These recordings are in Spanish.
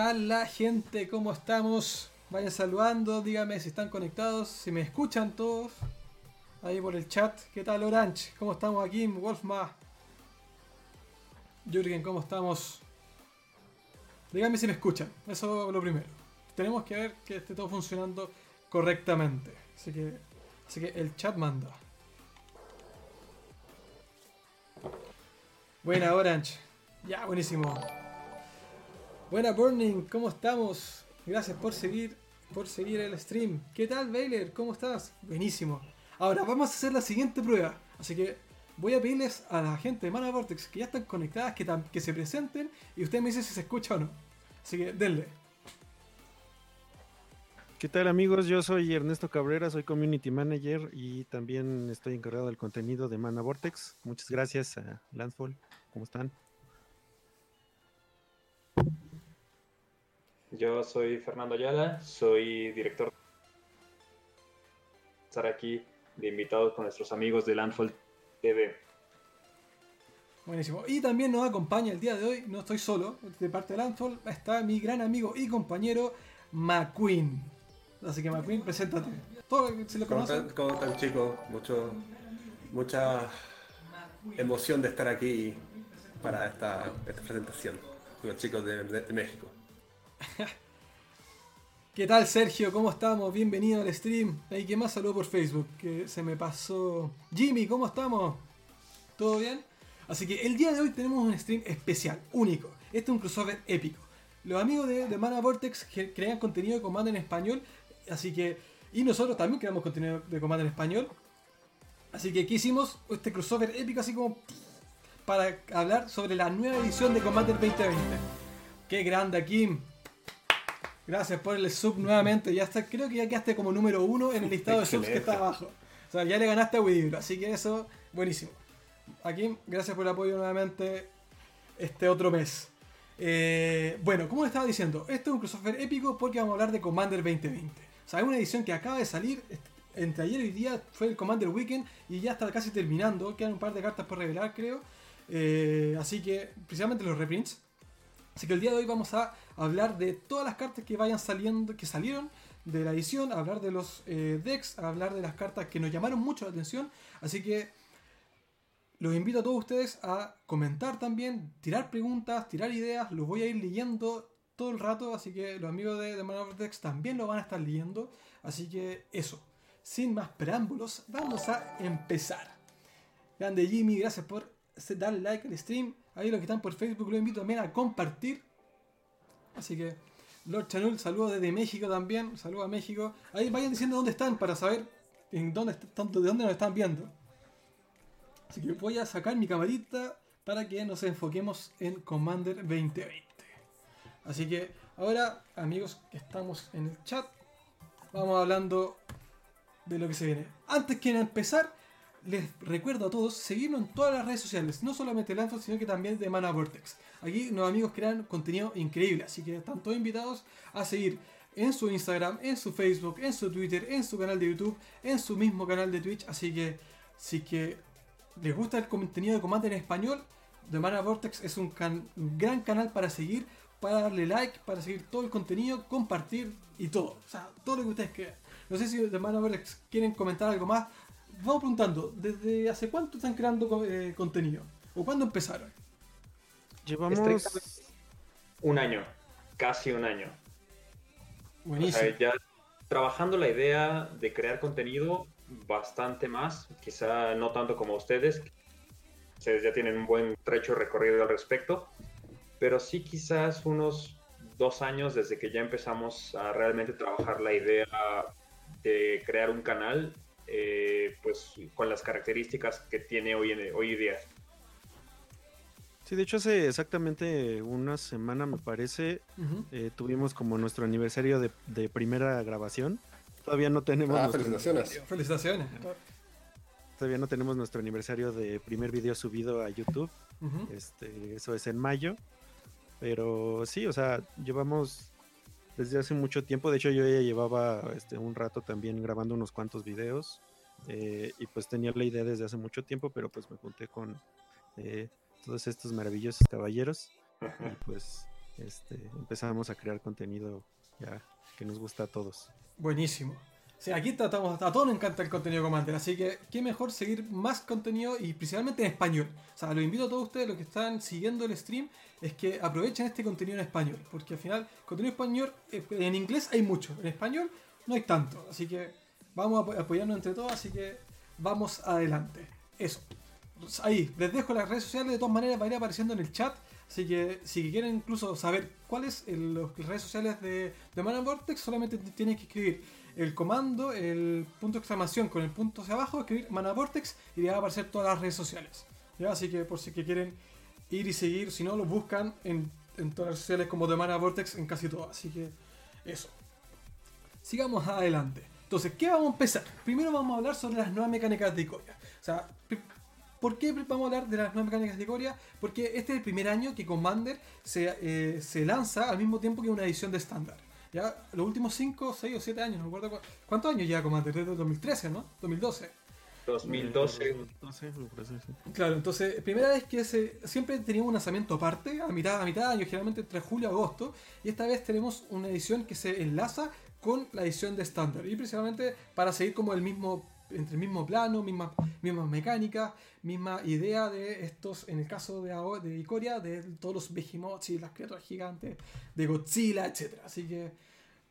¿Qué tal la gente? ¿Cómo estamos? Vayan saludando, díganme si están conectados, si me escuchan todos. Ahí por el chat. ¿Qué tal Orange? ¿Cómo estamos aquí? Wolfma. Jürgen, ¿cómo estamos? Díganme si me escuchan. Eso es lo primero. Tenemos que ver que esté todo funcionando correctamente. Así que, así que el chat manda. Buena Orange. Ya, buenísimo. Buena Burning, ¿cómo estamos? Gracias por seguir, por seguir el stream. ¿Qué tal, Baylor? ¿Cómo estás? Buenísimo. Ahora vamos a hacer la siguiente prueba. Así que voy a pedirles a la gente de Mana Vortex que ya están conectadas que, se presenten y ustedes me dicen si se escucha o no. Así que denle. ¿Qué tal amigos? Yo soy Ernesto Cabrera, soy Community Manager y también estoy encargado del contenido de Mana Vortex. Muchas gracias a Landfall. ¿Cómo están? Yo soy Fernando Ayala, soy director estar aquí de invitados con nuestros amigos de Landfall TV. Buenísimo. Y también nos acompaña el día de hoy, no estoy solo, de parte de Landfall, está mi gran amigo y compañero McQueen. Así que McQueen, preséntate. ¿Todo se lo ¿Cómo están, ¿Cómo están chicos? Mucho, mucha emoción de estar aquí para esta, presentación con los chicos de México. ¿Qué tal Sergio? ¿Cómo estamos? Bienvenido al stream. Hay que más saludo por Facebook, que se me pasó. Jimmy, ¿cómo estamos? ¿Todo bien? Así que el día de hoy tenemos un stream especial, único. Este es un crossover épico. Los amigos de, Mana Vortex crean contenido de comando en español, así que... Y nosotros también creamos contenido de comando en español. Así que aquí hicimos este crossover épico así como para hablar sobre la nueva edición de Commander 2020. Qué grande, Kim. Gracias por el sub nuevamente. Ya está, creo que ya quedaste como número uno en el listado de subs que está abajo. O sea, ya le ganaste a Widibro, así que eso, buenísimo. Aquí, gracias por el apoyo nuevamente este otro mes. Eh, bueno, como estaba diciendo, esto es un crossover épico porque vamos a hablar de Commander 2020. O sea, es una edición que acaba de salir entre ayer y hoy día, fue el Commander Weekend y ya está casi terminando. Quedan un par de cartas por revelar, creo. Eh, así que, principalmente los reprints. Así que el día de hoy vamos a hablar de todas las cartas que vayan saliendo, que salieron de la edición, hablar de los eh, decks, hablar de las cartas que nos llamaron mucho la atención. Así que los invito a todos ustedes a comentar también, tirar preguntas, tirar ideas, los voy a ir leyendo todo el rato, así que los amigos de, de Man Decks también lo van a estar leyendo. Así que eso, sin más preámbulos, vamos a empezar. Grande Jimmy, gracias por darle like al stream. Ahí los que están por Facebook los invito también a compartir Así que, Lord Chanul, saludos desde México también. Saludos a México. Ahí vayan diciendo dónde están para saber en dónde, de dónde nos están viendo. Así que voy a sacar mi camarita para que nos enfoquemos en Commander 2020. Así que ahora, amigos que estamos en el chat, vamos hablando de lo que se viene. Antes que empezar, les recuerdo a todos seguirnos en todas las redes sociales, no solamente Landfall, sino que también de Mana Vortex. Aquí los amigos crean contenido increíble, así que están todos invitados a seguir en su Instagram, en su Facebook, en su Twitter, en su canal de YouTube, en su mismo canal de Twitch. Así que si que les gusta el contenido de Commander en español, de Mana Vortex es un, gran canal para seguir, para darle like, para seguir todo el contenido, compartir y todo. O sea, todo lo que ustedes quieran. No sé si de Mana Vortex quieren comentar algo más vamos preguntando, ¿desde hace cuánto están creando eh, contenido? ¿O cuándo empezaron? Llevamos un año, casi un año. Buenísimo. ya trabajando la idea de crear contenido bastante más, quizá no tanto como ustedes, ustedes ya tienen un buen trecho recorrido al respecto, pero sí quizás unos dos años desde que ya empezamos a realmente trabajar la idea de crear un canal eh, pues con las características que tiene hoy, en, hoy día. Sí, de hecho hace exactamente una semana me parece eh, tuvimos como nuestro aniversario de, primera grabación. Todavía no tenemos... Ah, felicitaciones. Felicitaciones. Todavía no tenemos nuestro aniversario de primer video subido a YouTube. este, eso es en mayo. Pero sí, o sea, llevamos desde hace mucho tiempo. De hecho, yo ya llevaba este, un rato también grabando unos cuantos videos. Eh, y pues tenía la idea desde hace mucho tiempo, pero pues me junté con eh, todos estos maravillosos caballeros. Y pues este, empezamos a crear contenido ya que nos gusta a todos. Buenísimo. Sí, aquí tratamos, a todos nos encanta el contenido Commander, así que qué mejor seguir más contenido y principalmente en español. O sea, lo invito a todos ustedes, los que están siguiendo el stream, es que aprovechen este contenido en español, porque al final, contenido español, eh, en inglés hay mucho, en español no hay tanto, así que vamos a apoyarnos entre todos, así que vamos adelante. Eso. Ahí, les dejo las redes sociales, de todas maneras va a ir apareciendo en el chat Así que si quieren incluso saber cuáles las redes sociales de, de Vortex, solamente tienen que escribir el comando, el punto de exclamación con el punto hacia abajo, escribir Mana Vortex y les va a aparecer todas las redes sociales. Así que por si quieren ir y seguir, si no, lo buscan en, en todas las redes sociales como de Mana Vortex en casi todas. Así que eso. Sigamos adelante. Entonces, ¿qué vamos a empezar? Primero vamos a hablar sobre las nuevas mecánicas de Ikoria. O sea, ¿Por qué vamos a hablar de las nuevas mecánicas de Ikoria? Porque este es el primer año que Commander se, eh, se lanza al mismo tiempo que una edición de estándar. Ya los últimos 5, 6 o 7 años, no recuerdo cuántos años lleva Commander, desde 2013, ¿no? 2012. 2012. Claro, entonces, primera vez que se, siempre teníamos un lanzamiento aparte, a mitad, a mitad de año, generalmente entre julio y agosto, y esta vez tenemos una edición que se enlaza con la edición de estándar, y precisamente para seguir como el mismo entre el mismo plano, misma, misma mecánica, misma idea de estos, en el caso de, de Ikoria, de todos los Behemoths y las criaturas gigantes, de Godzilla, etc. Así que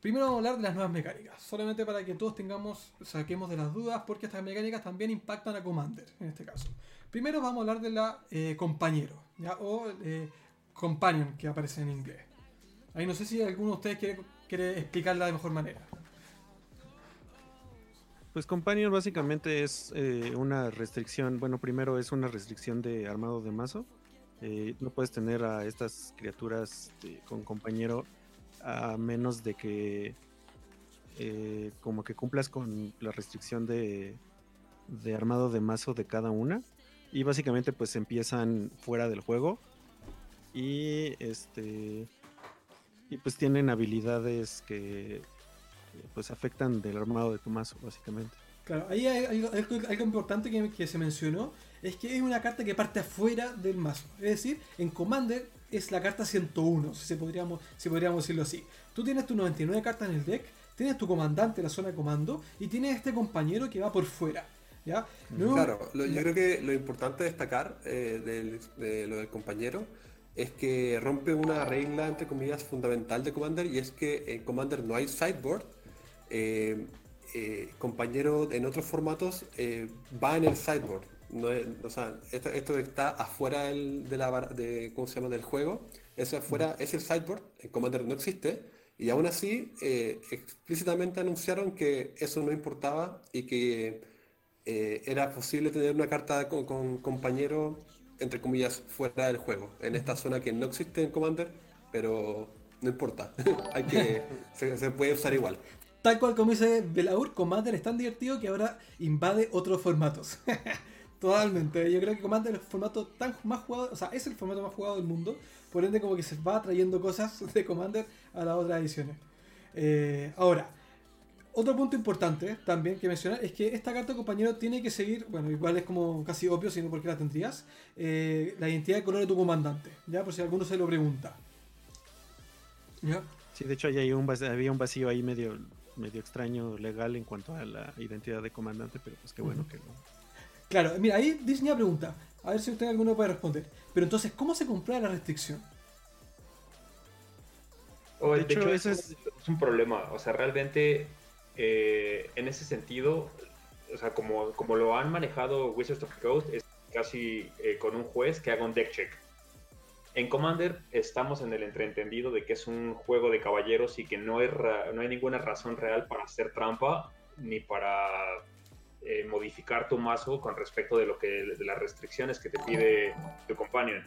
primero vamos a hablar de las nuevas mecánicas, solamente para que todos tengamos, saquemos de las dudas, porque estas mecánicas también impactan a Commander, en este caso. Primero vamos a hablar de la eh, compañero, ¿ya? o eh, companion, que aparece en inglés. Ahí no sé si alguno de ustedes quiere, quiere explicarla de mejor manera. Pues Companion básicamente es eh, una restricción, bueno, primero es una restricción de armado de mazo. Eh, no puedes tener a estas criaturas este, con compañero a menos de que eh, como que cumplas con la restricción de, de armado de mazo de cada una. Y básicamente pues empiezan fuera del juego. Y este y pues tienen habilidades que pues afectan del armado de tu mazo, básicamente. Claro, ahí hay, algo, importante que, se mencionó, es que es una carta que parte afuera del mazo. Es decir, en Commander es la carta 101, si, podríamos, si podríamos decirlo así. Tú tienes tus 99 cartas en el deck, tienes tu comandante en la zona de comando y tienes este compañero que va por fuera. ¿ya? claro, yo creo que lo importante destacar eh, de lo del compañero es que rompe una regla, entre comillas, fundamental de Commander y es que en Commander no hay sideboard eh, eh, compañero en otros formatos eh, va en el sideboard. o sea, esto, está afuera del, de la, de, del juego. Eso afuera es el sideboard. En Commander no existe. Y aún así, explícitamente anunciaron que eso no importaba y que era posible tener una carta con, compañero, entre comillas, fuera del juego. En esta zona que no existe en Commander, pero no importa. Hay que, se, puede usar igual. Tal cual como dice Belaur, Commander es tan divertido que ahora invade otros formatos. Totalmente. Yo creo que Commander es el formato tan más jugado, o sea, es el formato más jugado del mundo. Por ende, como que se va trayendo cosas de Commander a las otras ediciones. Eh, ahora, otro punto importante también que mencionar es que esta carta compañero tiene que seguir, bueno, igual es como casi obvio, sino porque la tendrías, eh, la identidad de color de tu comandante, ya por si alguno se lo pregunta. ¿Ya? Sí, de hecho hay un había un vacío ahí medio medio extraño legal en cuanto a la identidad de comandante, pero pues qué bueno que no. Claro, mira, ahí Disney pregunta, a ver si usted alguno puede responder. Pero entonces, ¿cómo se comprueba la restricción? Oh, de, hecho, eso es... un problema. O sea, realmente, eh, en ese sentido, o sea, como, como lo han manejado Wizards of the Coast, es casi eh, con un juez que haga un deck check. En Commander estamos en el entreentendido de que es un juego de caballeros y que no, es no hay ninguna razón real para hacer trampa ni para eh, modificar tu mazo con respecto de lo que de las restricciones que te pide tu companion.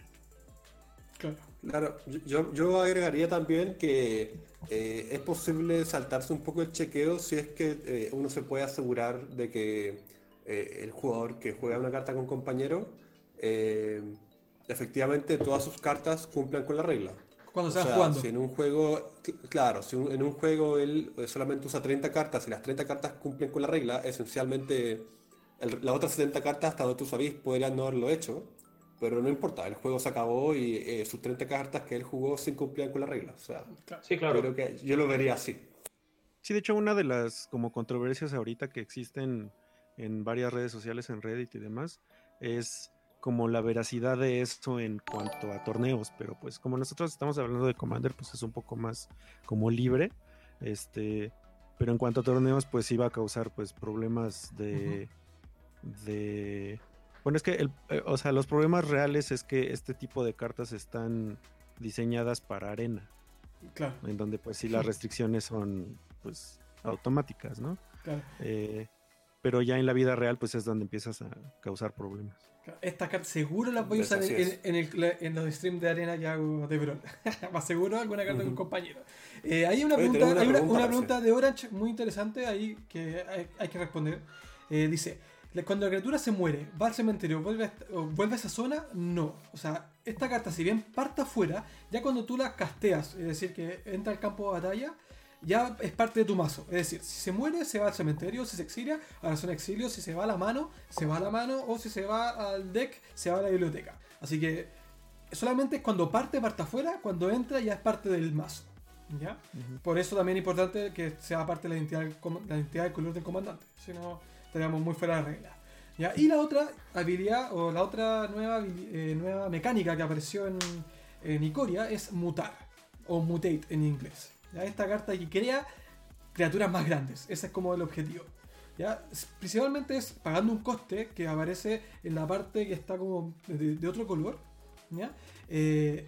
Claro, yo, yo agregaría también que eh, es posible saltarse un poco el chequeo si es que eh, uno se puede asegurar de que el jugador que juega una carta con compañero efectivamente todas sus cartas cumplan con la regla. Cuando se jugando. Si en un juego, claro, si en un juego él solamente usa 30 cartas y las 30 cartas cumplen con la regla, esencialmente las otras 70 cartas hasta donde tú sabís podrían no haberlo hecho, pero no importa, el juego se acabó y eh, sus 30 cartas que él jugó se cumplían con la regla. O sea, sí, claro. Yo, que yo lo vería así. Sí, de hecho, una de las como controversias ahorita que existen en varias redes sociales, en Reddit y demás, es como la veracidad de esto en cuanto a torneos, pero pues como nosotros estamos hablando de Commander, pues es un poco más como libre, este, pero en cuanto a torneos, pues iba a causar pues problemas de, de bueno, es que, el, eh, o sea, los problemas reales es que este tipo de cartas están diseñadas para arena. Claro. En donde, pues, sí, las restricciones son, pues, automáticas, ¿no? Claro. Eh, pero ya en la vida real, pues, es donde empiezas a causar problemas. Esta carta seguro la voy a usar en, en, el, en, los streams de arena que hago de Bron. Más seguro alguna carta de un compañero. Eh, hay una pregunta, hay una, pregunta, de Orange muy interesante ahí que hay, hay que responder. dice, cuando la criatura se muere, va al cementerio, vuelve a, vuelve a esa zona, no. O sea, esta carta, si bien parte afuera, ya cuando tú la casteas, es decir, que entra al campo de batalla, ya es parte de tu mazo. Es decir, si se muere, se va al cementerio, si se exilia, a la zona de exilio, si se va a la mano, se va a la mano, o si se va al deck, se va a la biblioteca. Así que solamente cuando parte, parte afuera, cuando entra, ya es parte del mazo. ¿Ya? Por eso también es importante que sea parte de la identidad, la identidad del color del comandante. Si no estaríamos muy fuera de regla. ¿ya? Y la otra habilidad, o la otra nueva, eh, nueva mecánica que apareció en, en Icoria es mutar, o mutate en inglés. ¿Ya? Esta carta que crea criaturas más grandes, ese es como el objetivo. ¿ya? Principalmente es pagando un coste que aparece en la parte que está como de, otro color. ¿ya? Eh,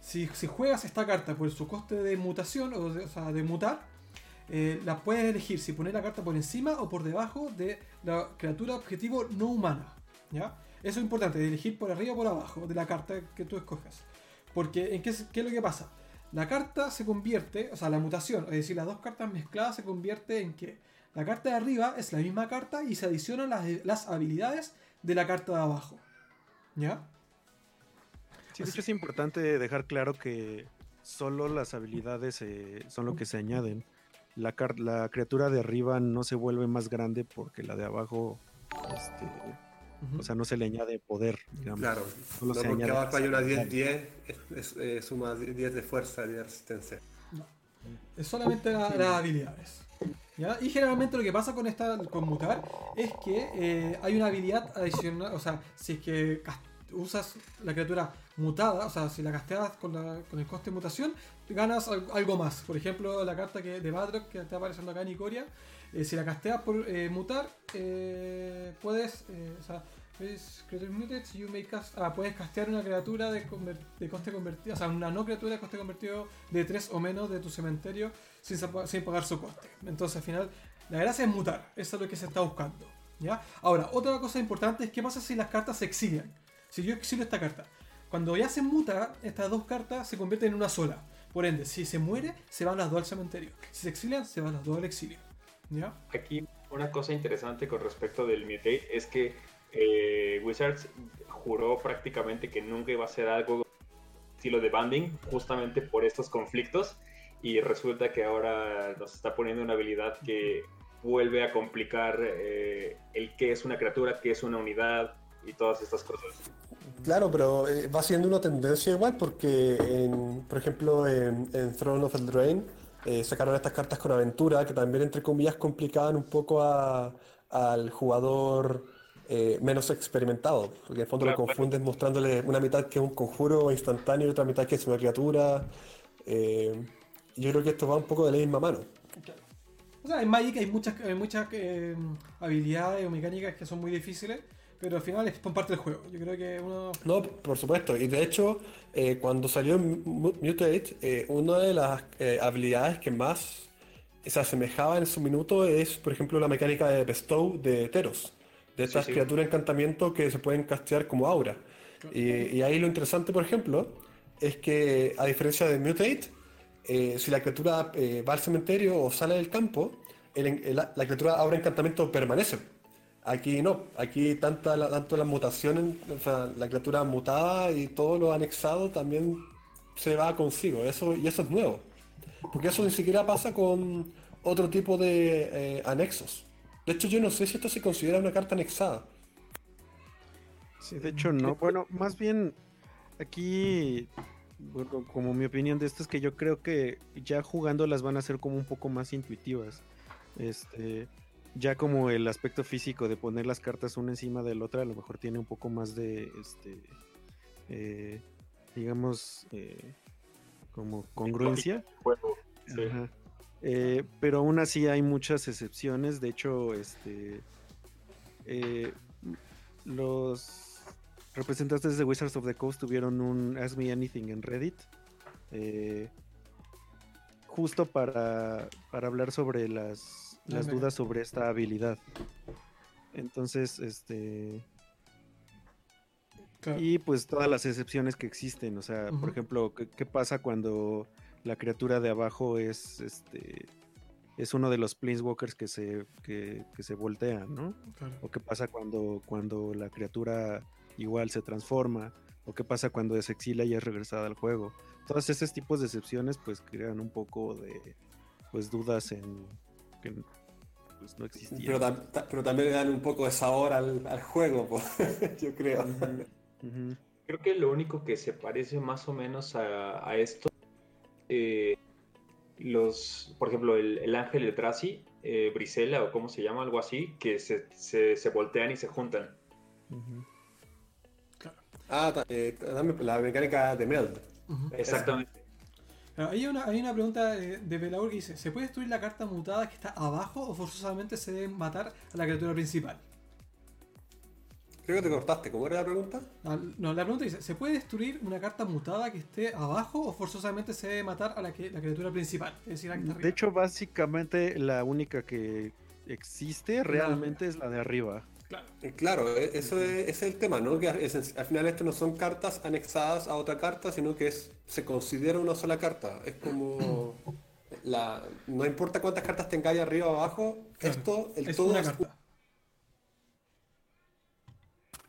si, si, juegas esta carta por su coste de mutación, o, o sea, de mutar, eh, la puedes elegir si poner la carta por encima o por debajo de la criatura objetivo no humana. ¿ya? Eso es importante, elegir por arriba o por abajo de la carta que tú escojas. Porque, ¿en qué, qué es lo que pasa? La carta se convierte, o sea, la mutación, es decir, las dos cartas mezcladas se convierte en que la carta de arriba es la misma carta y se adicionan las, habilidades de la carta de abajo. ¿Ya? Sí, es importante dejar claro que solo las habilidades eh, son lo que se añaden la, la criatura de arriba no se vuelve más grande porque la de abajo, este, o sea, no se le añade poder, digamos. Claro, no porque abajo hay una 10-10, es, suma 10 de fuerza y de resistencia. Es solamente las habilidades. Y generalmente lo que pasa con esta con mutar es que eh, hay una habilidad adicional, o sea, si es que usas la criatura mutada, o sea, si la casteas con, el coste de mutación, ganas algo más. Por ejemplo, la carta que, de Badrock que está apareciendo acá en Icoria, eh, si la casteas por eh, mutar, eh, puedes, o sea, you may cast, ah, puedes castear una criatura de, coste convertido, o sea, una no criatura de coste convertido de 3 o menos de tu cementerio sin, sin pagar su coste. Entonces, al final, la gracia es mutar, eso es lo que se está buscando. ¿ya? Ahora, otra cosa importante es qué pasa si las cartas se exilian. Si yo exilio esta carta, cuando ya se muta, estas dos cartas se convierten en una sola. Por ende, si se muere, se van las dos al cementerio. Si se exilian, se van las dos al exilio. ¿Ya? Aquí una cosa interesante con respecto del mutate es que eh, Wizards juró prácticamente que nunca iba a ser algo estilo de banding, justamente por estos conflictos. Y resulta que ahora nos está poniendo una habilidad que vuelve a complicar eh, el qué es una criatura, qué es una unidad y todas estas cosas. Claro, pero eh, va siendo una tendencia igual porque, por ejemplo, en, Throne of Eldraine eh, sacaron estas cartas con aventura que también, entre comillas, complicaban un poco al jugador eh, menos experimentado, porque en el fondo lo confundes mostrándole una mitad que es un conjuro instantáneo y otra mitad que es una criatura. yo creo que esto va un poco de la misma mano. O sea, en Magic hay muchas, muchas habilidades o mecánicas que son muy difíciles pero al final es parte del juego. Yo creo que uno. No, por supuesto. Y de hecho, eh, cuando salió Mutate, eh, una de las eh, habilidades que más se asemejaba en su minuto es, por ejemplo, la mecánica de Bestow de Teros. De estas criaturas de encantamiento que se pueden castear como aura. Y, ahí lo interesante, por ejemplo, es que a diferencia de Mutate, si la criatura va al cementerio o sale del campo, la, la criatura aura encantamiento permanece. Aquí no, aquí tanta, tanto las mutaciones, o sea, la criatura mutada y todo lo anexado también se va consigo, eso, y eso es nuevo. Porque eso ni siquiera pasa con otro tipo de eh, anexos. De hecho, yo no sé si esto se considera una carta anexada. Sí, de hecho no. Bueno, más bien aquí, bueno, como mi opinión de esto es que yo creo que ya jugando las van a ser como un poco más intuitivas. Este, ya como el aspecto físico de poner las cartas una encima de la otra, a lo mejor tiene un poco más de, este, eh, digamos, eh, como congruencia. Eh, pero aún así hay muchas excepciones. De hecho, este, los representantes de Wizards of the Coast tuvieron un Ask Me Anything en Reddit. justo para, para hablar sobre las las dudas sobre esta habilidad. Entonces, este... Y pues todas las excepciones que existen, o sea, por ejemplo, ¿qué, pasa cuando la criatura de abajo es este es uno de los planeswalkers que se que, se voltea, ¿no? O qué pasa cuando cuando la criatura igual se transforma, o qué pasa cuando se exila y es regresada al juego. Todos esos tipos de excepciones pues crean un poco de pues dudas en que pues no existía. Pero, también le dan un poco de sabor al, juego, yo creo. Creo que lo único que se parece más o menos a, esto, eh, los, por ejemplo, el, ángel de Tracy, eh, Brisela o como se llama, algo así, que se, se, voltean y se juntan. Ah, eh, la mecánica de Meld. Exactamente. Hay una, hay una pregunta de, de que dice: ¿Se puede destruir la carta mutada que está abajo o forzosamente se debe matar a la criatura principal? Creo que te cortaste. ¿Cómo era la pregunta? No, la pregunta dice: ¿Se puede destruir una carta mutada que esté abajo o forzosamente se debe matar a la, la criatura principal? Es decir, de hecho, básicamente la única que existe realmente es la de arriba. Claro, eh, eh, eso es, el tema, ¿no? Que al final esto no son cartas anexadas a otra carta, sino que es, se considera una sola carta. Es como la, no importa cuántas cartas tengáis arriba o abajo, esto, el todo es carta.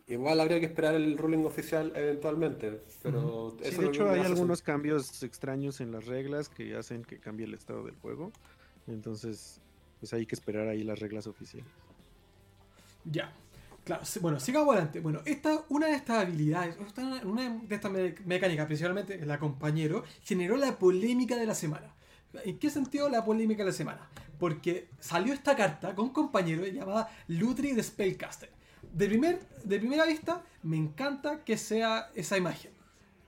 Igual habría que esperar el ruling oficial eventualmente, pero de hecho hay algunos cambios extraños en las reglas que hacen que cambie el estado del juego. Entonces, pues hay que esperar ahí las reglas oficiales. Ya. Claro, bueno, sigamos adelante. Bueno, esta, una de estas habilidades, una de estas mecánicas, principalmente la compañero, generó la polémica de la semana. ¿En qué sentido la polémica de la semana? Porque salió esta carta con compañero llamada Lutri de Spellcaster. De, primer, de primera vista, me encanta que sea esa imagen.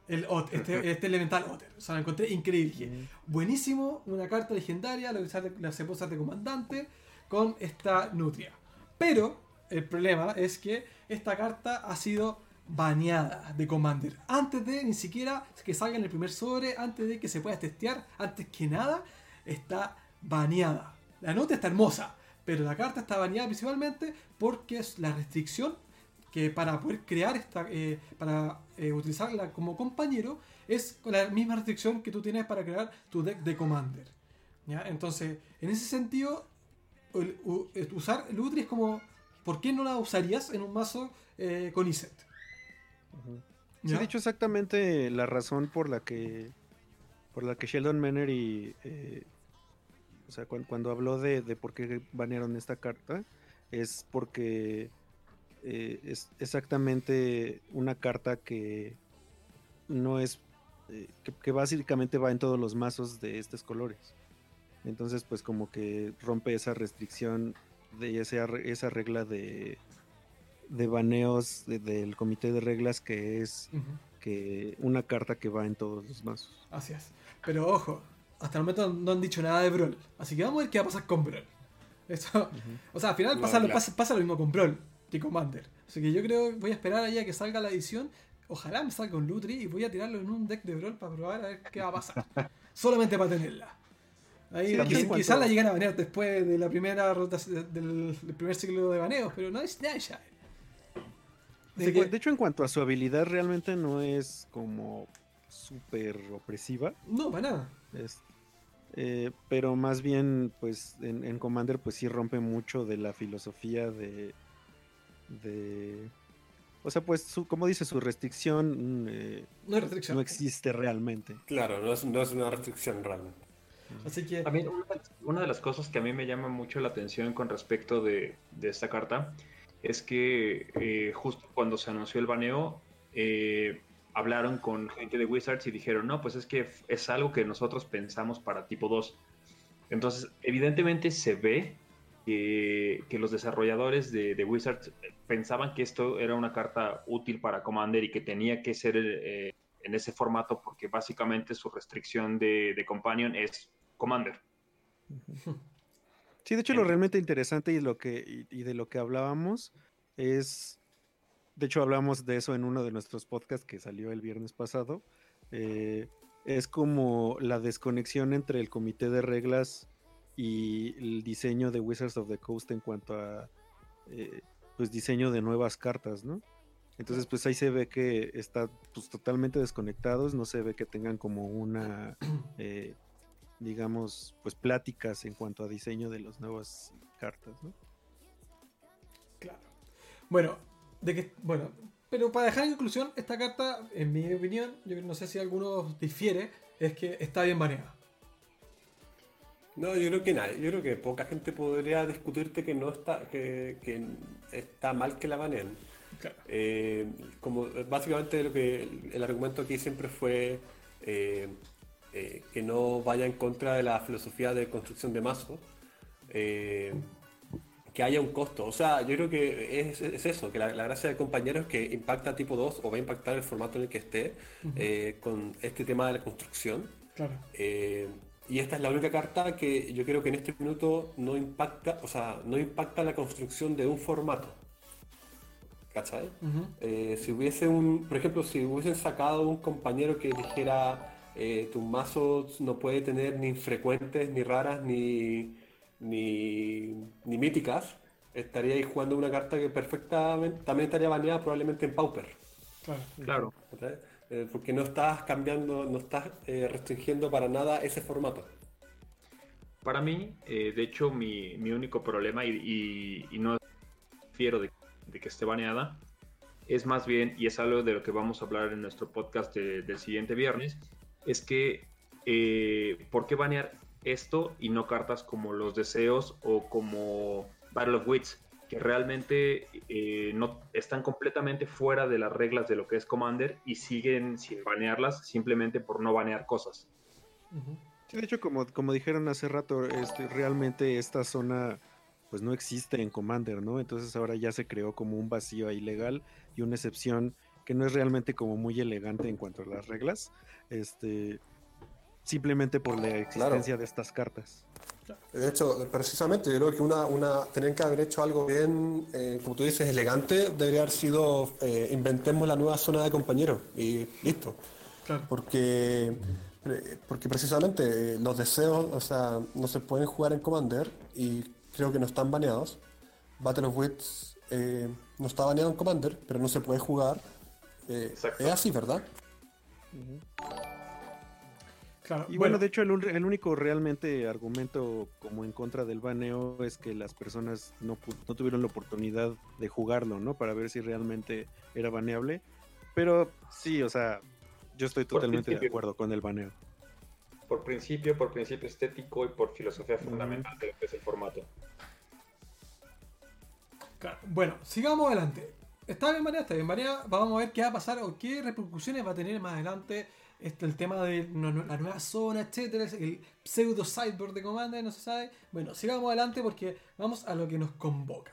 El este, este, elemental Otter. O sea, lo encontré increíble. Buenísimo, una carta legendaria, la, la de comandante con esta Nutria. Pero el problema es que esta carta ha sido baneada de Commander. Antes de ni siquiera que salga en el primer sobre, antes de que se pueda testear, antes que nada, está baneada. La nota está hermosa, pero la carta está baneada principalmente porque es la restricción que para poder crear esta, eh, para eh, utilizarla como compañero, es la misma restricción que tú tienes para crear tu deck de Commander. ¿ya? Entonces, en ese sentido, usar Lutri es como ¿por qué no la usarías en un mazo eh, con Iset? Se ha dicho exactamente la razón por la que por la que Sheldon Manner y eh, o sea cuando, habló de, por qué banearon esta carta es porque eh, es exactamente una carta que no es que, que, básicamente va en todos los mazos de estos colores. Entonces pues como que rompe esa restricción de esa, esa regla de, de baneos del comité de reglas que es que una carta que va en todos los mazos. Así es. Pero ojo, hasta el momento no han dicho nada de Brawl. Así que vamos a ver qué va a pasar con Brawl. Eso, O sea, al final pasa, lo, pasa, lo mismo con Brawl que Commander. Así que yo creo voy a esperar ahí a que salga la edición. Ojalá me salga un Lutri y voy a tirarlo en un deck de Brawl para probar a ver qué va a pasar. Solamente para tenerla. Ahí quizás la llegan a banear después de la primera ruta del, primer ciclo de baneos, pero no es nada ya. De, hecho, en cuanto a su habilidad, realmente no es como súper opresiva. No, para nada. Eh, pero más bien, pues en, Commander, pues sí rompe mucho de la filosofía de. de o sea, pues, su, como dice, su restricción, eh, no, restricción. no existe realmente. Claro, no es, no es una restricción realmente. Así que... una, de las cosas que a mí me llama mucho la atención con respecto de, esta carta es que eh, justo cuando se anunció el baneo, eh, hablaron con gente de Wizards y dijeron, no, pues es que es algo que nosotros pensamos para tipo 2. Entonces, evidentemente se ve que, los desarrolladores de, Wizards pensaban que esto era una carta útil para Commander y que tenía que ser eh, en ese formato porque básicamente su restricción de, Companion es Commander. Sí, de hecho lo realmente interesante y, lo que, y de lo que hablábamos es de hecho, hablamos de eso en uno de nuestros podcasts que salió el viernes pasado. Eh, es como la desconexión entre el comité de reglas y el diseño de Wizards of the Coast en cuanto a eh, pues diseño de nuevas cartas, ¿no? Entonces, pues ahí se ve que está pues, totalmente desconectados, no se ve que tengan como una, eh, digamos, pues pláticas en cuanto a diseño de las nuevas cartas, ¿no? Claro. Bueno, de que, bueno, pero para dejar en conclusión, esta carta, en mi opinión, yo no sé si alguno difiere, es que está bien baneada. No, yo creo que nadie, yo creo que poca gente podría discutirte que no está, que, está mal que la baneen. Eh, como básicamente lo que el, argumento aquí siempre fue eh, eh, que no vaya en contra de la filosofía de construcción de mazo que haya un costo. O sea, yo creo que es, eso, que la, gracia del compañero es que impacta tipo 2 o va a impactar el formato en el que esté eh, con este tema de la construcción. Claro. Eh, y esta es la única carta que yo creo que en este minuto no impacta, o sea, no impacta la construcción de un formato. ¿Cachai? Eh, si hubiese un, por ejemplo, si hubiesen sacado un compañero que dijera tu mazo no puede tener ni frecuentes, ni raras, ni, ni, ni míticas, estaríais jugando una carta que perfectamente también estaría baneada probablemente en Pauper. Claro. Eh, porque no estás cambiando, no estás eh, restringiendo para nada ese formato. Para mí, eh, de hecho, mi, mi, único problema, y, y, no fiero de, de, que esté baneada, es más bien, y es algo de lo que vamos a hablar en nuestro podcast del siguiente viernes, es que, ¿por qué banear esto y no cartas como los deseos o como Battle of Wits, que realmente eh, no están completamente fuera de las reglas de lo que es Commander y siguen sin banearlas simplemente por no banear cosas. de hecho, como, como dijeron hace rato, este, realmente esta zona pues no existe en Commander, ¿no? Entonces ahora ya se creó como un vacío ilegal y una excepción que no es realmente como muy elegante en cuanto a las reglas. Este, simplemente por la existencia de estas cartas. De hecho, precisamente, yo creo que una, una tenían que haber hecho algo bien, eh, como tú dices, elegante, debería haber sido eh, inventemos la nueva zona de compañeros y listo. Porque, eh, porque precisamente los deseos, o sea, no se pueden jugar en Commander y creo que no están baneados. Battle of Wits no está baneado en Commander, pero no se puede jugar. es así, ¿verdad? Y bueno, de hecho, el, único realmente argumento como en contra del baneo es que las personas no, tuvieron la oportunidad de jugarlo, ¿no? Para ver si realmente era baneable. Pero sí, o sea, yo estoy totalmente de acuerdo con el baneo. Por principio, por principio estético y por filosofía fundamental de lo que es el formato. Bueno, sigamos adelante. Está bien baneada, está bien baneada. Vamos a ver qué va a pasar o qué repercusiones va a tener más adelante este, el tema de la nueva zona, etcétera, el pseudo sideboard de Commander, no se sabe. Bueno, sigamos adelante porque vamos a lo que nos convoca,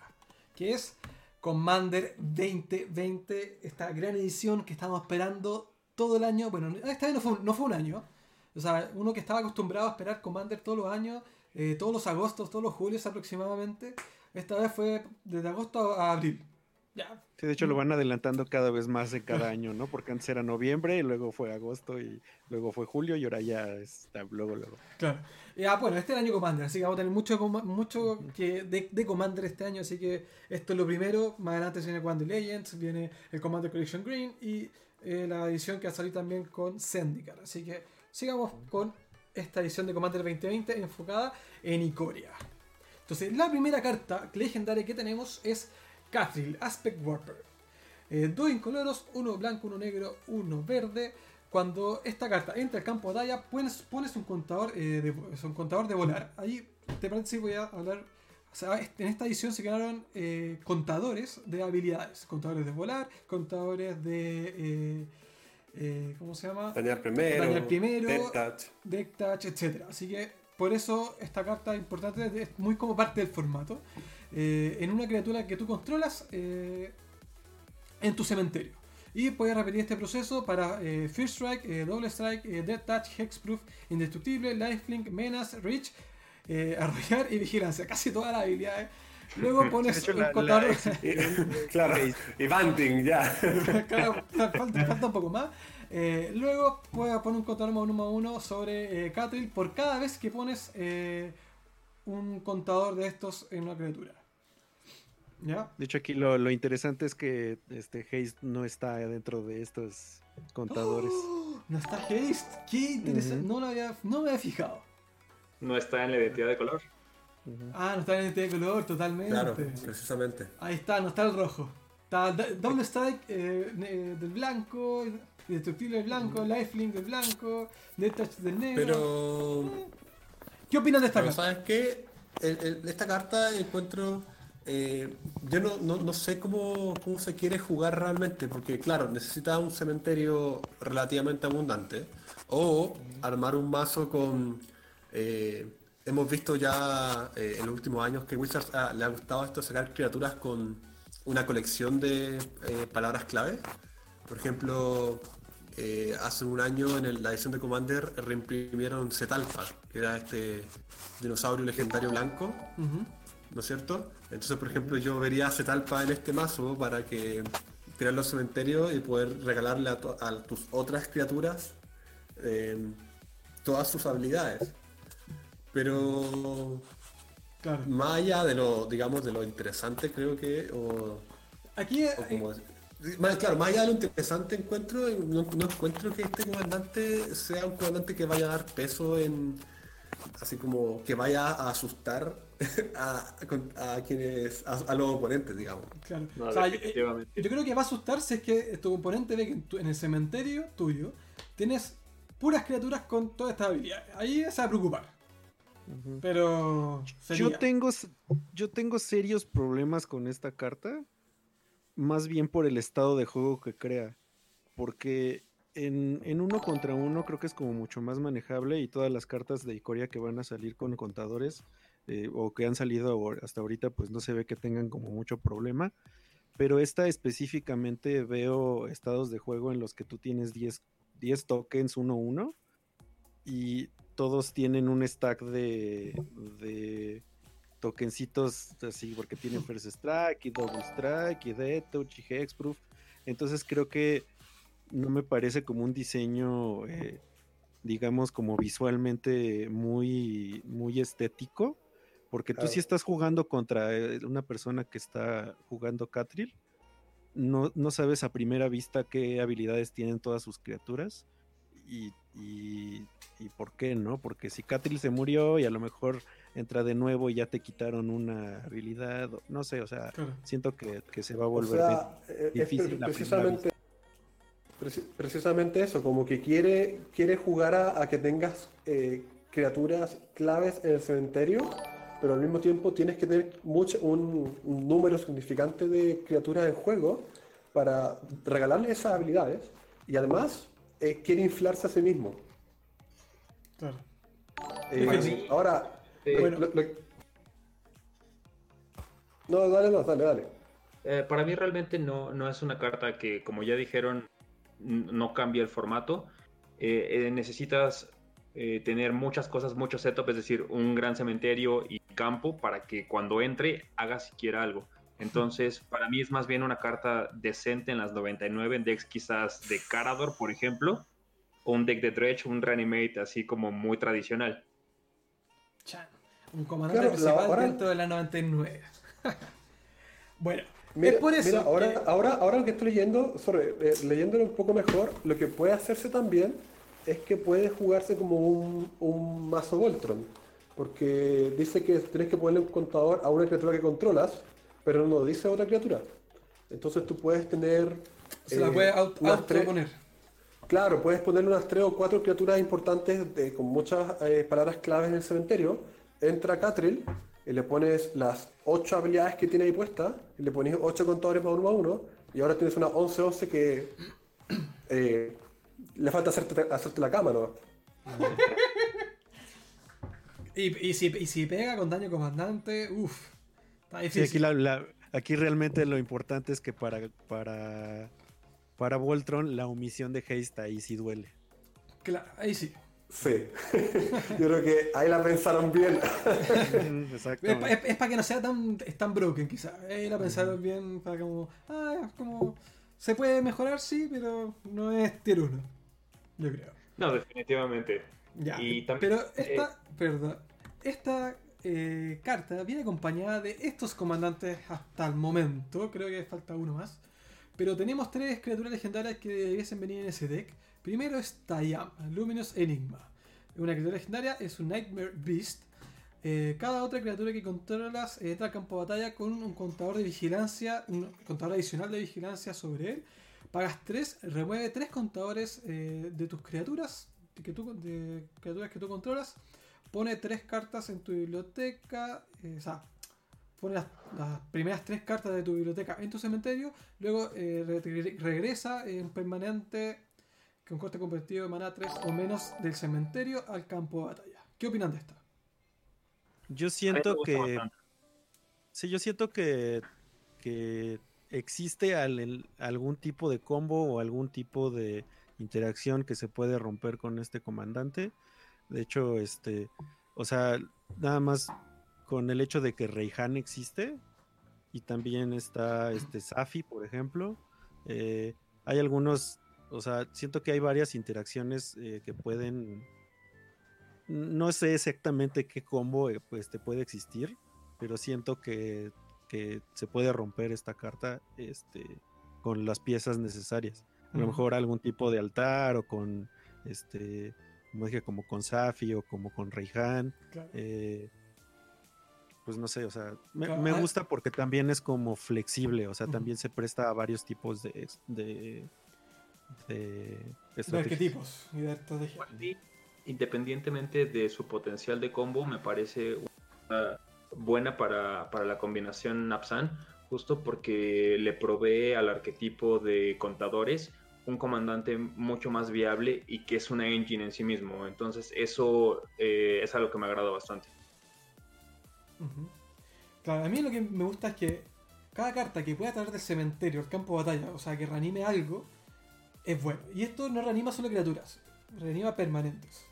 que es Commander 2020, esta gran edición que estamos esperando todo el año. Bueno, esta vez no fue, no fue un año, o sea, uno que estaba acostumbrado a esperar Commander todos los años, eh, todos los agostos, todos los julios aproximadamente. Esta vez fue desde agosto a abril. Sí, de hecho lo van adelantando cada vez más de cada año, ¿no? Porque antes era noviembre y luego fue agosto y luego fue julio y ahora ya está luego, luego. Claro. Ya, bueno, este es el año Commander, así que vamos a tener mucho, mucho que de, Commander este año, así que esto es lo primero. Más adelante viene Commander Legends, viene el Commander Collection Green y eh, la edición que va a salir también con Zendikar. Así que sigamos con esta edición de Commander 2020 enfocada en Icoria. Entonces, la primera carta legendaria que tenemos es Cathril, Aspect Warper. Eh, dos incoloros, uno blanco, uno negro, uno verde. Cuando esta carta entra al campo de batalla, pones, pones un contador, eh, de, un contador de volar. Ahí, te parece, voy a hablar en esta edición se crearon eh, contadores de habilidades. Contadores de volar, contadores de... Eh, eh, ¿Cómo se llama? Dañar primero. Dañar primero. Deck touch. Deck touch, etc. Así que por eso esta carta es importante, es muy como parte del formato. En una criatura que tú controlas en tu cementerio. Y puedes repetir este proceso para First Strike, Double Strike, Death Touch, Hexproof, Indestructible, Lifelink, Menace, Reach, eh, arrollar y vigilancia, casi todas las habilidades. Luego pones un contador. claro, y Banting, ya. falta, un poco más. Eh, luego puedes poner un contador uno a uno sobre eh, Catril por cada vez que pones eh, un contador de estos en una criatura. ¿Ya? De hecho, aquí lo, lo interesante es que este Haste no está dentro de estos contadores. ¡Oh! no está Haste. Qué interesante. no, lo había, no me había fijado no está en la identidad de color. Ah, no está en la identidad de color, totalmente. Claro, precisamente. Ahí está, no está el rojo. Está Double Strike eh, del blanco, Indestructible del blanco, Lifelink del blanco, Death Touch del negro. Pero. ¿Qué opinas de esta carta? ¿Sabes qué? esta carta encuentro. Eh, yo no, no, sé cómo, cómo, se quiere jugar realmente, porque claro, necesita un cementerio relativamente abundante, o armar un mazo con eh, hemos visto ya eh, en los últimos años que Wizards ah, le ha gustado esto sacar criaturas con una colección de eh, palabras clave. Por ejemplo, hace un año en la edición de Commander reimprimieron Zetalpa, que era este dinosaurio legendario blanco, ¿no es cierto? Entonces, por ejemplo, yo vería Zetalpa en este mazo para que tirarlo al cementerio y poder regalarle a, a tus otras criaturas todas sus habilidades. Pero más allá de lo, digamos, de lo interesante, creo que, o, aquí, más, claro, más allá de lo interesante encuentro, no, encuentro que este comandante sea un comandante que vaya a dar peso en, así como que vaya a asustar a, quienes, a, los oponentes, digamos. Claro. yo, creo que va a asustarse es que tu oponente ve que en, el cementerio tuyo tienes puras criaturas con toda esta habilidad. Ahí se va a preocupar. Pero yo tengo yo tengo serios problemas con esta carta, más bien por el estado de juego que crea, porque en, uno contra uno creo que es como mucho más manejable y todas las cartas de Icoria que van a salir con contadores eh, o que han salido hasta ahorita pues no se ve que tengan como mucho problema, pero esta específicamente veo estados de juego en los que tú tienes 10, 10 tokens 1-1 y todos tienen un stack de, de tokencitos así, porque tienen First Strike y Double Strike y Death Touch y Hexproof. Entonces creo que no me parece como un diseño, eh, digamos, como visualmente muy, muy estético. Porque tú si estás jugando contra eh, una persona que está jugando Catril, no, no sabes a primera vista qué habilidades tienen todas sus criaturas. Y y, por qué, ¿no? Porque si Catril se murió y a lo mejor entra de nuevo y ya te quitaron una habilidad, no sé, o sea, siento que, se va a volver eh, difícil. precisamente, precisamente eso, como que quiere, quiere jugar a, que tengas eh, criaturas claves en el cementerio, pero al mismo tiempo tienes que tener mucho, un, un número significante de criaturas en juego para regalarle esas habilidades y además eh, quiere inflarse a sí mismo. Claro. Eh, ahora, bueno, no, dale, no, dale, dale. Eh, para mí realmente no, no es una carta que, como ya dijeron, no cambia el formato. necesitas tener muchas cosas, mucho setup, es decir, un gran cementerio y campo para que cuando entre haga siquiera algo. Entonces, para mí es más bien una carta decente en las 99 en decks quizás de Carador, por ejemplo, o un deck de Dredge, un Reanimate así como muy tradicional. un comandante principal dentro de la 99. bueno, es por eso. ahora, ahora, ahora lo que estoy leyendo, eh, leyéndolo un poco mejor, lo que puede hacerse también es que puede jugarse como un, un mazo Voltron. Porque dice que tienes que ponerle un contador a una criatura que controlas pero no dice otra criatura. Entonces tú puedes tener... Se la puedes eh, poner. Claro, puedes poner unas tres o cuatro criaturas importantes con muchas eh, palabras claves en el cementerio. Entra Catril y le pones las 8 habilidades que tiene ahí puestas, y le pones 8 contadores para uno a uno, y ahora tienes una 11-11 que eh, le falta hacerte, hacerte la cama, ¿no? y, si, y si pega con daño comandante, uff, está difícil. Sí, aquí, aquí realmente lo importante es que para, para, para Voltron la omisión de haste ahí sí duele. Claro, ahí sí. Sí, yo creo que ahí la pensaron bien. es, para que no sea tan, tan broken, quizás. Ahí la pensaron bien para como, ah, como, se puede mejorar, sí, pero no es tier 1, yo creo. No, definitivamente. Ya, pero esta, eh, perdón, esta eh, carta viene acompañada de estos comandantes hasta el momento, creo que falta uno más. Pero tenemos tres criaturas legendarias que debiesen venir en ese deck. Primero es Tayam, Luminous Enigma. Una criatura legendaria es un Nightmare Beast. Eh, cada otra criatura que controlas entra al campo de batalla con un contador de vigilancia, un contador adicional de vigilancia sobre él. Pagas 3, remueve 3 contadores eh, de tus criaturas, que tú, de criaturas que tú controlas. Pone 3 cartas en tu biblioteca, eh, o sea, pone las, primeras 3 cartas de tu biblioteca en tu cementerio. Luego regresa en permanente que un coste convertido de mana 3 o menos del cementerio al campo de batalla. ¿Qué opinan de esta? Yo siento que. Sí, yo siento que. que existe algún tipo de combo o algún tipo de interacción que se puede romper con este comandante. De hecho, este. O sea, nada más con el hecho de que Reihan existe. Y también está este Safi, por ejemplo. Eh, hay algunos o sea, siento que hay varias interacciones eh, que pueden. No sé exactamente qué combo eh, pues, te puede existir, pero siento que, se puede romper esta carta este, con las piezas necesarias. A lo mejor algún tipo de altar o con este como dije, como con Safi o como con Reihan. Eh, pues no sé, o sea, me, ah gusta porque también es como flexible, o sea, también se presta a varios tipos de, de, arquetipos y de estrategia. Independientemente de su potencial de combo, me parece buena para, la combinación Napsan, justo porque le provee al arquetipo de contadores un comandante mucho más viable y que es una engine en sí mismo. Entonces eso eh, es algo que me agrada bastante. Claro, a mí lo que me gusta es que cada carta que pueda traer del cementerio al campo de batalla, o sea, que reanime algo, es bueno. Y esto no reanima solo criaturas, reanima permanentes.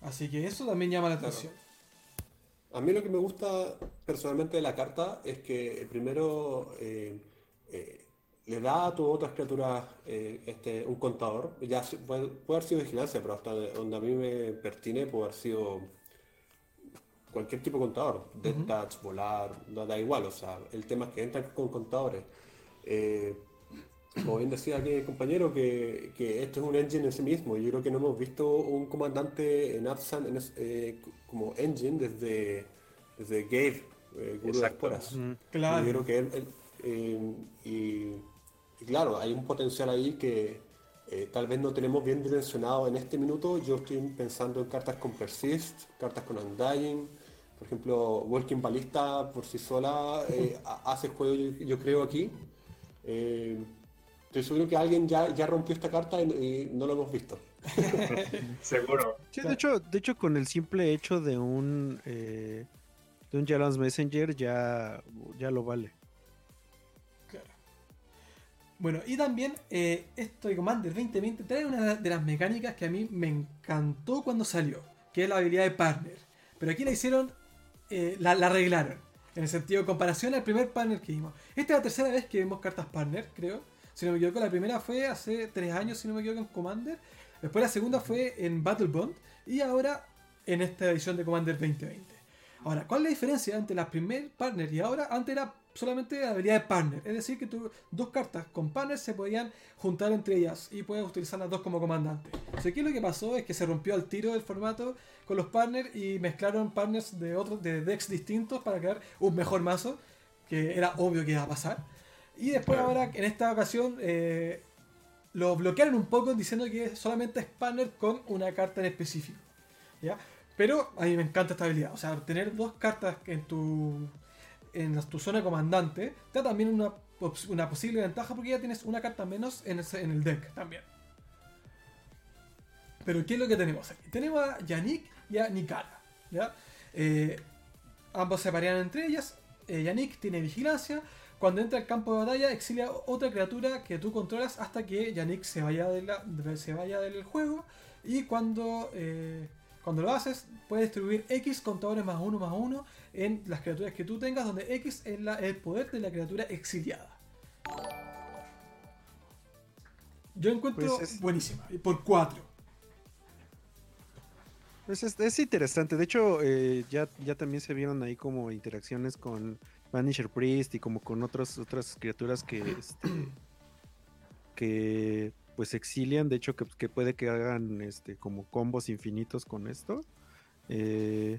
Así que eso también llama la atención. A mí lo que me gusta personalmente de la carta es que primero eh, eh, le da a tus otras criaturas eh, este, un contador. Ya puede, haber sido vigilancia, pero hasta donde a mí me pertine puede haber sido cualquier tipo de contador. Death touch, volar, da, igual. O sea, el tema es que entran con contadores como bien decía aquí compañero, que, esto es un engine en sí mismo. Yo creo que no hemos visto un comandante en Absan eh, como engine desde, desde Gabe, eh, Guru de Claro. Yo creo que él, eh, y, claro, hay un potencial ahí que eh, tal vez no tenemos bien dimensionado en este minuto. Yo estoy pensando en cartas con Persist, cartas con Undying. Por ejemplo, Walking Ballista por sí sola hace juego, yo, creo, aquí. Estoy seguro que alguien ya, ya rompió esta carta y, no lo hemos visto. Seguro. de hecho, de hecho, con el simple hecho de un eh, de un Jalan's Messenger ya, ya lo vale. Bueno, y también eh, esto de Commander 2020 trae una de las mecánicas que a mí me encantó cuando salió, que es la habilidad de partner. Pero aquí la hicieron, eh, la, la, arreglaron. En el sentido de comparación al primer partner que vimos. Esta es la tercera vez que vemos cartas partner, creo. Si no me equivoco, la primera fue hace tres años, si no me equivoco, en Commander. Después la segunda fue en Battle Bond. Y ahora en esta edición de Commander 2020. Ahora, ¿cuál es la diferencia entre la primer partner y ahora? Antes era solamente la habilidad de partner. Es decir, que dos cartas con partner se podían juntar entre ellas y puedes utilizar las dos como comandante. O sea, aquí lo que pasó es que se rompió al tiro del formato con los partners y mezclaron partners de otros de decks distintos para crear un mejor mazo, que era obvio que iba a pasar. Y después ahora, en esta ocasión, eh, lo bloquearon un poco diciendo que solamente es partner con una carta en específico. ¿ya? Pero a mí me encanta esta habilidad. O sea, tener dos cartas en tu, en tu zona comandante te da también una, una posible ventaja porque ya tienes una carta menos en, en el deck también. Pero ¿qué es lo que tenemos aquí? Tenemos a Yannick y a Nikara. ¿ya? Eh, ambos se parean entre ellas. Eh, Yannick tiene vigilancia. Cuando entra al campo de batalla, exilia otra criatura que tú controlas hasta que Yannick se vaya, de la, se vaya del juego. Y cuando, eh, cuando lo haces, puedes distribuir X contadores más uno más uno en las criaturas que tú tengas, donde X es la, el poder de la criatura exiliada. Yo encuentro pues buenísima. Por 4. Pues es, interesante. De hecho, eh, ya, ya también se vieron ahí como interacciones con Vanisher Priest y como con otras otras criaturas que, este, que pues exilian. De hecho, que, puede que hagan este como combos infinitos con esto. Eh,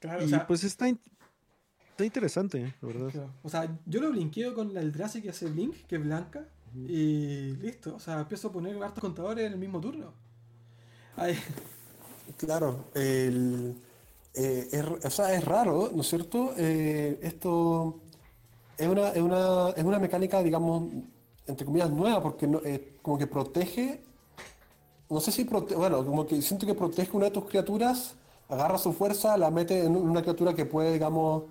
claro, y pues está, está interesante, la verdad. O sea, yo lo blinqueo con el Drazi que hace Blink, que es blanca. Y listo. O sea, empiezo a poner hartos contadores en el mismo turno. Claro, el, eh, es, o sea, es raro, ¿no es cierto? Eh, esto es una, es, una, es una mecánica, digamos, entre comillas, nueva, porque no, eh, como que protege, no sé si protege, bueno, como que siento que protege una de tus criaturas, agarra su fuerza, la mete en una criatura que puede, digamos,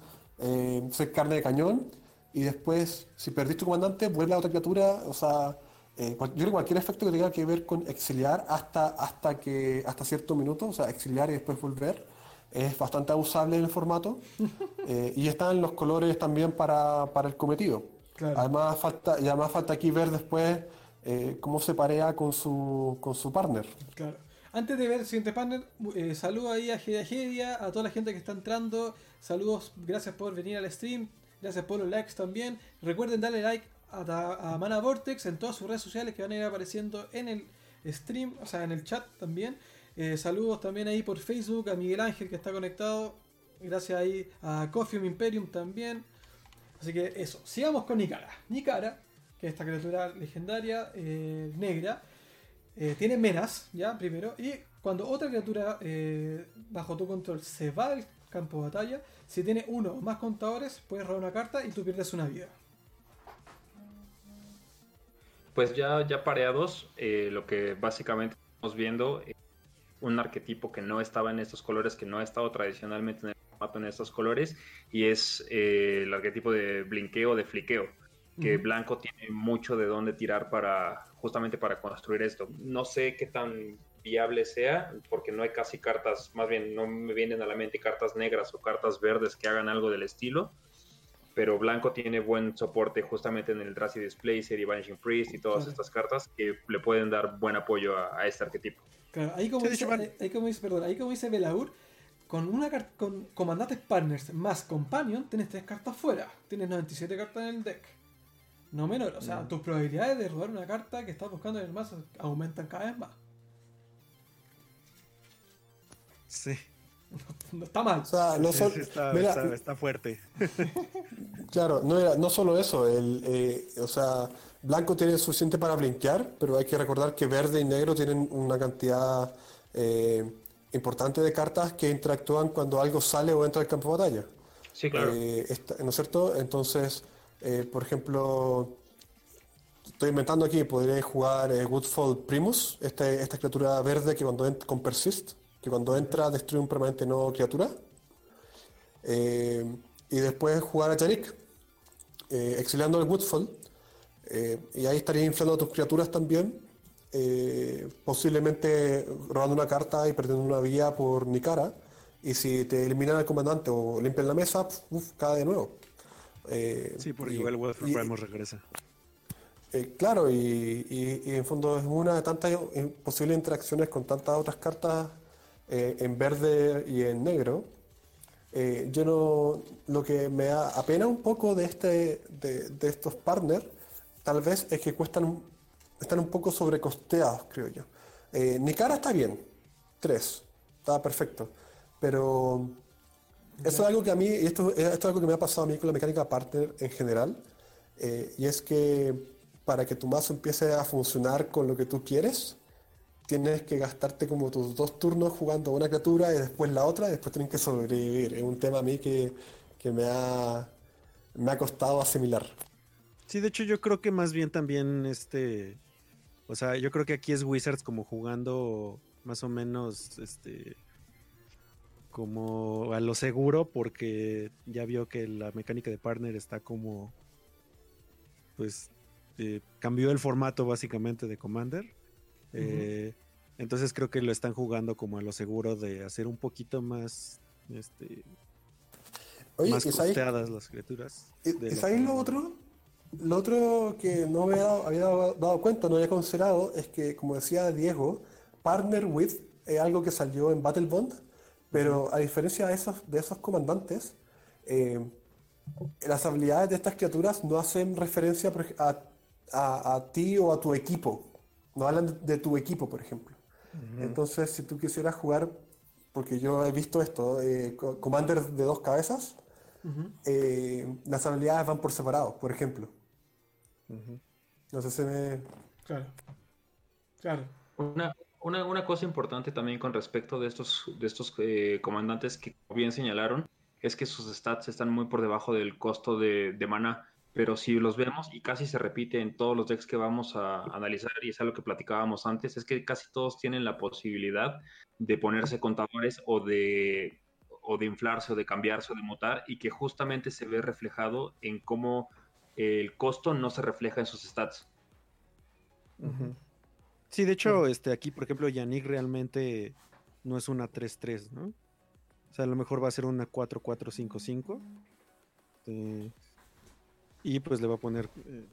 ser carne de cañón, y después, si perdiste tu comandante, vuelve a otra criatura, o sea, eh, yo creo que cualquier efecto que tenga que ver con exiliar hasta, hasta, que, hasta cierto minuto, o sea, exiliar y después volver, es bastante usable en el formato. Eh, y están los colores también para, el cometido. Además, falta, y además falta aquí ver después eh, cómo se parea con su, con su partner. Claro. Antes de ver el siguiente partner, saludo ahí a Gedia a toda la gente que está entrando. Saludos, gracias por venir al stream. Gracias por los likes también. Recuerden darle like a, Mana Vortex en todas sus redes sociales que van a ir apareciendo en el stream, o sea, en el chat también. Eh, saludos también ahí por Facebook a Miguel Ángel que está conectado. Gracias ahí a Coffeeum Imperium también. Así que eso, sigamos con Nikara. Nikara, que es esta criatura legendaria eh, negra, eh, tiene menas, ya, primero. Y cuando otra criatura bajo tu control se va del campo de batalla, si tiene uno o más contadores, puedes robar una carta y tú pierdes una vida. Pues ya, ya pareados, eh, lo que básicamente estamos viendo, es un arquetipo que no estaba en estos colores, que no ha estado tradicionalmente en el formato en estos colores, y es eh, el arquetipo de blinqueo, de fliqueo, que blanco tiene mucho de dónde tirar para justamente para construir esto. No sé qué tan viable sea, porque no hay casi cartas, más bien no me vienen a la mente cartas negras o cartas verdes que hagan algo del estilo pero Blanco tiene buen soporte justamente en el Drazi Displacer y Vanishing Priest y todas estas cartas que le pueden dar buen apoyo a, este arquetipo. Claro, ahí como, dice, ahí, como dice, perdón, ahí como dice Belaur, con una con comandantes partners más companion, tienes tres cartas fuera. Tienes 97 cartas en el deck. No menor, o sea, mm. tus probabilidades de robar una carta que estás buscando en el mazo aumentan cada vez más. Sí. No, está mal. está, fuerte. claro, no, no solo eso. El, eh, o sea, blanco tiene suficiente para blinkear, pero hay que recordar que verde y negro tienen una cantidad eh, importante de cartas que interactúan cuando algo sale o entra del campo de batalla. Sí, claro. Eh, ¿No es cierto? Entonces, por ejemplo, estoy inventando aquí, podría jugar Woodfall Primus, este, esta criatura verde que cuando entra con Persist que cuando entra destruye un permanente no criatura. Eh, y después jugar a eh, exiliando el Woodfall. Eh, y ahí estaría inflando tus criaturas también. Posiblemente robando una carta y perdiendo una vía por Nikara. Y si te eliminan al comandante o limpian la mesa, uf, cae de nuevo. sí, porque igual Woodfall regresa. claro, y, y, en fondo es una de tantas posibles interacciones con tantas otras cartas eh, en verde y en negro, eh, yo no, lo que me da apena un poco de, este, de, estos partners, tal vez es que cuestan, están un poco sobrecosteados, creo yo. Eh, cara está bien, tres, está perfecto, pero eso es algo que a mí, esto, esto, es algo que me ha pasado a mí con la mecánica partner en general, y es que para que tu mazo empiece a funcionar con lo que tú quieres, tienes que gastarte como tus dos turnos jugando una criatura y después la otra y después tienes que sobrevivir. Es un tema a mí que, me, ha, me ha costado asimilar. Sí, de hecho yo creo que más bien también este... O sea, yo creo que aquí es Wizards como jugando más o menos este como a lo seguro porque ya vio que la mecánica de partner está como pues eh, cambió el formato básicamente de Commander eh, entonces creo que lo están jugando como a lo seguro de hacer un poquito más este más costeadas las criaturas. ¿Es ahí lo otro? Lo otro que no me había dado, cuenta, no había considerado, es que, como decía Diego, Partner With es algo que salió en Battle Bond, pero a diferencia de esos, de esos comandantes, eh, las habilidades de estas criaturas no hacen referencia a, a, ti o a tu equipo. No hablan de tu equipo, por ejemplo. Entonces, si tú quisieras jugar, porque yo he visto esto, eh, Commander de dos cabezas, eh, las habilidades van por separado, por ejemplo. No sé si me... Claro. Claro. Una, cosa importante también con respecto de estos, de estos eh, comandantes que bien señalaron es que sus stats están muy por debajo del costo de, de mana pero si los vemos y casi se repite en todos los decks que vamos a analizar, y es algo que platicábamos antes, es que casi todos tienen la posibilidad de ponerse contadores o de, o de inflarse o de cambiarse o de mutar, y que justamente se ve reflejado en cómo el costo no se refleja en sus stats. Sí, de hecho, este, aquí, por ejemplo, Yannick realmente no es una 3-3, ¿no? O sea, a lo mejor va a ser una 4-4-5-5. Y pues le va a poner eh,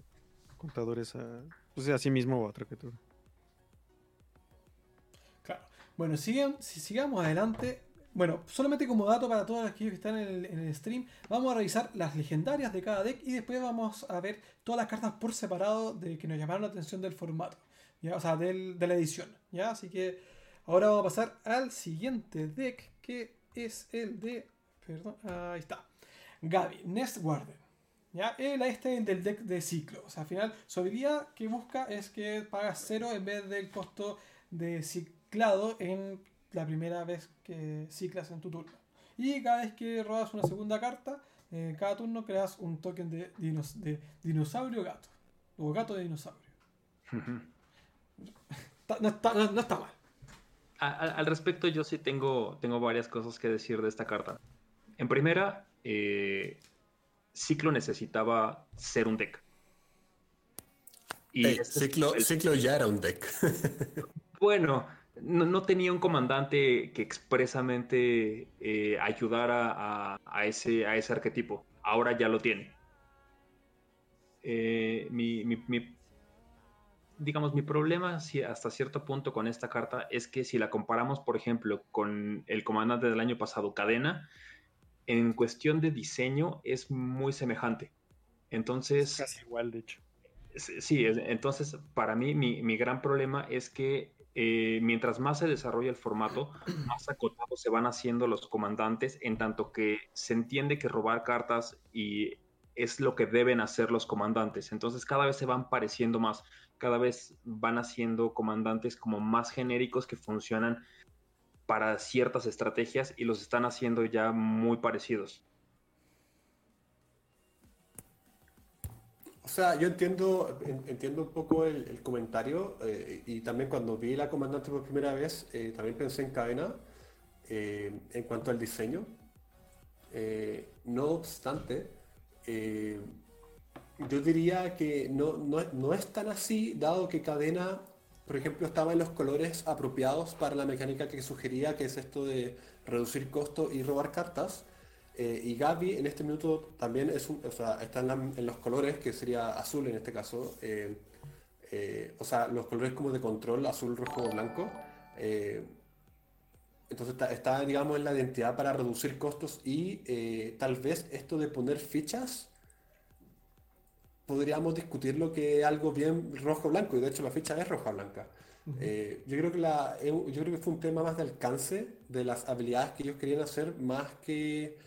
contadores a, pues, a sí mismo o a otra criatura. Claro. Bueno, si sigamos adelante. Bueno, solamente como dato para todos aquellos que están en el, stream, vamos a revisar las legendarias de cada deck y después vamos a ver todas las cartas por separado de que nos llamaron la atención del formato, ¿ya? o sea, de la edición. ¿ya? Así que ahora vamos a pasar al siguiente deck que es el de. Perdón, ahí está. Gaby, Nest Warden. ¿Ya? El este del deck de ciclo. O sea, al final, su habilidad que busca es que pagas cero en vez del costo de ciclado en la primera vez que ciclas en tu turno. Y cada vez que robas una segunda carta, en cada turno creas un token de, de dinosaurio gato. O gato de dinosaurio. no, está, mal. al respecto, yo sí tengo, tengo varias cosas que decir de esta carta. En primera, eh, Ciclo necesitaba ser un deck. Y este ciclo, ya era un deck. bueno, no, tenía un comandante que expresamente eh, ayudara a, ese, a ese arquetipo. Ahora ya lo tiene. Eh, mi, digamos, mi problema hasta cierto punto con esta carta es que si la comparamos, por ejemplo, con el comandante del año pasado, Cadena, en cuestión de diseño es muy semejante. Entonces... Casi igual, de hecho. Sí, entonces para mí mi, gran problema es que eh, mientras más se desarrolla el formato, más acotados se van haciendo los comandantes, en tanto que se entiende que robar cartas y es lo que deben hacer los comandantes. Entonces cada vez se van pareciendo más, cada vez van haciendo comandantes como más genéricos que funcionan para ciertas estrategias y los están haciendo ya muy parecidos. O sea, yo entiendo, entiendo un poco el, comentario eh, y también cuando vi la comandante por primera vez, eh, también pensé en cadena eh, en cuanto al diseño. no obstante, yo diría que no, no, no, es tan así, dado que cadena por ejemplo, estaba en los colores apropiados para la mecánica que sugería, que es esto de reducir costo y robar cartas. Eh, y Gaby en este minuto también es un, o sea, está en, los colores, que sería azul en este caso. Eh, eh, o sea, los colores como de control, azul, rojo, blanco. entonces está, está, digamos, en la identidad para reducir costos y tal vez esto de poner fichas podríamos discutir lo que es algo bien rojo-blanco, y de hecho la ficha es roja-blanca. Yo, creo que la, yo creo que fue un tema más de alcance de las habilidades que ellos querían hacer, más que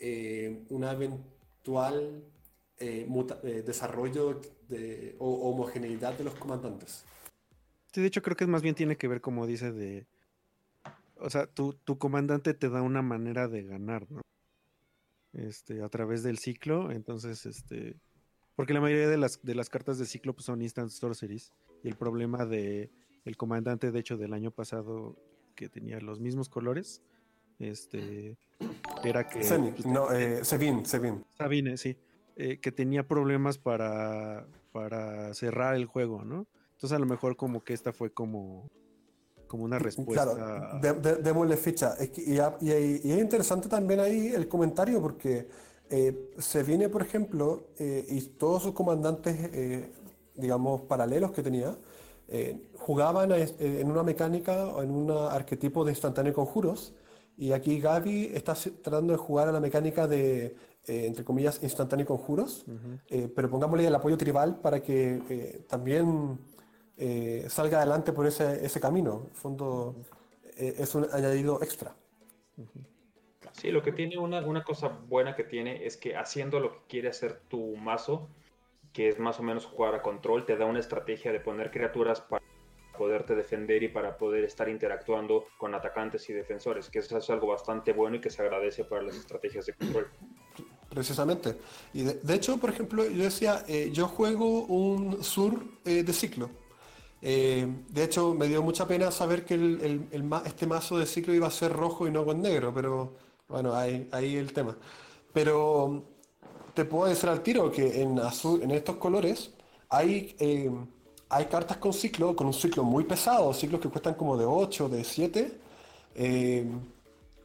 eh, una eventual eh, desarrollo de, o homogeneidad de los comandantes. Sí, de hecho creo que más bien tiene que ver, como dice, de... O sea, tu, tu comandante te da una manera de ganar, ¿no? Este, a través del ciclo, entonces, este... Porque la mayoría de las, de las cartas de ciclo pues, son instant sorceries. Y el problema de el comandante, de hecho, del año pasado, que tenía los mismos colores, este, era que... Pues, no, eh, Sevin, Sabine, sí. Eh, que tenía problemas para, para cerrar el juego, ¿no? Entonces a lo mejor como que esta fue como, como una respuesta. Claro, démosle ficha. y, es interesante también ahí el comentario porque eh, se viene, por ejemplo, eh, y todos sus comandantes, eh, digamos, paralelos que tenía, jugaban en una mecánica o en un arquetipo de instantáneo conjuros. Y aquí Gaby está tratando de jugar a la mecánica de, entre comillas, instantáneo conjuros, pero pongámosle el apoyo tribal para que también eh, salga adelante por ese, ese camino. En fondo, eh, es un añadido extra. Sí, lo que tiene una, una, cosa buena que tiene es que haciendo lo que quiere hacer tu mazo, que es más o menos jugar a control, te da una estrategia de poner criaturas para poderte defender y para poder estar interactuando con atacantes y defensores, que eso es algo bastante bueno y que se agradece para las estrategias de control. Precisamente. Y de, hecho, por ejemplo, yo decía, eh, yo juego un sur de ciclo eh, de hecho, me dio mucha pena saber que el, este mazo de ciclo iba a ser rojo y no con negro, pero bueno, ahí, ahí el tema. Pero te puedo decir al tiro que en azul, en estos colores, hay, eh, hay cartas con ciclo, con un ciclo muy pesado, ciclos que cuestan como de 8, de 7, eh,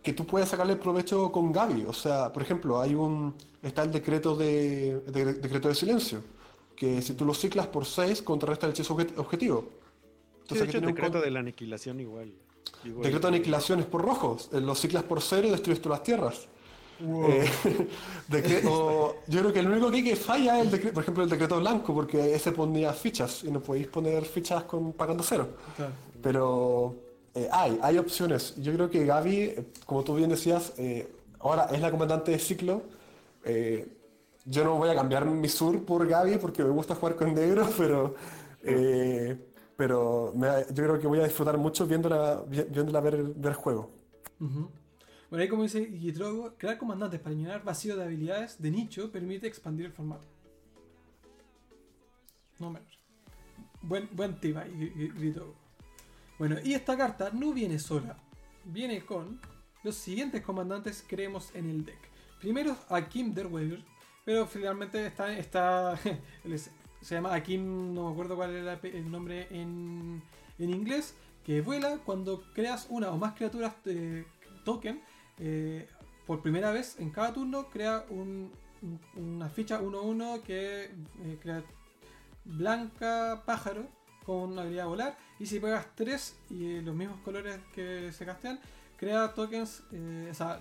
que tú puedes sacarle provecho con Gaby. O sea, por ejemplo, hay un. está el decreto de, decreto de silencio que si tú lo ciclas por 6 contrarresta el hechizo objetivo. Entonces, sí, de el decreto de la aniquilación igual. decreto de aniquilación es por rojos. Eh, lo ciclas por 0 y destruyes todas las tierras. Eh, yo creo que el único que, que falla es el decreto, por ejemplo el decreto blanco, porque ese ponía fichas y no podéis poner fichas con, pagando cero. Pero eh, hay, hay opciones. Yo creo que Gaby, como tú bien decías, ahora es la comandante de ciclo yo no voy a cambiar mi sur por Gaby porque me gusta jugar con negro, pero, eh, pero yo creo que voy a disfrutar mucho viéndola, viéndola ver, ver el juego. Bueno, ahí como dice Gitrogo, crear comandantes para llenar vacío de habilidades de nicho permite expandir el formato. No menos. Buen, buen tip Gitrogo. Bueno, y esta carta no viene sola. Viene con los siguientes comandantes que creemos en el deck. Primero a Kim Derweger, pero finalmente está, está se llama Akim, no me acuerdo cuál era el nombre en, en inglés, que vuela cuando creas una o más criaturas de token. Eh, por primera vez en cada turno crea una ficha 1-1 que eh, crea blanca pájaro con una habilidad volar. Y si pegas 3 y los mismos colores que se castean, crea tokens, eh, o sea,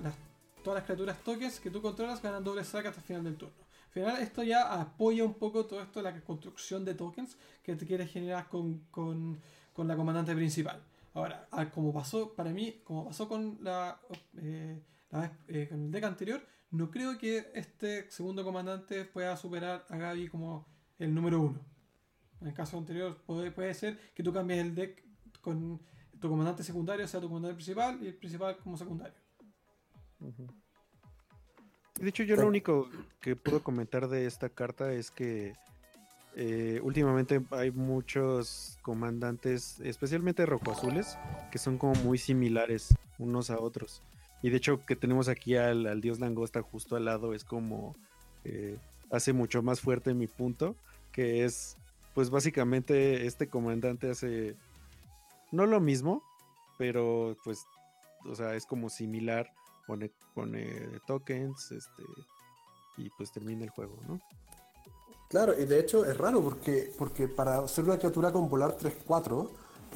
todas las criaturas tokens que tú controlas ganan doble saque hasta el final del turno. Al final esto ya apoya un poco todo esto de la construcción de tokens que te quieres generar con, la comandante principal. Ahora, como pasó para mí, como pasó con la, eh, eh, con el deck anterior, no creo que este segundo comandante pueda superar a Gaby como el número uno. En el caso anterior puede, puede ser que tú cambies el deck con tu comandante secundario sea tu comandante principal y el principal como secundario. De hecho, yo lo único que puedo comentar de esta carta es que eh, últimamente hay muchos comandantes, especialmente rojo-azules, que son como muy similares unos a otros. Y de hecho, que tenemos aquí al, dios langosta justo al lado es como eh, hace mucho más fuerte mi punto, que es, pues básicamente este comandante hace no lo mismo, pero pues, o sea, es como similar pone, pone tokens, este, y pues termina el juego, ¿no? Claro, y de hecho es raro porque, porque para hacer una criatura con volar 3-4,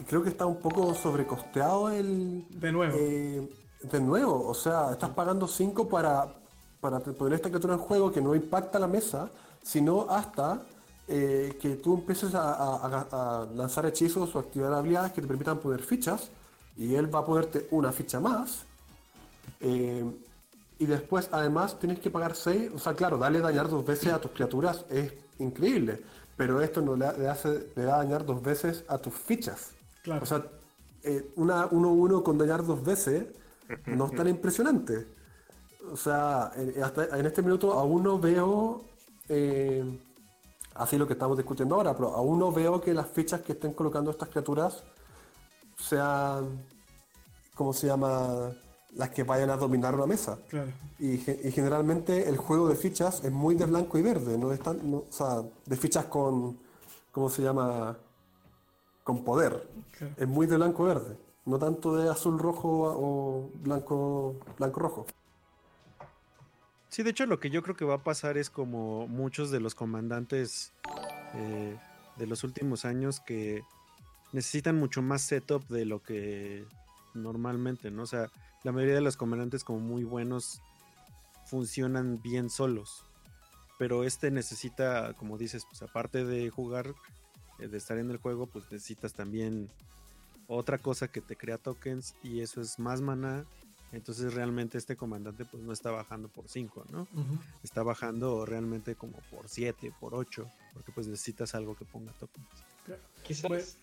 creo que está un poco sobrecosteado el... De nuevo. Eh, de nuevo, o sea, estás pagando 5 para, para poner esta criatura en juego que no impacta la mesa, sino hasta eh, que tú empieces a, lanzar hechizos o activar habilidades que te permitan poner fichas, y él va a ponerte una ficha más, eh, y después, además, tienes que pagar 6. O sea, claro, darle dañar dos veces a tus criaturas es increíble. Pero esto no le, hace, le da dañar dos veces a tus fichas. Claro. O sea, eh, una 1-1 con dañar dos veces no es tan impresionante. O sea, hasta en este minuto aún no veo eh, así lo que estamos discutiendo ahora, pero aún no veo que las fichas que estén colocando estas criaturas sean, ¿cómo se llama? Las que vayan a dominar una mesa. Y, generalmente el juego de fichas es muy de blanco y verde, no es tan, o sea, de fichas con, ¿cómo se llama? Con poder. Es muy de blanco y verde, no tanto de azul rojo o blanco blanco rojo. Sí, de hecho lo que yo creo que va a pasar es como muchos de los comandantes eh, de los últimos años que necesitan mucho más setup de lo que normalmente, ¿no? O sea, la mayoría de los comandantes como muy buenos funcionan bien solos. Pero este necesita, como dices, pues aparte de jugar, eh, de estar en el juego, pues necesitas también otra cosa que te crea tokens y eso es más mana entonces realmente este comandante pues no está bajando por 5, ¿no? Está bajando realmente como por 7, por 8, porque pues necesitas algo que ponga tokens. Quizás pues,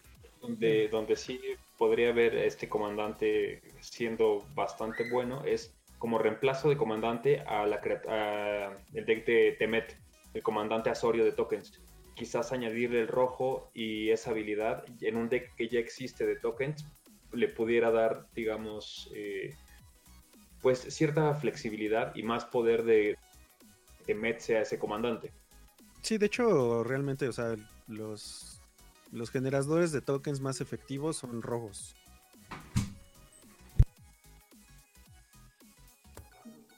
donde, donde sí podría ver este comandante siendo bastante bueno es como reemplazo de comandante a la el deck de Temet, el comandante Asorio de tokens. Quizás añadirle el rojo y esa habilidad en un deck que ya existe de tokens le pudiera dar, digamos, eh, pues cierta flexibilidad y más poder de que Met sea ese comandante. Sí, de hecho, realmente, o sea, los, los generadores de tokens más efectivos son rojos.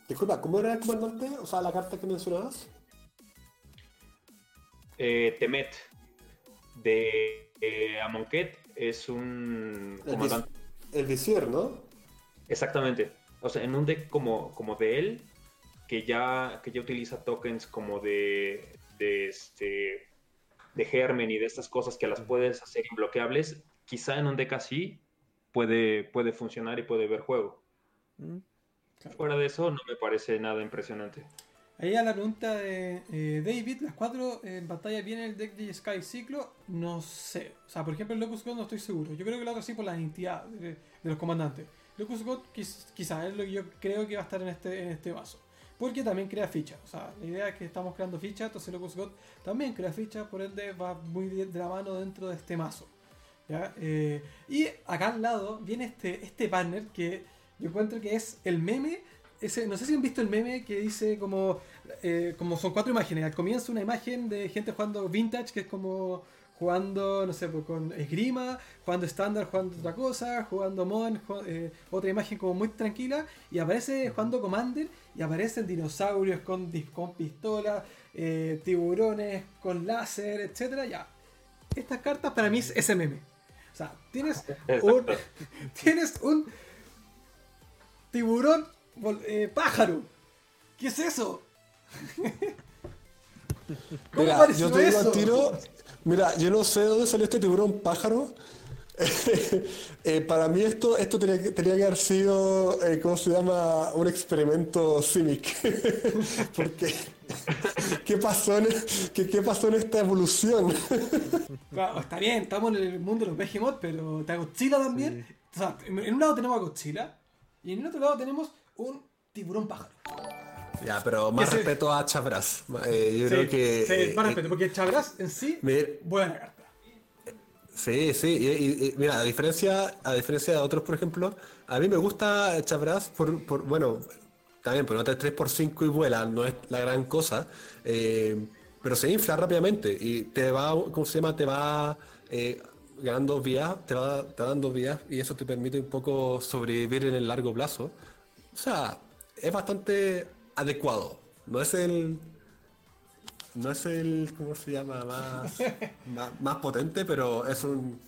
Disculpa, ¿cómo era el comandante? O sea, la carta que mencionabas. Eh, Temet de eh, Amonkhet es un comandante. El visier, ¿no? Exactamente o sea, en un deck como, como de él, que ya, que ya utiliza tokens como de, de, este, de Germen y de estas cosas que las puedes hacer imbloqueables, quizá en un deck así puede, puede funcionar y puede ver juego. Mm, Fuera de eso, no me parece nada impresionante. Ahí a la pregunta de eh, David, las cuatro en pantalla viene el deck de Sky Ciclo, no sé. O sea, por ejemplo, el Locus God no estoy seguro. Yo creo que lo hago así por la identidad de los comandantes. Locus God quizás es lo que yo creo que va a estar en este, en este vaso. Porque también crea fichas. O sea, la idea es que estamos creando fichas, entonces Locus God también crea fichas, por ende va muy de la mano dentro de este mazo. Eh, y acá al lado viene este, este banner que yo encuentro que es el meme. No sé si han visto el meme que dice como, eh, como son cuatro imágenes. Al comienzo una imagen de gente jugando vintage, que es como jugando, no sé, pues, con esgrima, jugando estándar, jugando otra cosa, jugando Mon, eh, otra imagen como muy tranquila, y aparece jugando Commander, y aparecen dinosaurios con, con pistolas, eh, tiburones con láser, etcétera, ya. Estas cartas para mí es SMM. O sea, tienes un, tienes un tiburón eh, pájaro. ¿Qué es eso? ¿Cómo Mira, yo te digo tiro, Mira, yo no sé dónde salió este tiburón pájaro. Eh, para mí esto, esto tenía, que, tenía que haber sido, eh, ¿cómo se llama? Un experimento CIMIC. Porque, ¿qué pasó, en, qué, pasó en esta evolución? está bien, estamos en el mundo de los Behemoth, pero está Godzilla también. O sea, en un lado tenemos a Godzilla y en el otro lado tenemos un tiburón pájaro. Ya, pero más respeto a Chabras. Eh, yo creo que. Sí, más eh, respeto, porque Chabras en sí, buena carta. Sí, sí, y, mira, a diferencia, a diferencia de otros, por ejemplo, a mí me gusta Chabras por, por bueno, también, por nota 3x5 y vuela, no es la gran cosa, eh, pero se infla rápidamente y te va, ¿cómo se llama? Te va ganando vías, te va, te va dando vías y eso te permite un poco sobrevivir en el largo plazo. O sea, es bastante adecuado. No es el. No es el. ¿Cómo se llama? Más, más, potente, pero es un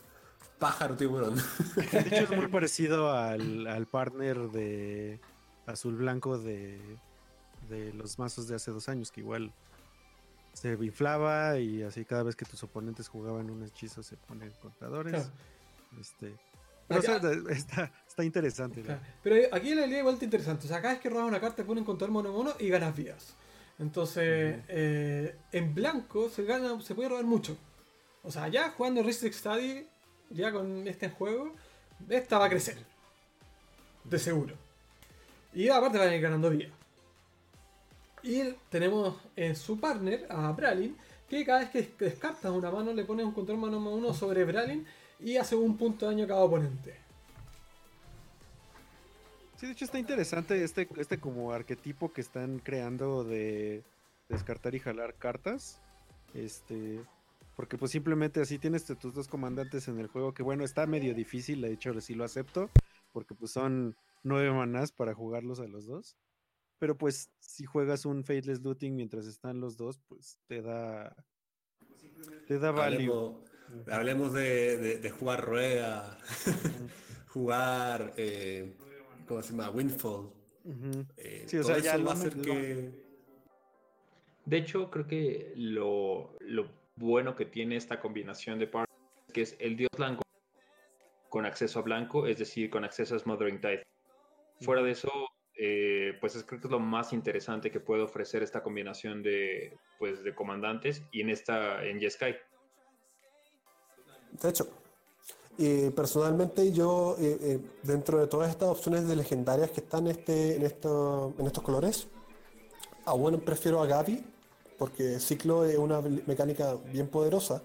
pájaro tiburón. De hecho, es muy parecido al, al partner de azul blanco de, de los mazos de hace dos años, que igual se inflaba y así cada vez que tus oponentes jugaban un hechizo se ponen contadores. Este, está, está, interesante. Pero aquí la idea igual está interesante. O sea, cada vez que robas una carta te ponen contador mono mono y ganas vías. Entonces, eh, en blanco se gana, se puede robar mucho. O sea, ya jugando Restrict Study, ya con este juego, esta va a crecer. De seguro. Y aparte va a ir ganando vida. Y tenemos en su partner, a Bralin, que cada vez que descartas una mano le pones un control mano a uno sobre Bralin y hace un punto de daño a cada oponente. Sí, de hecho está interesante este, este como arquetipo que están creando de descartar y jalar cartas. Este, porque pues simplemente así tienes tus dos comandantes en el juego, que bueno, está medio difícil, de hecho sí lo acepto, porque pues son nueve manás para jugarlos a los dos. Pero pues si juegas un Faithless Looting mientras están los dos, pues te da te da value. Hablemos, de, jugar rueda, jugar eh, ¿cómo se llama? Windfall. Eh, sí, o sea, ya va a ser que. De hecho, creo que lo, bueno que tiene esta combinación de partes que es el dios blanco con acceso a blanco, es decir, con acceso a Smothering Tide. Fuera de eso, eh, pues es, creo que es lo más interesante que puede ofrecer esta combinación de, pues, de comandantes y en esta, en Yeskai. De hecho, personalmente yo, eh, eh, dentro de todas estas opciones de legendarias que están este, en, en estos colores, aún prefiero a Gabi, porque Ciclo es una mecánica bien poderosa,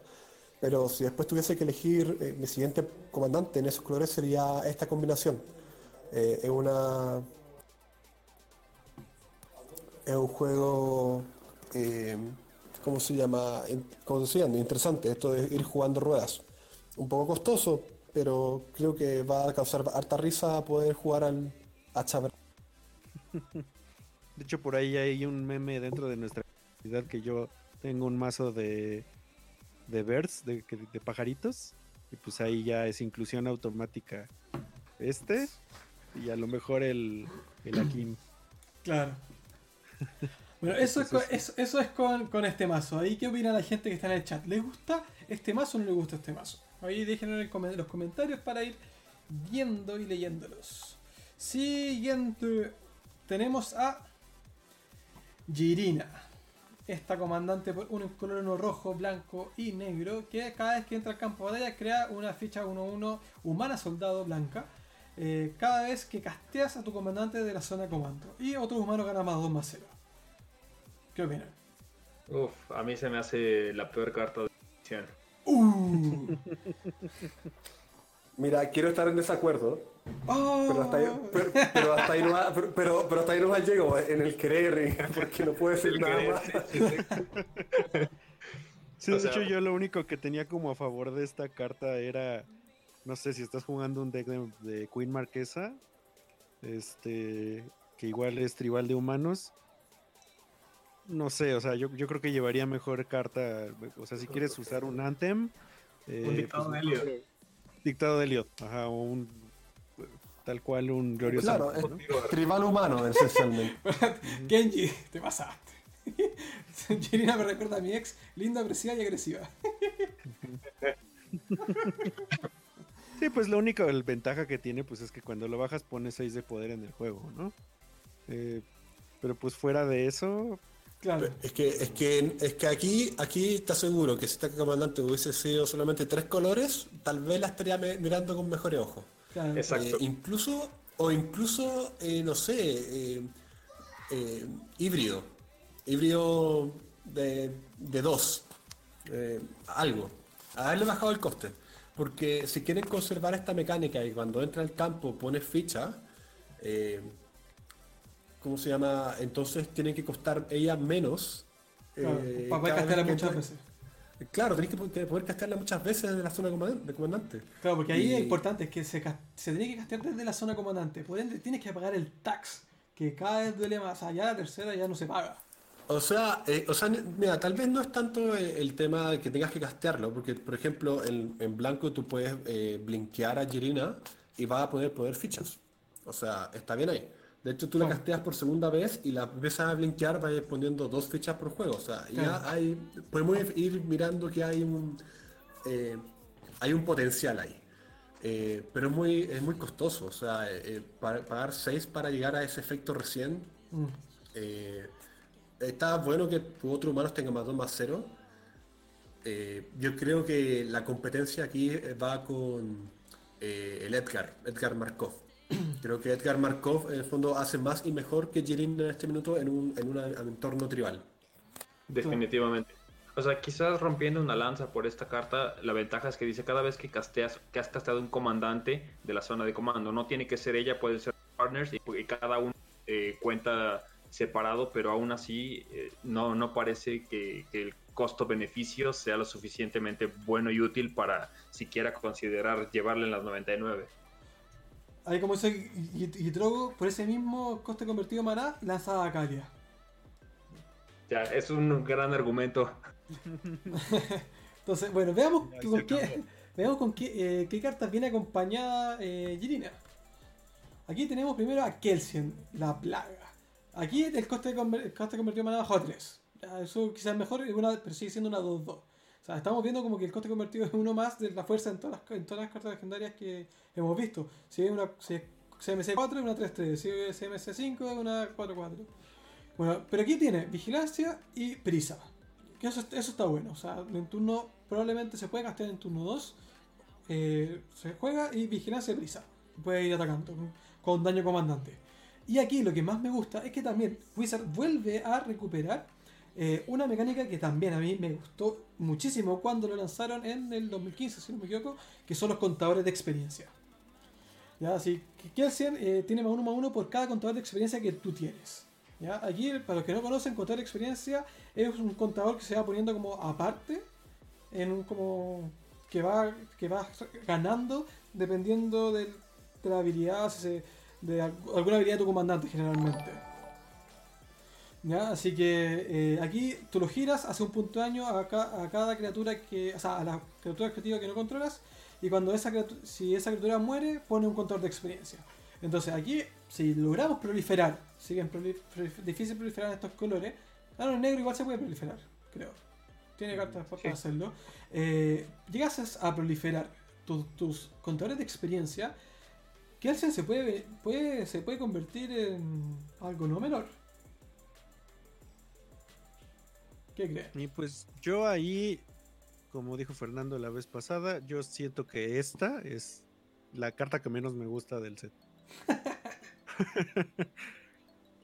pero si después tuviese que elegir mi siguiente comandante en esos colores sería esta combinación. es una es un juego, eh, ¿cómo se llama? Como decían, interesante, esto de ir jugando ruedas. Un poco costoso, pero creo que va a causar harta risa poder jugar al a De hecho, por ahí hay un meme dentro de nuestra comunidad que yo tengo un mazo de, de birds, de, de pajaritos, y pues ahí ya es inclusión automática este, y a lo mejor el, el Akim. Claro. Bueno, eso es, con, eso, es con, este mazo. Ahí, ¿qué opina la gente que está en el chat? ¿Les gusta este mazo o no les gusta este mazo? Ahí déjenlo en los comentarios para ir viendo y leyéndolos. Siguiente, tenemos a Girina. Esta comandante por un color rojo, blanco y negro. Que cada vez que entra al campo de batalla crea una ficha 1-1 humana soldado blanca eh, cada vez que casteas a tu comandante de la zona de comando. Y otro humano gana más 2 más 0. ¿Qué opinan? Uf, a mí se me hace la peor carta de edición. Uh. Mira, quiero estar en desacuerdo. Pero, hasta ahí, pero, pero, hasta ahí no va, pero, pero, hasta ahí no va llego en el querer, porque no puede ser nada más. Sí, de hecho, yo lo único que tenía como a favor de esta carta era no sé si estás jugando un deck de, Queen Marquesa, este, que igual es tribal de humanos. No sé, o sea, yo, creo que llevaría mejor carta. O sea, si quieres usar un Anthem. Eh, un dictado pues, de Elliot. Dictado de Elliot, ajá, o un. Tal cual un glorioso. Claro, tribal humano, esencialmente. Genji, te pasaste. Jirina me recuerda a mi ex, linda, agresiva y agresiva. Sí, pues la única ventaja que tiene pues es que cuando lo bajas pones 6 de poder en el juego, ¿no? Eh, pero pues fuera de eso... Claro. Es que, es que, es que aquí, aquí está seguro que si este comandante hubiese sido solamente tres colores, tal vez la estaría mirando con mejores ojos. Claro. Exacto. Eh, incluso, o incluso, eh, no sé, híbrido. Híbrido de, de dos. algo. Haberle bajado el coste. Porque si quieren conservar esta mecánica y cuando entra al campo pones ficha, eh, ¿cómo se llama? Entonces tienen que costar ella menos. Eh, para poder castearla muchas veces. Claro, tenés que poder castearla muchas veces desde la zona de comandante. Claro, porque ahí es importante es que se, se tiene que castear desde la zona comandante. Por ende, tienes que pagar el tax, que cada vez duele más. Allá la tercera ya no se paga. O sea, eh, o sea, mira, tal vez no es tanto el tema de que tengas que castearlo, porque por ejemplo en, blanco tú puedes eh, blinkear a Girina y vas a poder poder fichas. O sea, está bien ahí. De hecho, tú la casteas por segunda vez y la empiezas a blinkear, vas poniendo dos fichas por juego. O sea, ya hay, podemos ir mirando que hay un, eh, hay un potencial ahí. Eh, pero es muy, es muy costoso. O sea, pagar 6 para llegar a ese efecto recién. Mm está bueno que tu otro humano tenga más 2 más 0. Eh, yo creo que la competencia aquí va con eh, el Edgar, Edgar Markov. Creo que Edgar Markov en el fondo hace más y mejor que Jirin en este minuto en un, en un entorno tribal. Definitivamente. O sea, quizás rompiendo una lanza por esta carta, la ventaja es que dice cada vez que casteas, que has casteado un comandante de la zona de comando, no tiene que ser ella, puede ser partners y, cada uno eh, cuenta separado, pero aún así eh, no, no parece que, el costo-beneficio sea lo suficientemente bueno y útil para siquiera considerar llevarle en las 99. Ahí como dice Gitrogo, por ese mismo coste convertido maná, lanzada a Kalia. Ya, es un gran argumento. Entonces, bueno, veamos con qué, veamos con qué, eh, qué cartas viene acompañada eh, Girina. Aquí tenemos primero a Kelsian, la plaga. Aquí el coste, de coste convertido en maná bajó a 3. eso quizás es mejor, pero sigue siendo una 2-2. Sea, estamos viendo como que el coste convertido es uno más de la fuerza en todas las, en todas las cartas legendarias que hemos visto. Si es una CMC 4 es una 3-3, si es CMC 5 es una 4-4. Bueno, pero aquí tiene vigilancia y prisa. Que eso, eso está bueno. O sea, en turno probablemente se puede gastar en turno 2. Eh, se juega y vigilancia y prisa. Puede ir atacando con daño comandante. Y aquí lo que más me gusta es que también Wizard vuelve a recuperar eh, una mecánica que también a mí me gustó muchísimo cuando lo lanzaron en el 2015, si no me equivoco, que son los contadores de experiencia. ¿Ya? Así que hacen? Eh, tiene más uno más uno por cada contador de experiencia que tú tienes. ¿Ya? Aquí, para los que no conocen, contador de experiencia es un contador que se va poniendo como aparte, en un como que va, que va ganando dependiendo de, la habilidad, de alguna habilidad de tu comandante generalmente. ¿Ya? Así que eh, aquí tú lo giras, hace un punto de daño a, cada criatura que. O sea, a la criatura objetiva que no controlas. Y cuando esa si esa criatura muere, pone un contador de experiencia. Entonces aquí, si logramos proliferar, si bien difícil proliferar estos colores, claro, el negro igual se puede proliferar, creo. Tiene mm, cartas para hacerlo. Eh, llegas a proliferar tus contadores de experiencia, que se puede, puede, se puede convertir en algo no menor. ¿Qué crees? Y pues yo ahí, como dijo Fernando la vez pasada, yo siento que esta es la carta que menos me gusta del set.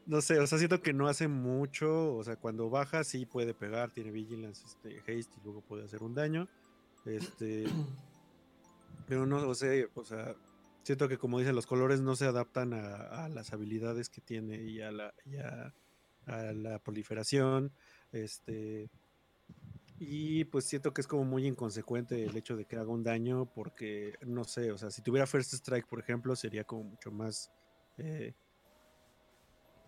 no sé, o sea, siento que no hace mucho. O sea, cuando baja sí puede pegar, tiene vigilance, este, haste y luego puede hacer un daño. Este. pero no, o sea, o sea, siento que como dicen, los colores no se adaptan a, las habilidades que tiene y a la, a la proliferación. Este. Y pues siento que es como muy inconsecuente el hecho de que haga un daño porque, no sé, o sea, si tuviera First Strike, por ejemplo, sería como mucho más, eh,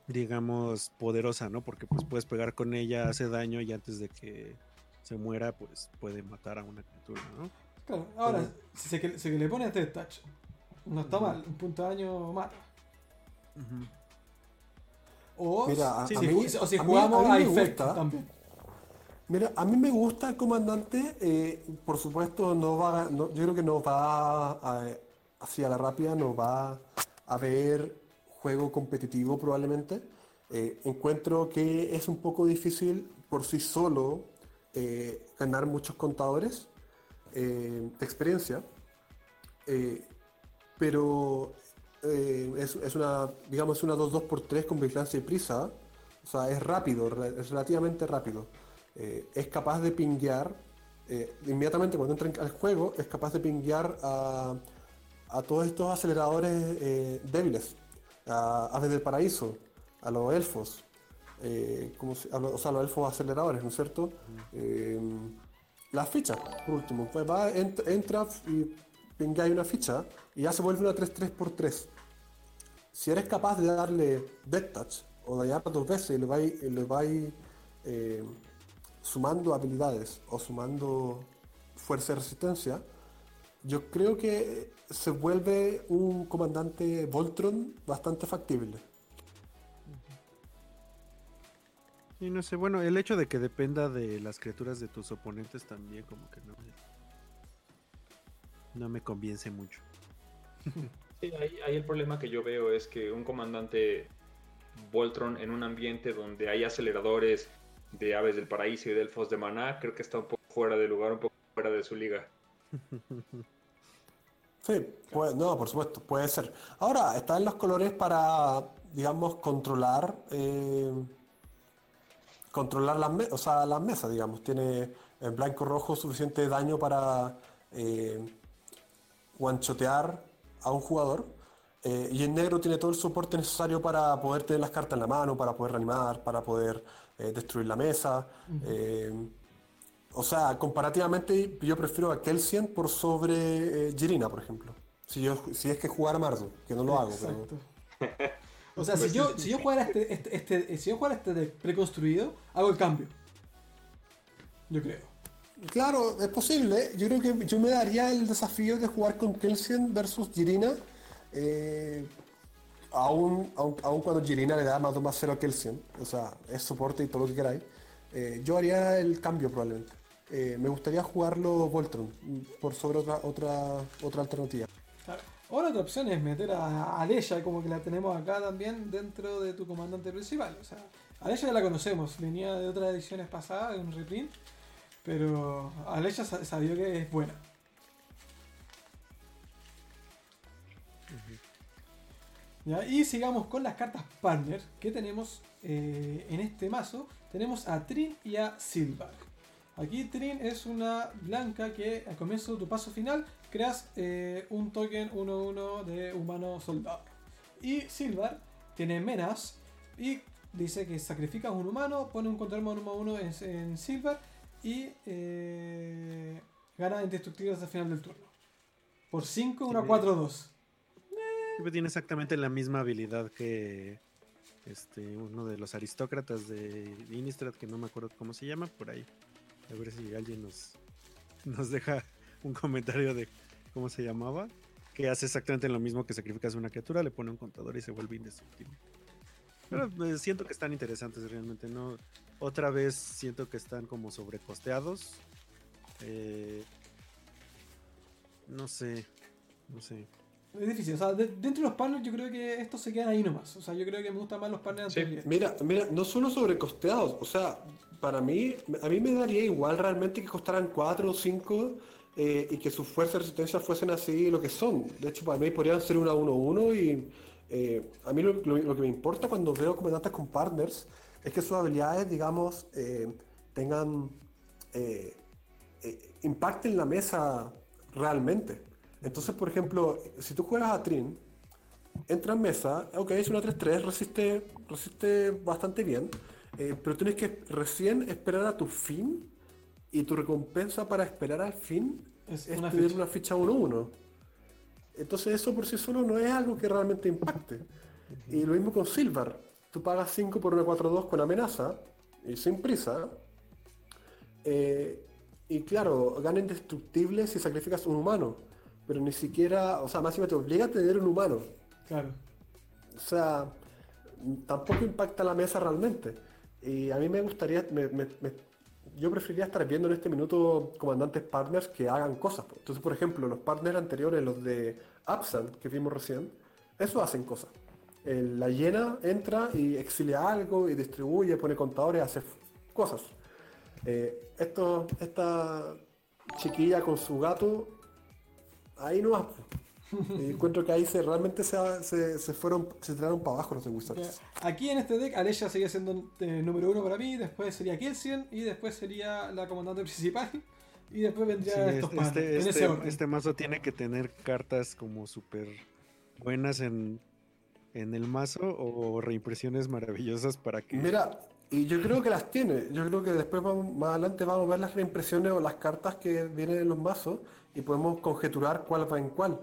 digamos, poderosa, ¿no? Porque pues puedes pegar con ella, hace daño y antes de que se muera, pues puede matar a una criatura, ¿no? Claro, ahora, si se, le pone este touch, no está mal, un punto de daño mata. O, si, jugamos a, a también. Mira, a mí me gusta el comandante, eh, por supuesto no va, yo creo que no va a, hacia la rápida, no va a haber juego competitivo probablemente. Eh, encuentro que es un poco difícil por sí solo eh, ganar muchos contadores de experiencia, pero es, es, una, digamos, una 2-2 por 3 con vigilancia y prisa, o sea, es rápido, es relativamente rápido. Eh, es capaz de pinguear, eh, inmediatamente cuando entra al juego, es capaz de pinguear a, todos estos aceleradores eh, débiles, a Aves del Paraíso, a los elfos, como o sea, a los elfos aceleradores, ¿no es cierto? las fichas, por último, pues va, entra y pinguea una ficha y ya se vuelve una 3-3 por 3 si eres capaz de darle Death Touch o dañar dos veces y le vais, le vais sumando habilidades o sumando fuerza y resistencia, yo creo que se vuelve un comandante Voltron bastante factible. Y no sé, bueno, el hecho de que dependa de las criaturas de tus oponentes también como que no me, no me convence mucho. Sí, ahí, el problema que yo veo es que un comandante Voltron en un ambiente donde hay aceleradores, de Aves del Paraíso y de Elfos de Maná, creo que está un poco fuera de lugar, un poco fuera de su liga. Sí, no, por supuesto, puede ser. Ahora, están los colores para, digamos, controlar eh, controlar las, o sea, las mesas, digamos. Tiene en blanco rojo suficiente daño para eh, guanchotear a un jugador. Eh, y en negro tiene todo el soporte necesario para poder tener las cartas en la mano, para poder reanimar, para poder eh, destruir la mesa. o sea, comparativamente yo prefiero a Kelsian por sobre Girina, por ejemplo. Si, yo, si es que jugar a Marzo, que no lo hago. O sea, si yo, si yo jugara este, este, este, si yo jugara este de preconstruido, hago el cambio. Yo creo. Claro, es posible. Yo creo que yo me daría el desafío de jugar con Kelsian versus Girina. Eh, aún, aun, cuando Girina le da más 2 más 0 a Kelsian. O sea, es soporte y todo lo que queráis. Eh, yo haría el cambio probablemente. Eh, me gustaría jugarlo Voltron por sobre otra, otra, otra alternativa. Otra opción es meter a Aleya, como que la tenemos acá también, dentro de tu comandante principal. O sea, Aleya ya la conocemos, venía de otras ediciones pasadas, de un reprint, pero Aleya sabía que es buena. Y sigamos con las cartas partner que tenemos eh, en este mazo. Tenemos a Trin y a Silver. Aquí Trin es una blanca que al comienzo de tu paso final creas eh, un token 1-1 de humano soldado. Y Silver tiene menas y dice que sacrificas un humano, pone un control 1-1 en, Silver y eh, gana indestructibles al final del turno. Por 5, 1 4, 2. Tiene exactamente la misma habilidad que este, uno de los aristócratas de Innistrad, que no me acuerdo cómo se llama, por ahí. A ver si alguien nos, nos deja un comentario de cómo se llamaba. Que hace exactamente lo mismo que sacrificas una criatura, le pone un contador y se vuelve indestructible. Pero eh, siento que están interesantes realmente, ¿no? Otra vez siento que están como sobrecosteados. Eh, no sé, no sé. Es difícil, o sea, dentro de los partners yo creo que estos se quedan ahí nomás. O sea, yo creo que me gustan más los partners anteriores. Mira, mira, no solo sobrecosteados, o sea, para mí, a mí me daría igual realmente que costaran 4 o 5 eh, y que sus fuerzas de resistencia fuesen así lo que son. De hecho, para mí podrían ser una 1-1 y eh, a mí lo, que me importa cuando veo comandantes con partners es que sus habilidades, digamos, eh, tengan, impacten la mesa realmente. Entonces, por ejemplo, si tú juegas a Trin, entra en mesa, ok, es una 3-3, resiste, resiste bastante bien. Eh, pero tienes que recién esperar a tu fin y tu recompensa para esperar al fin es, una tener ficha. una ficha 1-1. Entonces eso por sí solo no es algo que realmente impacte. Y lo mismo con Silver. Tú pagas 5 por una 4-2 con amenaza y sin prisa. Eh, y claro, gana indestructible si sacrificas un humano. Pero ni siquiera, o sea, máximo te obliga a tener un humano. Claro. O sea, tampoco impacta la mesa realmente. Y a mí me gustaría, yo preferiría estar viendo en este minuto comandantes partners que hagan cosas. Entonces, por ejemplo, los partners anteriores, los de Absent, que vimos recién, eso hacen cosas. La llena entra y exilia algo y distribuye, pone contadores, hace cosas. Eh, esto, esta chiquilla con su gato, ahí no va. Y encuentro que ahí se, realmente se, se, fueron, se tiraron para abajo los de Wizards. Aquí en este deck, Aleya sigue siendo eh, número uno para mí, después sería Kelsian y después sería la comandante principal. Y después vendría estos este, este, este, mazo tiene que tener cartas como súper buenas en, en el mazo o reimpresiones maravillosas para que. Mira, y yo creo que las tiene. Yo creo que después más adelante vamos a ver las reimpresiones o las cartas que vienen en los mazos y podemos conjeturar cuál va en cuál.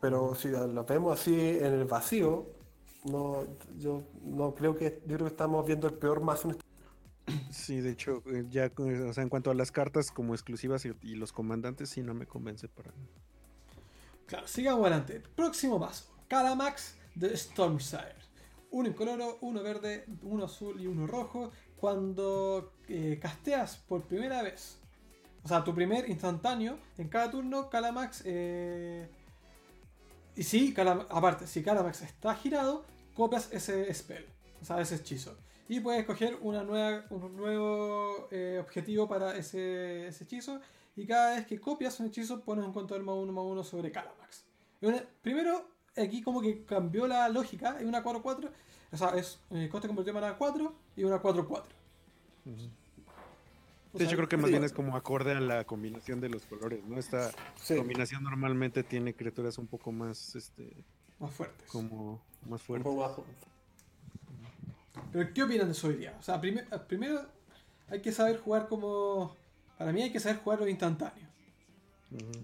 Pero si lo vemos así en el vacío, no, yo no creo que, yo creo que estamos viendo el peor mazo este Sí, de hecho, eh, ya o sea, en cuanto a las cartas como exclusivas y, los comandantes, sí no me convence para. Claro, sigamos adelante. Próximo mazo: Calamax de Stormsire. Uno incoloro, uno verde, uno azul y uno rojo. Cuando eh, casteas por primera vez, o sea, tu primer instantáneo, en cada turno, Calamax eh, y si, aparte, si Calamax está girado, copias ese spell, o sea, ese hechizo. y puedes escoger un nuevo eh, objetivo para ese, hechizo. Y cada vez que copias un hechizo, pones un contador más uno más uno sobre Calamax. primero, aquí como que cambió la lógica. Es una 4-4. O sea, es eh, coste convertido en mana 4 y una 4-4. yo creo que más bien es como acorde a la combinación de los colores, ¿no? Esta combinación normalmente tiene criaturas un poco más, este... Más fuertes. Como más fuertes. Pero ¿qué opinan de eso hoy día? O sea, primero hay que saber jugar como... Para mí hay que saber jugar lo instantáneo.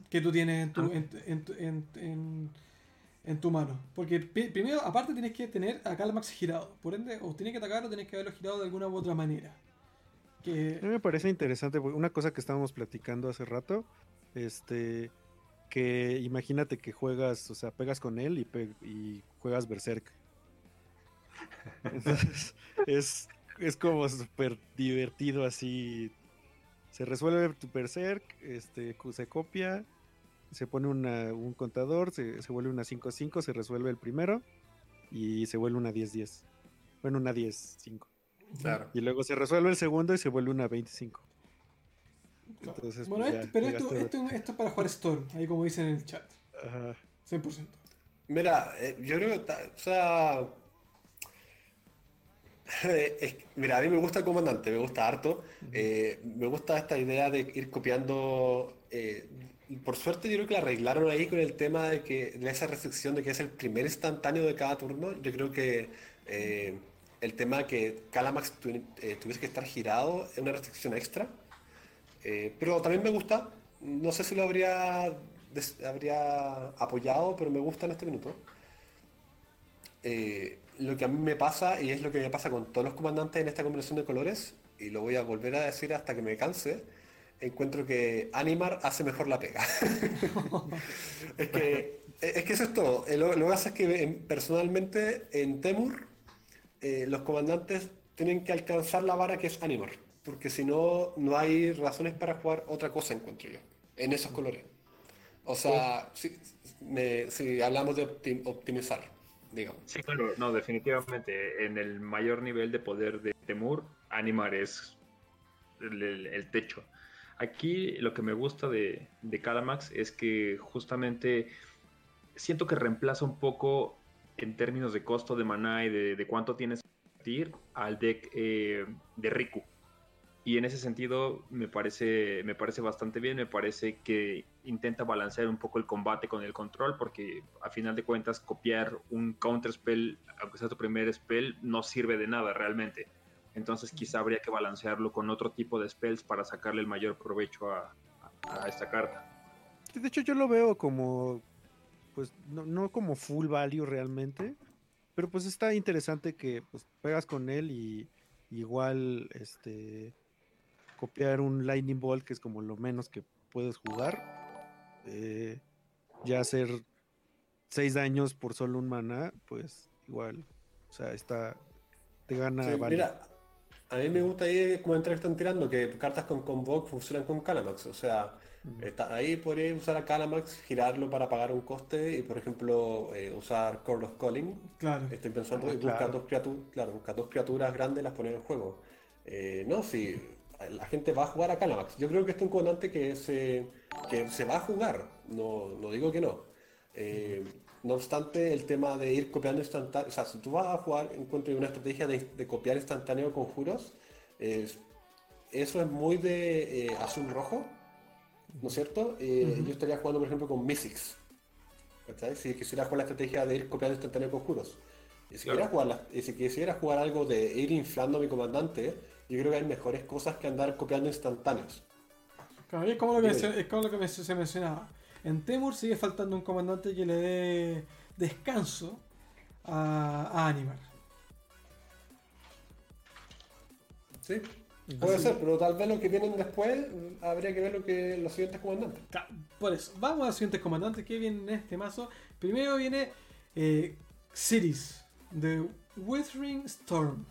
Que tú tienes en tu, ah. en, en, tu mano. Porque primero, aparte tienes que tener a Calmax girado. Por ende, o tienes que atacarlo o tienes que haberlo girado de alguna u otra manera. Que... A mí me parece interesante, una cosa que estábamos platicando hace rato, este, que imagínate que juegas, o sea, pegas con él y, y juegas Berserk. Entonces, es, es como súper divertido así. Se resuelve tu Berserk, este, se copia, se pone un contador, se, vuelve una 5-5, se resuelve el primero y se vuelve una 10-10. Bueno, una 10-5. Claro. Y luego se resuelve el segundo y se vuelve una 25. Entonces, bueno, pues pero esto, esto, es para jugar Storm, ahí como dicen en el chat. Ajá. 100%. Mira, eh, yo creo que, o sea, mira, a mí me gusta el comandante, me gusta harto. Eh, me gusta esta idea de ir copiando. Eh, por suerte, yo creo que la arreglaron ahí con el tema de que de esa restricción de que es el primer instantáneo de cada turno. Yo creo que eh, el tema de que Calamax tuviese que estar girado es una restricción extra. pero también me gusta. No sé si lo habría, habría apoyado, pero me gusta en este minuto lo que a mí me pasa, y es lo que me pasa con todos los comandantes en esta combinación de colores, y lo voy a volver a decir hasta que me canse, encuentro que Animar hace mejor la pega. es, que, es que eso es todo. Eh, lo, que pasa es que personalmente en Temur eh, los comandantes tienen que alcanzar la vara que es Animar, porque si no, no hay razones para jugar otra cosa, encuentro yo, en esos colores. O sea, si, si hablamos de optimizar. Sí, claro, no, definitivamente. En el mayor nivel de poder de Temur, Animar es el, techo. Aquí lo que me gusta de, Calamax es que justamente siento que reemplaza un poco en términos de costo de maná y de, cuánto tienes que invertir al deck eh, de Riku. Y en ese sentido me parece, me parece bastante bien, me parece que intenta balancear un poco el combate con el control, porque a final de cuentas copiar un counter spell, aunque sea tu primer spell, no sirve de nada realmente. Entonces quizá habría que balancearlo con otro tipo de spells para sacarle el mayor provecho a, esta carta. De hecho yo lo veo como, pues no, no, como full value realmente, pero pues está interesante que pues pegas con él y igual este copiar un Lightning Bolt, que es como lo menos que puedes jugar. Eh, ya hacer seis daños por solo un mana, pues igual. O sea, está. Te gana. Mira, a mí me gusta ahí como entrar están tirando, que cartas con Convoke funcionan con Calamax. O sea, está, ahí podrías usar a Calamax, girarlo para pagar un coste y, por ejemplo, eh, usar Core of Calling. Claro. Estoy pensando en buscar, dos criaturas, claro, buscar dos criaturas grandes las poner en juego. Eh, no, si la gente va a jugar a Calamax. Yo creo que este es un comandante que se, que se va a jugar, no, no digo que no. Eh, no obstante, el tema de ir copiando instantáneo, o sea, si tú vas a jugar, encuentro una estrategia de, copiar instantáneo conjuros, eso es muy de eh, azul rojo, ¿no es cierto? Eh, yo estaría jugando, por ejemplo, con Mystics. Si quisiera jugar la estrategia de ir copiando instantáneo conjuros. Y si, quisiera jugar y si quisiera jugar algo de ir inflando a mi comandante, yo creo que hay mejores cosas que andar copiando instantáneos. Claro, es como lo que, se mencionaba. En Temur sigue faltando un comandante que le dé descanso a, Animar. Sí, puede ser, pero tal vez lo que vienen después habría que ver lo que los siguientes comandantes. por eso, vamos a los siguientes comandantes que vienen en este mazo. Primero viene eh, Cities de Withering Storm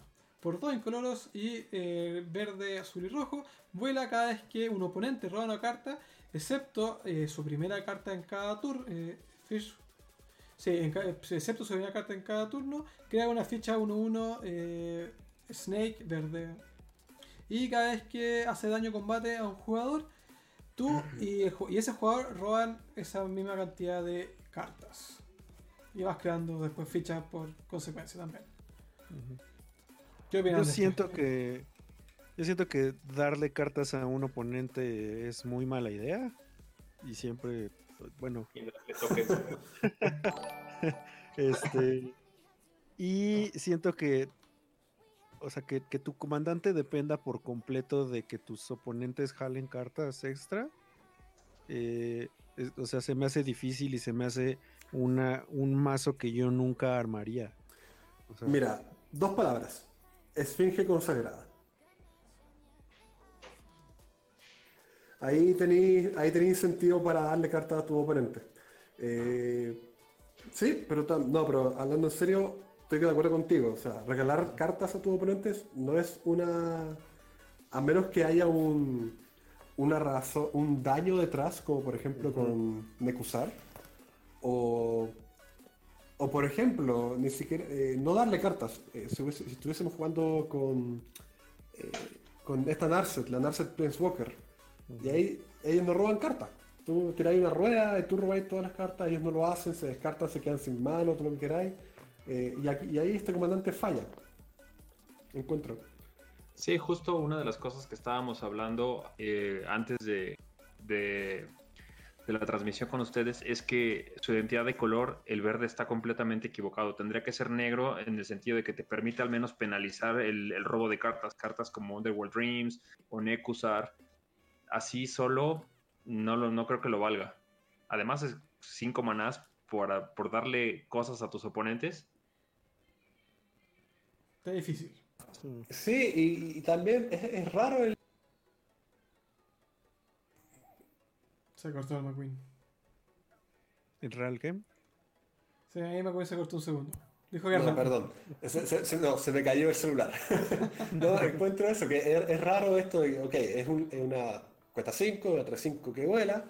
por dos incoloros y eh, verde, azul y rojo, vuela cada vez que un oponente roba una carta, excepto eh, su primera carta en cada turno. Eh, sí, excepto su primera carta en cada turno, crea una ficha 1-1 Snake verde. Y cada vez que hace daño combate a un jugador, tú y, ese jugador roban esa misma cantidad de cartas. Y vas creando después fichas por consecuencia también. ¿Qué opinas? Yo siento que. Yo siento que darle cartas a un oponente es muy mala idea. Y siempre. Bueno. este. Y siento que o sea, que, tu comandante dependa por completo de que tus oponentes jalen cartas extra. Eh, o sea, se me hace difícil y se me hace una, un mazo que yo nunca armaría. Mira, dos palabras. Esfinge consagrada. Ahí tenéis ahí tení incentivo para darle cartas a tu oponente. Eh, sí, pero no, pero hablando en serio, estoy de acuerdo contigo. O sea, regalar cartas a tus oponentes no es una. A menos que haya un. Una razón, un daño detrás, como por ejemplo con Nekusar. O. O por ejemplo, ni siquiera. Eh, no darle cartas. Eh, si, estuviésemos jugando con. Eh, con esta Narset, la Narset Planeswalker. Y ahí ellos no roban cartas. Tú tiráis una rueda y tú robáis todas las cartas, ellos no lo hacen, se descartan, se quedan sin mano, todo lo que queráis. Y, ahí este comandante falla. Encuentro. Sí, justo una de las cosas que estábamos hablando antes de, de, la transmisión con ustedes es que su identidad de color, el verde, está completamente equivocado. Tendría que ser negro en el sentido de que te permite al menos penalizar el, robo de cartas, cartas como Underworld Dreams o Nekusar. Así solo no, lo, no creo que lo valga. Además, es 5 manás por, por darle cosas a tus oponentes Está difícil. Sí, y, también es, raro el. Se cortó el McQueen. ¿El Real Game? Sí, ahí McQueen se cortó un segundo. Dijo que no, perdón. Se, no, se me cayó el celular. no, encuentro eso, que es, raro esto de, ok, es, un, es una cuesta 5, una 3-5 que vuela.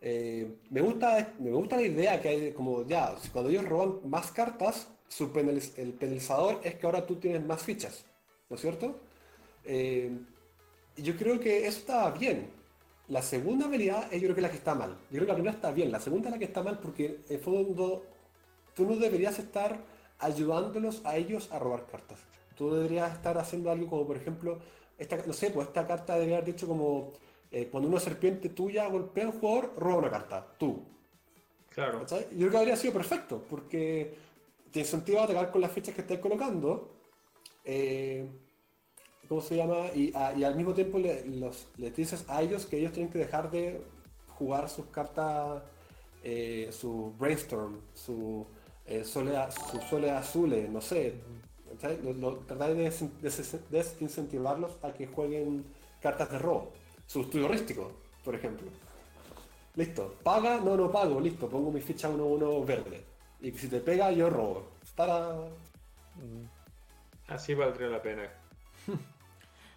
Eh, me, gusta, me gusta la idea que hay como, ya, cuando ellos roban más cartas, el penalizador es que ahora tú tienes más fichas, ¿no es cierto? Eh, yo creo que eso está bien. La segunda habilidad es yo creo que la que está mal. Yo creo que la primera está bien, la segunda es la que está mal porque en fondo tú no deberías estar ayudándolos a ellos a robar cartas. Tú deberías estar haciendo algo como por ejemplo, esta, no sé, pues esta carta debería haber dicho como eh, cuando una serpiente tuya golpea a un jugador, roba una carta, tú. Claro. Yo creo que habría sido perfecto, porque te incentiva a atacar con las fichas que estás colocando. Eh, ¿Cómo se llama? Y, al mismo tiempo le, les dices a ellos que ellos tienen que dejar de jugar sus cartas, eh, su brainstorm, su, eh, sole, su sole azul, no sé. tratar de desincentivarlos a que jueguen cartas de robo. Su turístico, por ejemplo. Listo. ¿Paga? No, no pago. Listo. Pongo mi ficha 1-1 verde. Y si te pega, yo robo. Para. Así valdría la pena.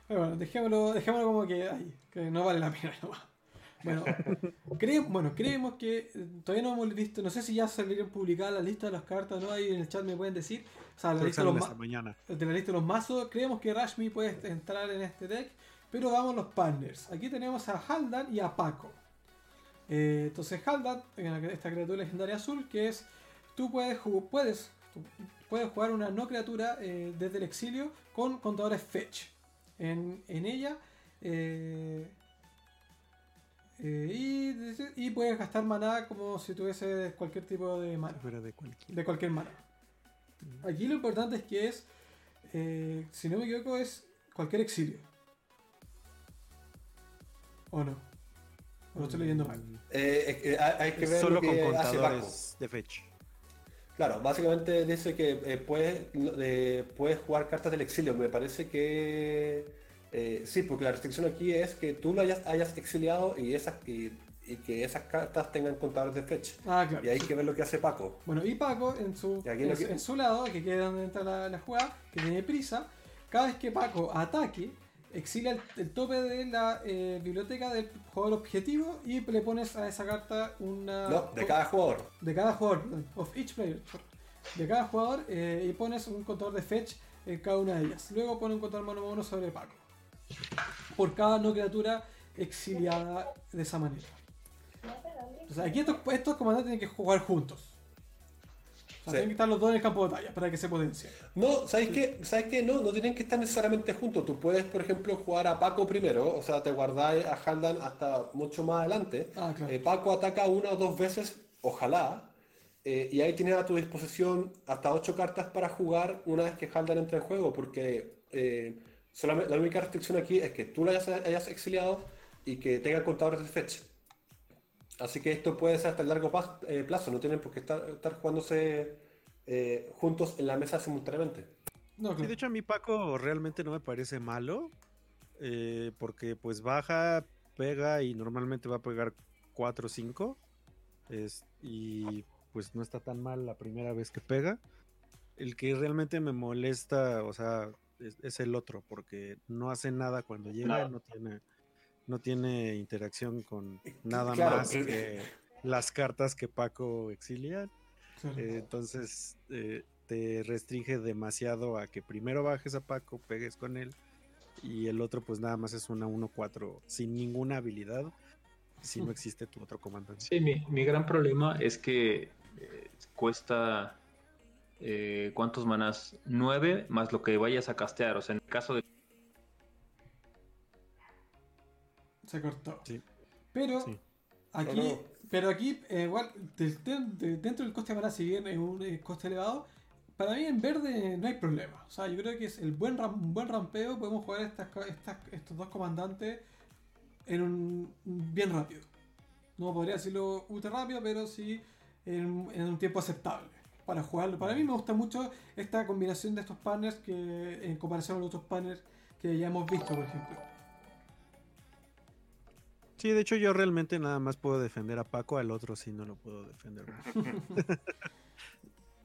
Bueno, dejémoslo, dejémoslo como que, ay, que no vale la pena Bueno, bueno, creemos que eh, todavía no hemos visto, no sé si ya salieron publicadas las listas de las cartas, ¿no? Ahí en el chat me pueden decir. O sea, la lista de, los mañana. de la lista de los mazos. Creemos que Rashmi puede entrar en este deck, pero vamos los partners. Aquí tenemos a Haldan y a Paco. Eh, entonces Haldan, esta criatura legendaria azul, que es tú puedes, puedes, puedes jugar una no criatura eh, desde el exilio con contadores fetch. En, ella. Eh, eh, y, puedes gastar maná como si tuviese cualquier tipo de mana. de cualquier. De cualquier. Mm. Aquí lo importante es que es, si no me equivoco, es cualquier exilio. ¿O no? ¿O lo estoy leyendo mal? hay que ver Solo con contadores de fetch. Claro, básicamente dice que eh, puedes, eh, puedes jugar cartas del exilio. Me parece que eh, sí, porque la restricción aquí es que tú lo hayas, hayas exiliado y, esas, y, que esas cartas tengan contadores de fetch. Ah, claro. Y hay que ver lo que hace Paco. Bueno, y Paco en su, en, su lado, que queda donde entra la, la jugada, que tiene prisa, cada vez que Paco ataque, exilia el, tope de la eh, biblioteca del jugador objetivo y le pones a esa carta una. No, de cada jugador. De cada jugador, of each player. de cada jugador eh, y pones un contador de fetch en cada una de ellas. Luego pone un contador mano a mano sobre Paco. Por cada no criatura exiliada de esa manera. Entonces aquí estos, estos comandantes tienen que jugar juntos. Tienen que estar los dos en el campo de batalla para que se potencie. No, ¿sabes qué? ¿Sabes qué? No, no tienen que estar necesariamente juntos. Tú puedes, por ejemplo, jugar a Paco primero, o sea, te guardáis a Haldan hasta mucho más adelante. Ah, eh, Paco ataca una o dos veces, ojalá, eh, y ahí tienes a tu disposición hasta ocho cartas para jugar una vez que Haldan entre en juego, porque eh, solamente, la única restricción aquí es que tú la hayas, exiliado y que tenga contadores de fetch. Así que esto puede ser hasta el largo eh, plazo, no tienen por qué estar, estar jugándose eh, juntos en la mesa simultáneamente. No, de hecho a mí Paco realmente no me parece malo, eh, porque pues baja, pega y normalmente va a pegar 4 o 5. y pues no está tan mal la primera vez que pega. El que realmente me molesta, o sea, es, el otro, porque no hace nada cuando llega, no tiene no tiene interacción con nada más que las cartas que Paco exilia. Eh, entonces eh, te restringe demasiado a que primero bajes a Paco, pegues con él y el otro pues nada más es una 1-4 sin ninguna habilidad si no existe tu otro comandante. Sí, mi, gran problema es que eh, cuesta ¿cuántos manas? 9 más lo que vayas a castear. O sea, en el caso de Se cortó. Pero aquí, pero aquí eh, igual, dentro del coste mana, si bien es un eh, coste elevado, para mí en verde no hay problema. O sea, yo creo que es el buen, buen rampeo. Podemos jugar estas, estos dos comandantes en un bien rápido. No podría decirlo ultra rápido, pero sí en, un tiempo aceptable para jugarlo. Para mí me gusta mucho esta combinación de estos partners que en comparación a los otros partners que ya hemos visto, por ejemplo. Sí, de hecho yo realmente nada más puedo defender a Paco, al otro sí no lo puedo defender.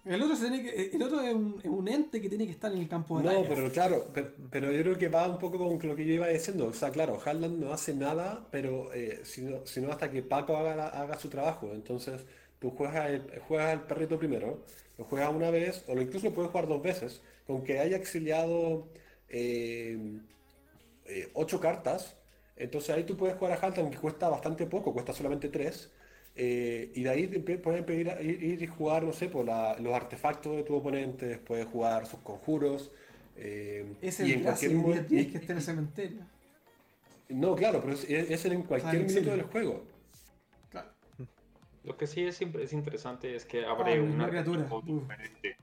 el, otro el otro es un, ente que tiene que estar en el campo de No, pero claro, pero, yo creo que va un poco con lo que yo iba diciendo. O sea, claro, Harlan no hace nada, pero eh, sino, sino, hasta que Paco haga, haga su trabajo. Entonces, tú juegas el, juegas al perrito primero, lo juegas una vez, o incluso puedes jugar dos veces, con que haya exiliado eh, eh, ocho cartas entonces ahí tú puedes jugar a Halton, que cuesta bastante poco, cuesta solamente 3. Eh, y de ahí puedes pedir, ir, y jugar, no sé, por los artefactos de tu oponente, puedes jugar sus conjuros. Eh, es el y en cualquier que esté en el cementerio. No, claro, pero es, en cualquier minuto del juego. Claro. Lo que sí es, es interesante es que abre ah, una, criatura diferente.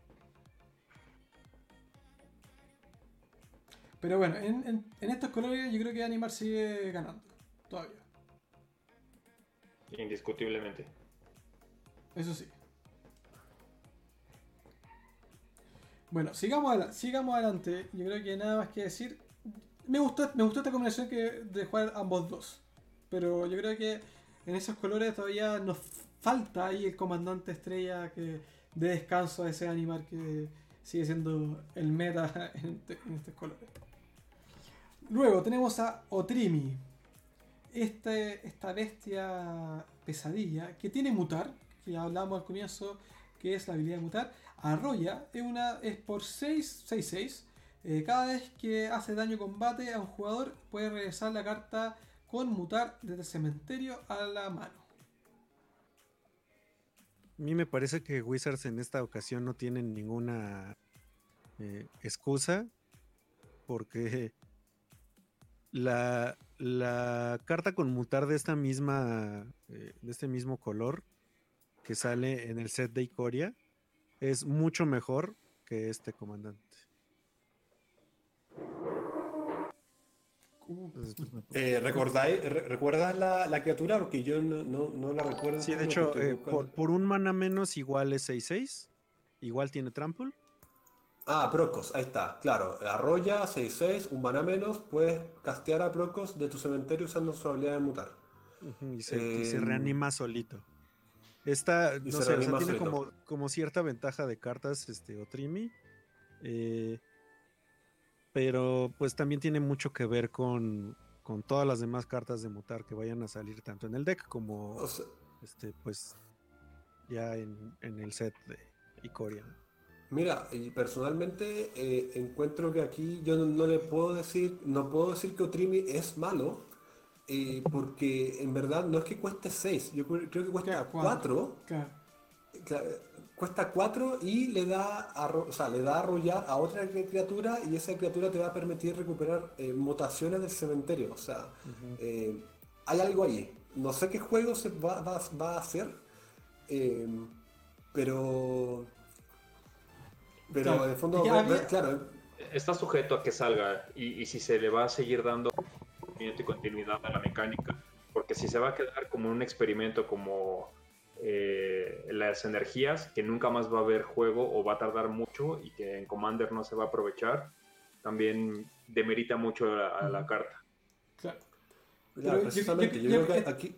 Pero bueno, en, estos colores yo creo que Animar sigue ganando. Todavía. Indiscutiblemente. Eso sí. Bueno, sigamos, sigamos adelante. Yo creo que nada más que decir. Me gustó, me gustó esta combinación que de jugar ambos dos. Pero yo creo que en esos colores todavía nos falta ahí el comandante estrella que de descanso a ese animal que sigue siendo el meta en, en estos colores. Luego tenemos a Otrimi. Este, esta bestia pesadilla que tiene mutar, que ya hablamos al comienzo, que es la habilidad de mutar. Arroya es, por 6, 6, 6. cada vez que hace daño combate a un jugador puede regresar la carta con mutar desde el cementerio a la mano. A mí me parece que Wizards en esta ocasión no tienen ninguna eh, excusa porque la, la carta con mutar de esta misma, eh, de este mismo color que sale en el set de Icoria es mucho mejor que este comandante. Eh, ¿Recuerdas la, criatura? Porque yo no, la recuerdo. Sí, de hecho, eh, por, por, un mana menos igual es 6-6. Igual tiene trample. Ah, Procos, ahí está, claro. Arroya, 6-6, un mana menos, puedes castear a Procos de tu cementerio usando su habilidad de mutar. y, se, reanima solito. Esta, no sé, tiene como, cierta ventaja de cartas, este, Otrimi. Eh, pero pues también tiene mucho que ver con, todas las demás cartas de mutar que vayan a salir tanto en el deck como este, pues ya en, en el set de Ikoria. Mira, y personalmente eh, encuentro que aquí yo no, le puedo decir, no puedo decir que Otrimi es malo, eh, porque en verdad no es que cueste 6, yo creo que cuesta 4. Cuesta 4 y le da, a, o sea, le da a arrollar a otra criatura y esa criatura te va a permitir recuperar eh, mutaciones del cementerio. O sea, hay algo ahí. No sé qué juego se va, va a hacer, pero pero claro. de fondo, claro. Está sujeto a que salga y, si se le va a seguir dando y continuidad a la mecánica. Porque si se va a quedar como un experimento como eh, las energías, que nunca más va a haber juego o va a tardar mucho y que en Commander no se va a aprovechar, también demerita mucho a, la carta. Claro. precisamente, yo, creo que aquí...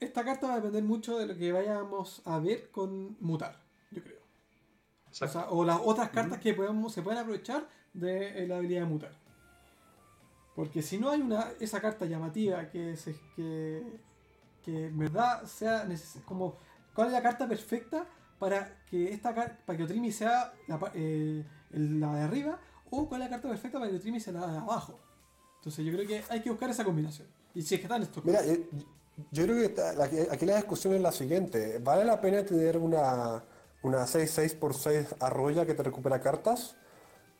Esta carta va a depender mucho de lo que vayamos a ver con mutar. O, las otras cartas que podemos, se pueden aprovechar de eh, la habilidad de mutar. Porque si no hay una esa carta llamativa que, se, que, que en verdad sea como cuál es la carta perfecta para que esta para que Otrimi sea la, eh, la, de arriba o cuál es la carta perfecta para que Otrimi sea la de abajo. Entonces yo creo que hay que buscar esa combinación. Y si es que están estos Mira, yo creo que aquí la discusión es la siguiente. ¿Vale la pena tener una una 6-6 por 6 arroya que te recupera cartas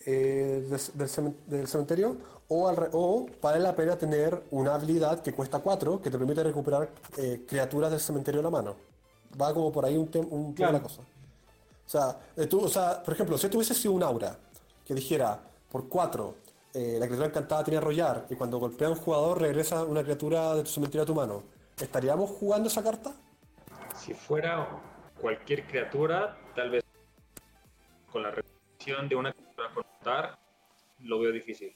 eh, del, cementerio, o, o, vale la pena tener una habilidad que cuesta 4 que te permite recuperar eh, criaturas del cementerio en la mano. Va como por ahí un, un la cosa. O sea, eh, tú, o sea, por ejemplo, si tuviese sido un aura que dijera por 4 la criatura encantada tiene arrollar y cuando golpea a un jugador regresa una criatura del cementerio a tu mano, ¿estaríamos jugando esa carta? Si fuera cualquier criatura, tal vez con la repetición de una criatura contar, lo veo difícil.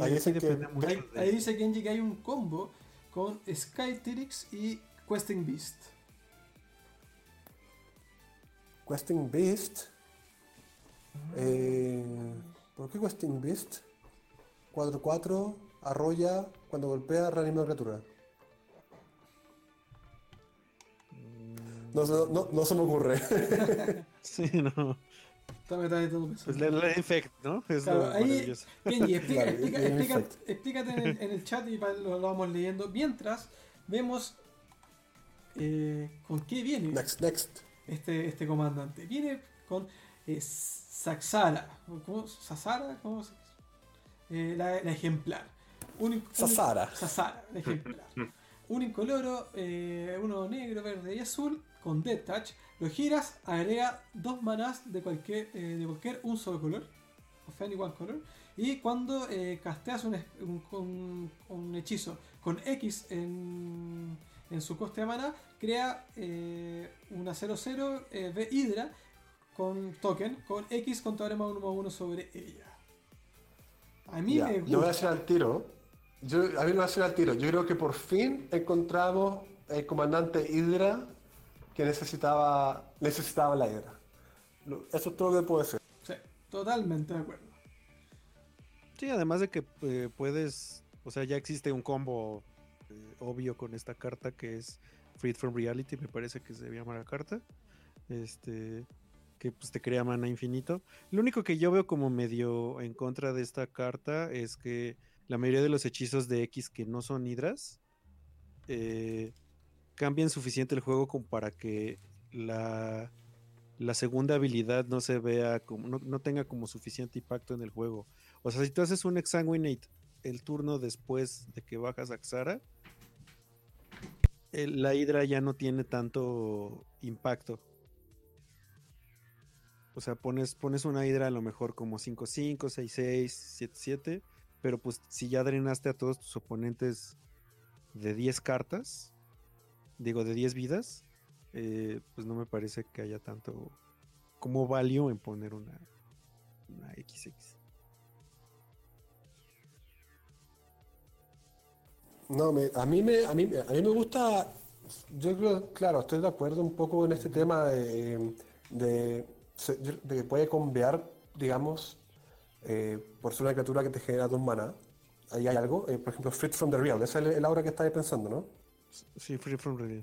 ahí, dice que, ahí, dice Kenji que hay un combo con Skytyrix y Questing Beast. Questing Beast. Eh, ¿Por qué Questing Beast? 4-4, arrolla, cuando golpea, reanima criatura. No, no, no, se me ocurre. sí, no. Pues la, la infect, ¿no? Es claro, ahí, Kenji, explica, explica, explícate en el, en el, chat y lo, lo, vamos leyendo. Mientras vemos eh, con qué viene next, next. Este, este comandante. Viene con eh, Saxara. ¿Cómo? ¿Sasara? ¿Cómo se eh, la, la, ejemplar. Un, Sasara. Sasara, la ejemplar. un incoloro, eh, uno negro, verde y azul con Death Touch, lo giras, agrega dos manás de cualquier, eh, de cualquier un solo color, of any one color, y cuando eh, casteas un, un, hechizo con X en, en, su coste de maná, crea eh, una 0-0 de Hydra con token, con X con teorema 1 1 sobre ella. A mí me gusta. Yo voy a hacer al tiro. Yo, a mí me voy a hacer al tiro. Yo creo que por fin encontramos el comandante Hydra que necesitaba, necesitaba la hidra. Eso es todo lo que puede ser. Sí, totalmente de acuerdo. Sí, además de que eh, puedes, o sea, ya existe un combo eh, obvio con esta carta que es Freed from Reality, me parece que se llama la carta. Este, que pues te crea mana infinito. Lo único que yo veo como medio en contra de esta carta es que la mayoría de los hechizos de X que no son hidras eh, cambien suficiente el juego como para que la, la segunda habilidad no se vea como, no, tenga como suficiente impacto en el juego. O sea, si tú haces un Exsanguinate el turno después de que bajas a Xara, la Hydra ya no tiene tanto impacto. O sea, pones, pones una Hydra a lo mejor como 5-5, 6-6, 7-7, pero pues si ya drenaste a todos tus oponentes de 10 cartas, digo, de 10 vidas, eh, pues no me parece que haya tanto como value en poner una, una XX. No, a, mí me, a, mí, a mí me gusta, yo creo, claro, estoy de acuerdo un poco en este tema de, de, que puede convear, digamos, eh, por ser una criatura que te genera dos maná. Ahí hay algo, eh, por ejemplo, Fit from the Real, esa es el aura que estáis pensando, ¿no? Sí, Free from Real.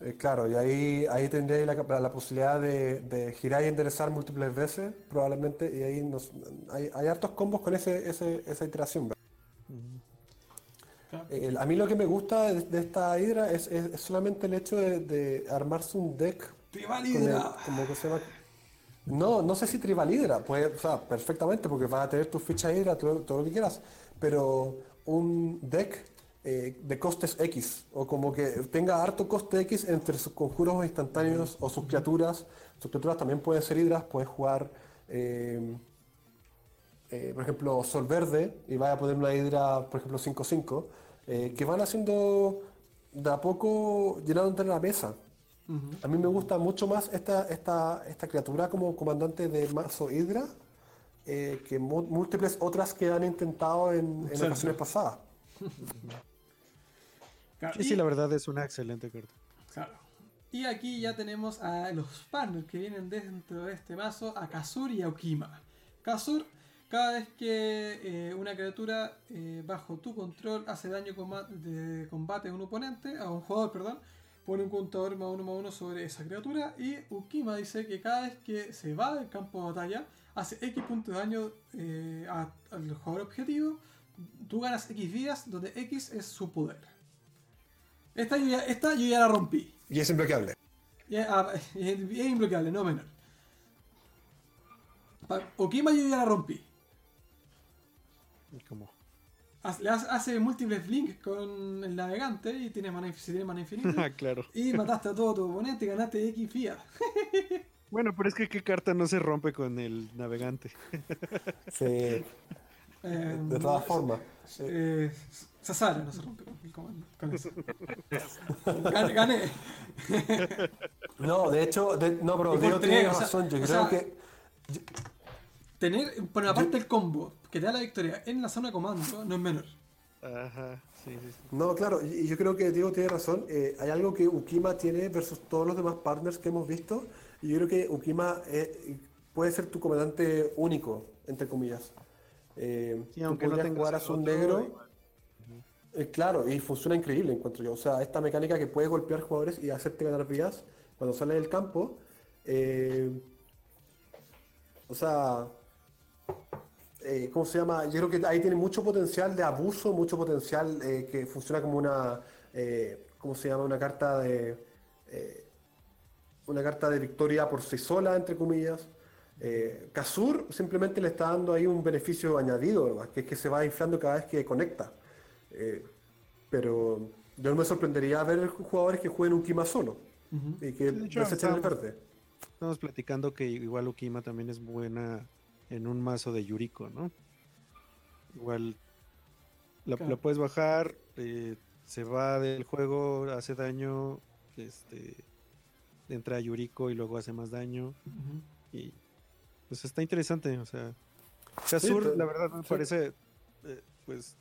Eh, claro, y ahí, ahí tendréis la, posibilidad de, girar y enderezar múltiples veces, probablemente, y ahí nos, hay, hay, hartos combos con ese, esa iteración. Eh, a mí lo que me gusta de, esta hidra es, solamente el hecho de, armarse un deck. Tribal hidra. como que se No, no sé si tribal hidra, pues, o sea, perfectamente, porque vas a tener tus fichas hidra, todo, todo lo que quieras, pero un deck eh, de costes X, o como que tenga harto coste X entre sus conjuros instantáneos o sus criaturas. Sus criaturas también pueden ser hidras, puedes jugar, eh, eh, por ejemplo, Sol Verde, y vaya a poner una hidra, por ejemplo, 5-5, que van haciendo de a poco llenando la mesa. A mí me gusta mucho más esta, esta, esta criatura como comandante de mazo Hydra que múltiples otras que han intentado en, en ocasiones pasadas. Sí, sí, la verdad es una excelente carta. Claro. Y aquí ya tenemos a los partners que vienen dentro de este mazo, a Kazur y a Okima. Kazur, cada vez que eh, una criatura eh, bajo tu control hace daño de combate a un oponente, a un jugador, perdón, pone un contador más uno más uno sobre esa criatura. Y Ukima dice que cada vez que se va del campo de batalla, hace X puntos de daño eh, al jugador objetivo. Tú ganas X vidas, donde X es su poder. Esta yo, ya, esta yo ya la rompí. Y es imbloqueable. Ah, es, imbloqueable, no menor. Okima yo ya la rompí. ¿Cómo? Hace, hace múltiples links con el navegante y tiene mana, tiene mana infinita. Ah, claro. Y mataste a todo tu oponente y ganaste X FIA. bueno, pero es que qué carta no se rompe con el navegante. sí. Eh, de todas formas. Eh, Sasara no se rompe con el comando. Con eso. Gané. No, de hecho, no, pero Diego tiene razón. Yo creo que. Tener, por aparte parte el combo que te da la victoria en la zona de comando no es menor. Ajá, sí, sí, No, claro, y yo creo que Diego tiene razón. Eh, hay algo que Ukima tiene versus todos los demás partners que hemos visto. Y yo creo que Ukima eh, puede ser tu comandante único, entre comillas. Eh, sí, aunque no tengas un negro. Eh, claro, y funciona increíble, encuentro yo. O sea, esta mecánica que puede golpear jugadores y hacerte ganar vidas cuando sale del campo. Eh, o sea, eh, ¿cómo se llama? Yo creo que ahí tiene mucho potencial de abuso, mucho potencial que funciona como una, ¿cómo se llama? Una carta de, una carta de victoria por sí sola, entre comillas. Eh, simplemente le está dando ahí un beneficio añadido, que es que se va inflando cada vez que conecta. Eh, pero yo no me sorprendería ver jugadores que jueguen un Kima solo y que desechen el verde. Estamos platicando que igual Ukima también es buena en un mazo de Yuriko, ¿no? Igual la, puedes bajar, eh, se va del juego, hace daño, este entra a Yuriko y luego hace más daño. Y pues está interesante, o sea. Kazur, la verdad, me parece, eh, pues,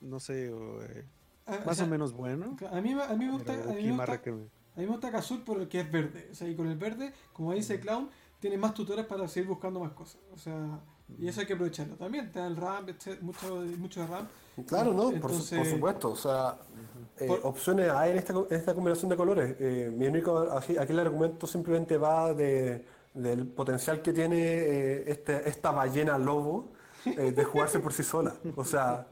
no sé, eh, ah, más o, menos bueno. A mí, a mí me gusta. A mí me gusta, a mí me gusta Kazur por el que es verde. O sea, y con el verde, como dice Clown, tiene más tutores para seguir buscando más cosas. O sea, y eso hay que aprovecharlo. También te da el RAM, mucho, mucho de RAM. Claro, no, por, supuesto. O sea, eh, opciones hay en esta, en esta combinación de colores. Eh, mi único, aquí, aquí, el argumento simplemente va de, del potencial que tiene eh, este, esta ballena lobo de jugarse por sí sola. O sea,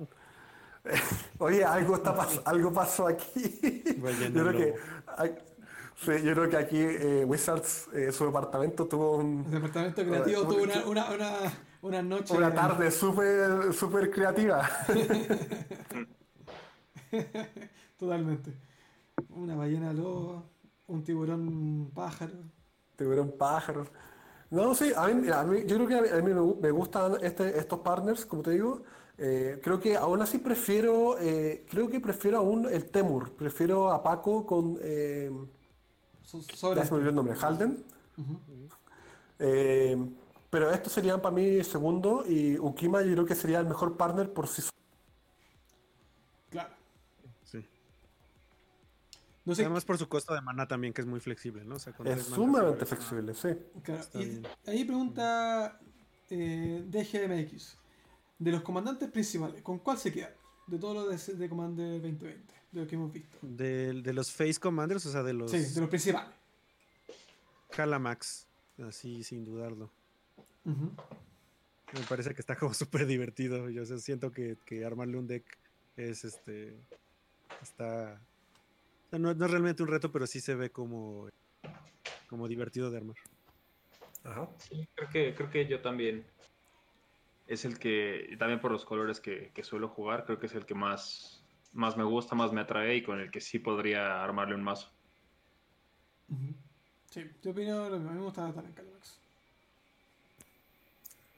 Oye, algo, está algo pasó aquí. yo, creo que, yo creo que aquí eh, Wizards, eh, su departamento tuvo un... El departamento creativo tuvo una, una, una, una, noche... Una tarde súper super creativa. Totalmente. Una ballena lobo, un tiburón pájaro. Tiburón pájaro. No, sí, a mí, a mí, yo creo que a mí, me, gustan este, estos partners, como te digo, eh, creo que aún así prefiero, eh, creo que prefiero aún el Temur, prefiero a Paco con, eh, sobre... ya se me el nombre, Halden. Eh, pero estos serían para mí segundo y Ukima yo creo que sería el mejor partner por sí Claro. Sí. No sé. Además por su costo de mana también, que es muy flexible, ¿no? es sumamente flexible, sí. ahí pregunta eh, DGMX de los comandantes principales, ¿con cuál se queda? de todos los de, Commander 2020, de lo que hemos visto. De, de, los Face Commanders, o sea, de los. Sí, de los principales. Calamax, así sin dudarlo. Me parece que está como súper divertido. Yo siento que, que, armarle un deck es este. Está. no, no, es realmente un reto, pero sí se ve como. como divertido de armar. Ajá. Sí, creo que, creo que yo también es el que, también por los colores que, suelo jugar, creo que es el que más, más me gusta, más me atrae y con el que sí podría armarle un mazo. Sí, yo opino lo mismo, a mí me gusta también Calimax.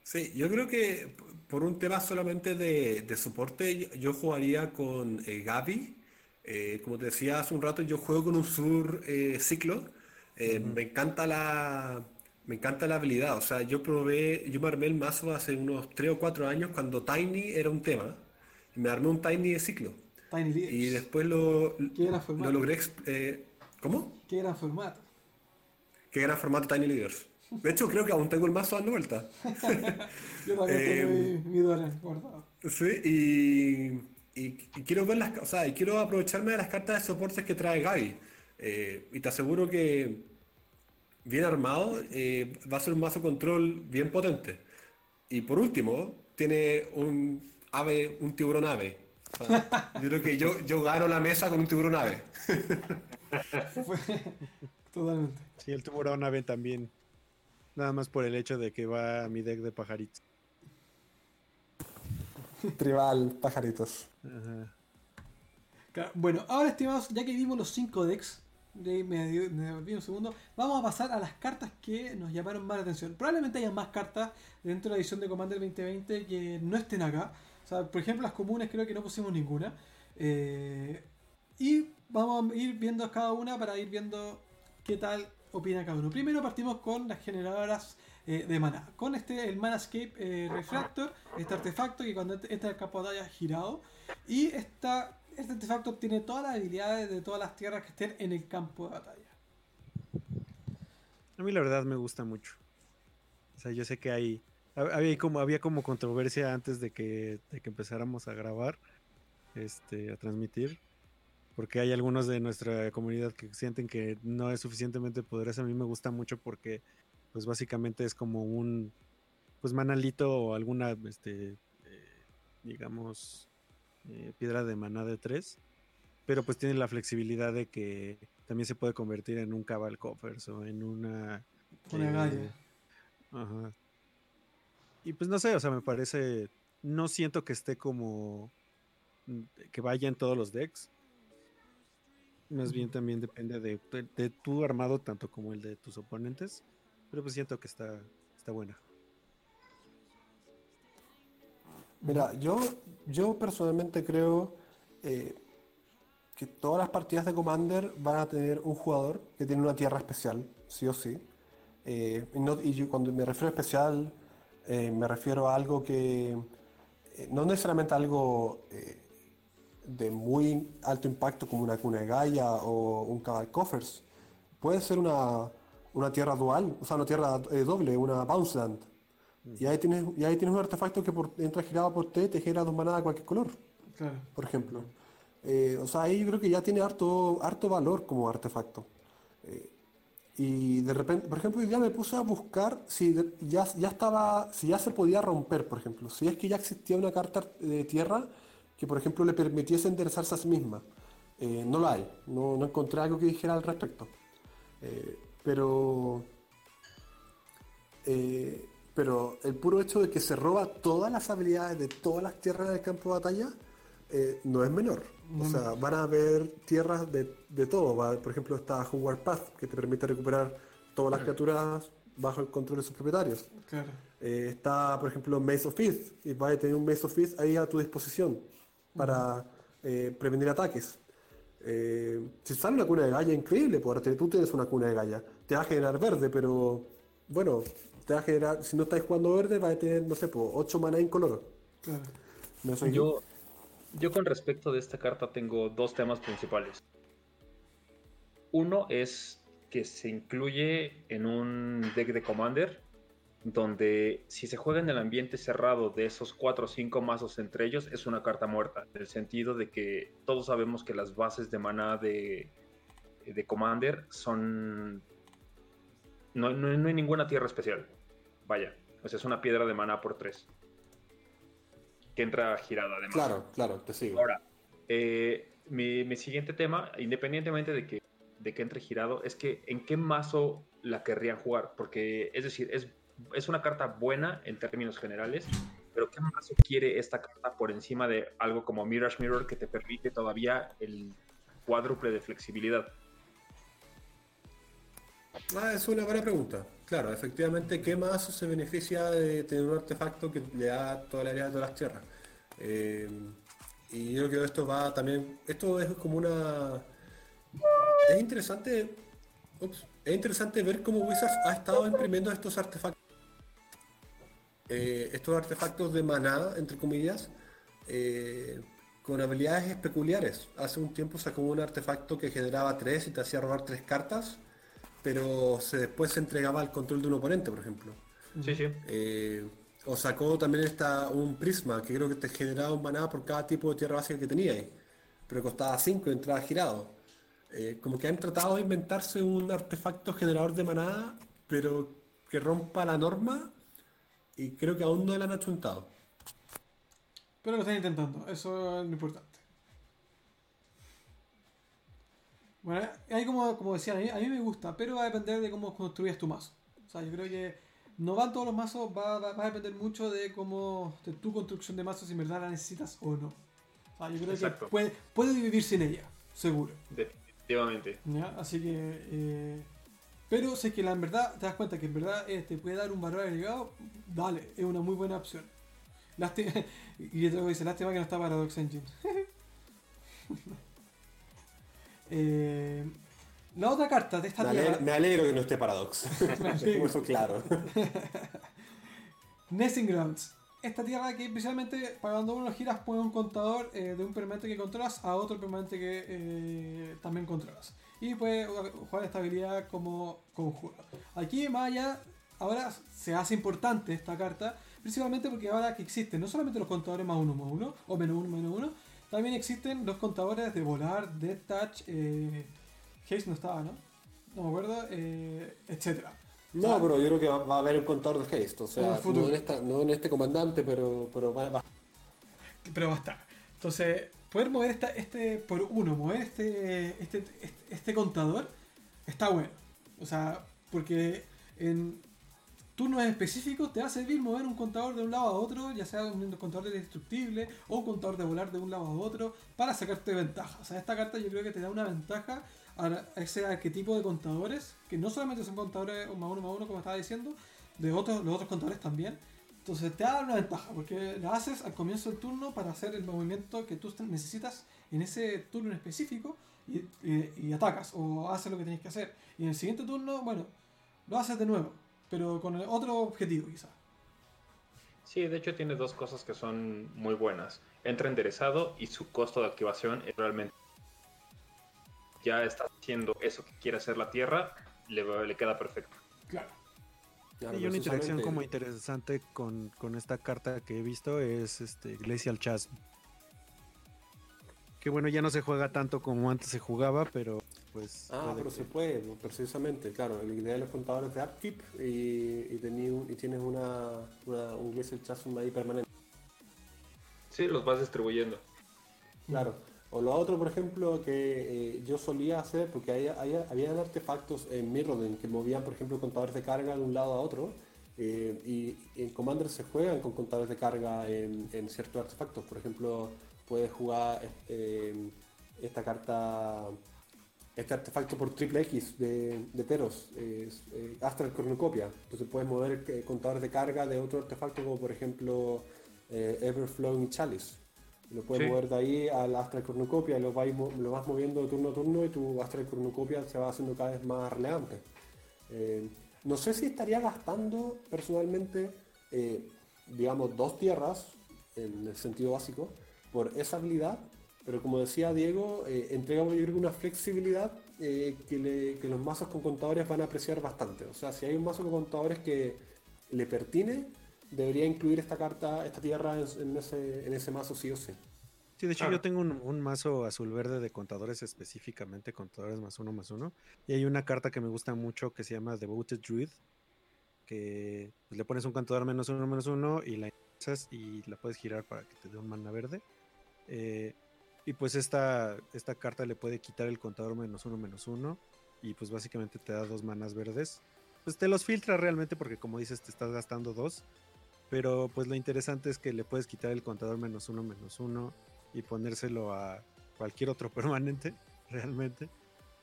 Sí, yo creo que por un tema solamente de, soporte, yo jugaría con eh, Gaby. Eh, como te decía hace un rato, yo juego con un sur eh, ciclo. Me encanta la, me encanta la habilidad. O sea, yo probé, yo me armé el mazo hace unos 3 o 4 años cuando Tiny era un tema. Y me armé un Tiny de ciclo. Tiny Y después lo, lo logré. Eh, ¿Cómo? ¿Qué era formato? ¿Qué era formato Tiny Leaders? De hecho, creo que aún tengo el mazo dando vuelta. yo también tengo eh, mi, guardado. Sí, y, quiero ver las, o sea, y quiero aprovecharme de las cartas de soportes que trae Gaby. Eh, y te aseguro que bien armado, eh, va a ser un mazo control bien potente. Y por último, tiene un ave, un tiburón ave. yo creo que yo, yo gano la mesa con un tiburón ave. Totalmente. Sí, el tiburón ave también. Nada más por el hecho de que va a mi deck de pajaritos. Tribal, pajaritos. Bueno, ahora estimados, ya que vimos los 5 decks, de me, me un segundo. Vamos a pasar a las cartas que nos llamaron más la atención. Probablemente haya más cartas dentro de la edición de Commander 2020 que no estén acá. O sea, por ejemplo, las comunes creo que no pusimos ninguna. Eh, y vamos a ir viendo cada una para ir viendo qué tal opina cada uno. Primero partimos con las generadoras eh, de mana. Con este, el Manascape eh, Refractor, este artefacto que cuando entra el campo de batalla girado. Y esta este artefacto obtiene todas las habilidades de todas las tierras que estén en el campo de batalla. A mí la verdad me gusta mucho. O sea, yo sé que hay había como había como controversia antes de que, de que empezáramos a grabar, este, a transmitir, porque hay algunos de nuestra comunidad que sienten que no es suficientemente poderosa. A mí me gusta mucho porque, pues básicamente es como un, pues manalito o alguna, este, eh, digamos, eh, piedra de maná de 3, pero pues tiene la flexibilidad de que también se puede convertir en un cabal coffers o en una... Una eh, Ajá. Y pues no sé, o sea, me parece... No siento que esté como... Mm, que vaya en todos los decks. Más bien también depende de, de, tu armado tanto como el de tus oponentes. Pero pues siento que está, está buena. Mira, yo, yo personalmente creo eh, que todas las partidas de Commander van a tener un jugador que tiene una tierra especial, sí o sí. Eh, y, cuando me refiero a especial, eh, me refiero a algo que no necesariamente algo de muy alto impacto como una cuna de Gaia o un Cabal Coffers. Puede ser una, una tierra dual, o sea, una tierra doble, una Bounce Land y ahí tienes, y ahí tienes un artefacto que por, entra girado por T te genera dos manadas de cualquier color. Por ejemplo. Eh, o sea, ahí yo creo que ya tiene harto, harto valor como artefacto. Eh, y de repente, por ejemplo, hoy día me puse a buscar si ya, ya estaba, si ya se podía romper, por ejemplo. Si es que ya existía una carta de tierra que, por ejemplo, le permitiese enderezarse a sí misma. Eh, no lo hay. No, no, encontré algo que dijera al respecto. pero pero el puro hecho de que se roba todas las habilidades de todas las tierras del campo de batalla eh, no es menor. O sea, van a haber tierras de, de todo. Por ejemplo, está Hogwarts Path, que te permite recuperar todas las criaturas bajo el control de sus propietarios. Eh, está, por ejemplo, Maze of Fist, y vas a tener un Maze of Fist ahí a tu disposición para eh, prevenir ataques. si sale una cuna de galla, increíble, porque tú tienes una cuna de galla. Te va a generar verde, pero bueno, te va a generar, si no estáis jugando verde, va a tener, no sé, 8 mana incoloro. Claro. yo, yo con respecto de esta carta tengo dos temas principales. Uno es que se incluye en un deck de Commander donde si se juega en el ambiente cerrado de esos cuatro o cinco mazos entre ellos, es una carta muerta, en el sentido de que todos sabemos que las bases de maná de, de Commander son... No, no, hay ninguna tierra especial, vaya, o sea, es una piedra de maná por tres, que entra girada además. Claro, claro, te sigo. Ahora, eh, mi, mi, siguiente tema, independientemente de que, de que entre girado, es que en qué mazo la querrían jugar, porque es decir, es es una carta buena en términos generales, pero ¿qué más quiere esta carta por encima de algo como Mirage Mirror que te permite todavía el cuádruple de flexibilidad? Ah, es una buena pregunta. Claro, efectivamente, ¿qué más se beneficia de tener un artefacto que le da toda la área de todas las tierras? Eh, y yo creo que esto va también. Esto es como una. Es interesante. es interesante ver cómo Wizards ha estado imprimiendo estos artefactos eh, estos artefactos de maná, entre comillas, eh, con habilidades peculiares. Hace un tiempo sacó un artefacto que generaba tres y te hacía robar tres cartas, pero se, después se entregaba al control de un oponente, por ejemplo. Sí, sí. Eh, o sacó también esta, un prisma, que creo que te generaba un maná por cada tipo de tierra básica que tenías, pero costaba 5 y entraba girado. como que han tratado de inventarse un artefacto generador de maná, pero que rompa la norma y creo que aún no le han achuntado. Pero lo están intentando, eso es lo importante. Bueno, ahí como, como decían, a mí, me gusta, pero va a depender de cómo construyes tu mazo. O sea, yo creo que no van todos los mazos, va, va, a depender mucho de cómo de tu construcción de mazos si en verdad la necesitas o no. O sea, yo creo que puedes puede vivir sin ella, seguro. Definitivamente. Así que eh, pero si es que la en verdad te das cuenta que en verdad eh, te puede dar un valor agregado, dale, es una muy buena opción. Lástima, y te dice, lástima que no está Paradox Engine. eh, la otra carta de esta me alegro, me alegro que no esté Paradox. eso claro. Nesting Grounds. Esta tierra que especialmente para cuando uno giras pone un contador eh, de un permanente que controlas a otro permanente que eh, también controlas y puede jugar esta habilidad como conjuro. Aquí Maya ahora se hace importante esta carta, principalmente porque ahora que existen no solamente los contadores más uno más uno, o menos uno menos uno, también existen los contadores de volar, death touch, eh, Haze no estaba, ¿no? No me acuerdo, eh, etcétera. No, pero yo creo que va, a haber un contador de haste, o sea, no en, este comandante, pero, pero va, va. Pero va a estar. Entonces, poder mover esta, este por uno, mover este, este, este, este, contador, está bueno. O sea, porque en turnos específicos te va a servir mover un contador de un lado a otro, ya sea un contador de destructible o un contador de volar de un lado a otro, para sacarte ventaja. Esta carta yo creo que te da una ventaja a ese arquetipo de contadores, que no solamente son contadores más uno más uno, como estaba diciendo, de otros, los otros contadores también, entonces te da una ventaja, porque la haces al comienzo del turno para hacer el movimiento que tú necesitas en ese turno en específico y, atacas o haces lo que tienes que hacer. Y en el siguiente turno, bueno, lo haces de nuevo, pero con otro objetivo quizás. Sí, de hecho tiene dos cosas que son muy buenas. Entra enderezado y su costo de activación es realmente... Ya está haciendo eso que quiere hacer la Tierra, le, le queda perfecto. Claro y una interacción como interesante con, esta carta que he visto es este Glacial Chasm. Que bueno, ya no se juega tanto como antes se jugaba, pero pues... Ah, pero se puede, precisamente, claro. El idea de los contadores de upkeep y, y, tienes una, un Glacial Chasm ahí permanente. Sí, los vas distribuyendo. Claro. O lo otro, por ejemplo, que eh, yo solía hacer, porque había, había, artefactos en Mirrodin que movían, por ejemplo, contadores de carga de un lado a otro, eh, y en Commander se juegan con contadores de carga en, ciertos artefactos. Por ejemplo, puedes jugar eh, esta carta, este artefacto por triple X de, de Teros, Astral Cornucopia. Entonces puedes mover contadores de carga de otro artefacto, como por ejemplo Everflowing Chalice. Lo puedes mover de ahí al Astral Cornucopia y lo, lo vas moviendo de turno a turno y tu Astral Cornucopia se va haciendo cada vez más relevante. Eh, no sé si estaría gastando personalmente, eh, digamos, dos tierras en el sentido básico por esa habilidad, pero como decía Diego, eh, entrega una flexibilidad que, los mazos con contadores van a apreciar bastante. O sea, si hay un mazo con contadores que, le pertine, debería incluir esta carta, esta tierra en, ese, en ese mazo sí o sí. Sí, de hecho yo tengo un, mazo azul verde de contadores específicamente, contadores más uno más uno. Y hay una carta que me gusta mucho que se llama Devoted Druid, que pues, le pones un contador menos uno menos uno y la y la puedes girar para que te dé un mana verde. Eh, y pues esta, esta carta le puede quitar el contador menos uno menos uno. Y pues básicamente te da dos manas verdes. Pues te los filtra realmente porque como dices te estás gastando dos. Pero pues lo interesante es que le puedes quitar el contador menos uno menos uno y ponérselo a cualquier otro permanente, realmente.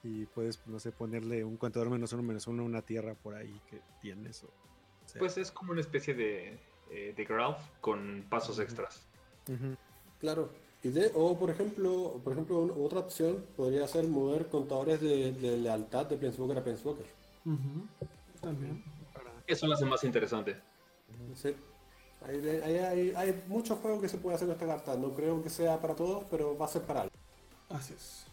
Y puedes, no sé, ponerle un contador menos uno, menos uno, una tierra por ahí que tienes. O, Pues es como una especie de, eh, de Growth con pasos extras. Claro. Y de, o por ejemplo, por ejemplo, otra opción podría ser mover contadores de, lealtad de Planeswalker a Planeswalker. También. Eso lo hace más interesante. Sí. Hay, muchos juegos que se puede hacer con esta carta. No creo que sea para todos, pero va a ser para algo. Así es.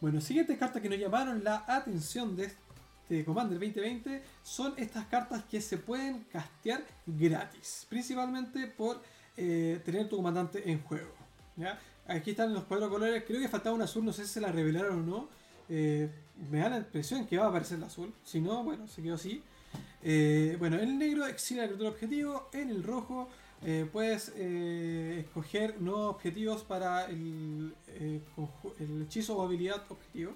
Bueno, siguiente carta que nos llamaron la atención de este Commander 2020 son estas cartas que se pueden castear gratis. Principalmente por eh, tener tu comandante en juego. Aquí están los cuatro colores. Creo que faltaba un azul, no sé si se la revelaron o no. Eh, me da la impresión que va a aparecer el azul. Si no, bueno, se quedó así. Eh, bueno, en el negro exilia la criatura objetivo, en el rojo eh, puedes escoger nuevos objetivos para el, hechizo o habilidad objetivo,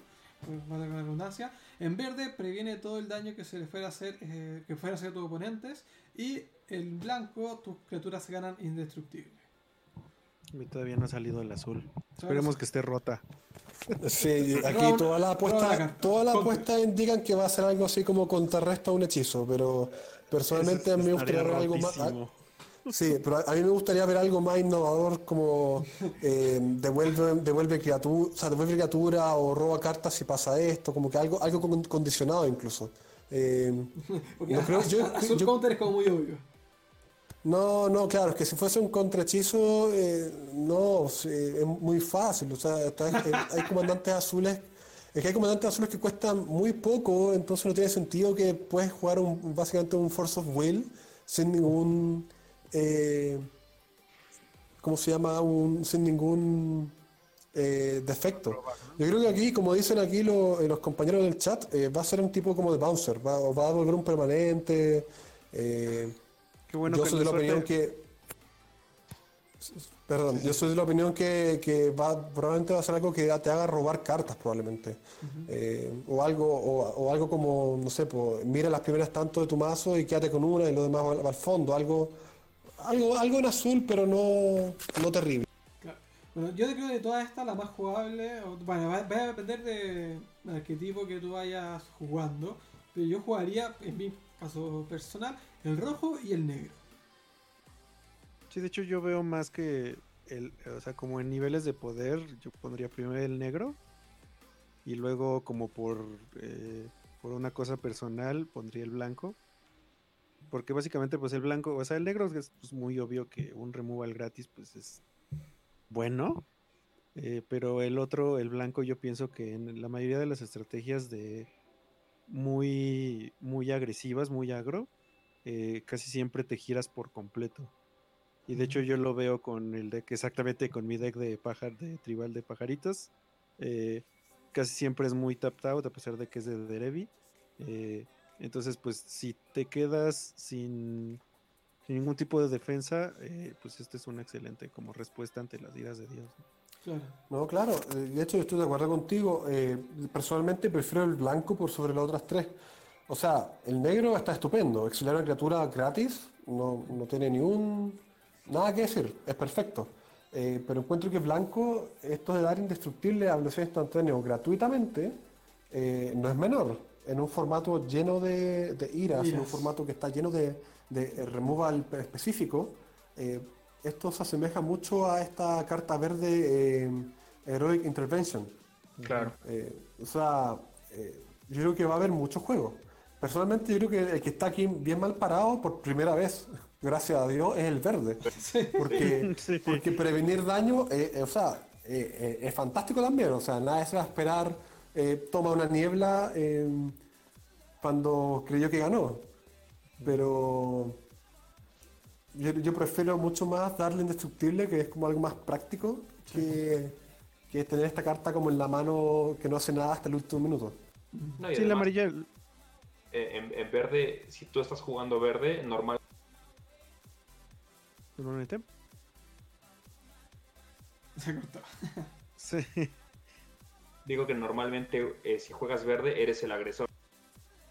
redundancia. En verde previene todo el daño que se le fuera a hacer, que fuera a hacer a tus oponentes. Y en blanco tus criaturas se ganan indestructible. A todavía no ha salido el azul. Esperemos que esté rota. Sí, aquí toda la apuesta, toda la apuesta indican que va a ser algo así como contrarresta un hechizo, pero personalmente a mí me gustaría ver algo más. Sí, pero a mí me gustaría ver algo más innovador como eh, devuelve, devuelve criatura, o sea, devuelve criatura o roba cartas si pasa esto, como que algo, algo condicionado incluso. Eh, no creo, yo, yo, counter es como muy obvio. No, no, claro, es que si fuese un contrahechizo, eh, no, es muy fácil. O sea, hay comandantes azules, es que hay comandantes azules que cuestan muy poco, entonces no tiene sentido que puedes jugar un, básicamente un Force of Will sin ningún, eh, ¿cómo se llama? Un, sin ningún eh, defecto. Yo creo que aquí, como dicen aquí los compañeros del chat, va a ser un tipo como de bouncer, va, va a volver un permanente yo soy de la opinión que. Perdón, yo soy de la opinión que, va, probablemente va a ser algo que te haga robar cartas, probablemente. Eh, o, algo, o, algo como, no sé, pues, mira las primeras tanto de tu mazo y quédate con una y lo demás va, al fondo. Algo, algo, algo en azul, pero no, no terrible. Bueno, yo creo que de todas estas, la más jugable, bueno, va, a depender de, de qué tipo que tú vayas jugando, pero yo jugaría, en mi caso personal, el rojo y el negro. Sí, de hecho yo veo más que el, o sea, como en niveles de poder, yo pondría primero el negro y luego como por eh, por una cosa personal pondría el blanco. Porque básicamente pues el blanco, o sea, el negro es pues, muy obvio que un removal gratis pues es bueno. Eh, pero el otro, el blanco, yo pienso que en la mayoría de las estrategias de muy, muy agresivas, muy agro, eh, casi siempre te giras por completo. Y de hecho yo lo veo con el deck, exactamente con mi deck de pájar, de tribal de pajaritos. Eh, casi siempre es muy tapped out, a pesar de que es de Derevi. Eh, entonces, pues si te quedas sin, ningún tipo de defensa, pues este es una excelente como respuesta ante las iras de Dios. Claro. No, claro, de hecho estoy de acuerdo contigo. personalmente prefiero el blanco por sobre las otras tres. O sea, el negro está estupendo. Exiliar una criatura gratis no, tiene ni un. Nada que decir, es perfecto. Eh, pero encuentro que blanco, esto de dar indestructible a velocidad instantánea gratuitamente, eh, no es menor. En un formato lleno de, iras, en un formato que está lleno de, de removal específico, eh, esto se asemeja mucho a esta carta verde Heroic Intervention. Claro. o sea, yo creo que va a haber muchos juegos. Personalmente yo creo que el que está aquí bien mal parado por primera vez, gracias a Dios, es el verde. Porque, porque prevenir daño, eh, eh, o sea, eh, es fantástico también. O sea, nadie se va a esperar, toma una niebla cuando creyó que ganó. Pero yo, prefiero mucho más darle indestructible, que es como algo más práctico, que, tener esta carta como en la mano que no hace nada hasta el último minuto. sí, la amarilla. En, en, verde, si tú estás jugando verde, normal. Normalmente. Se cortó. sí. Digo que normalmente eh, si juegas verde eres el agresor.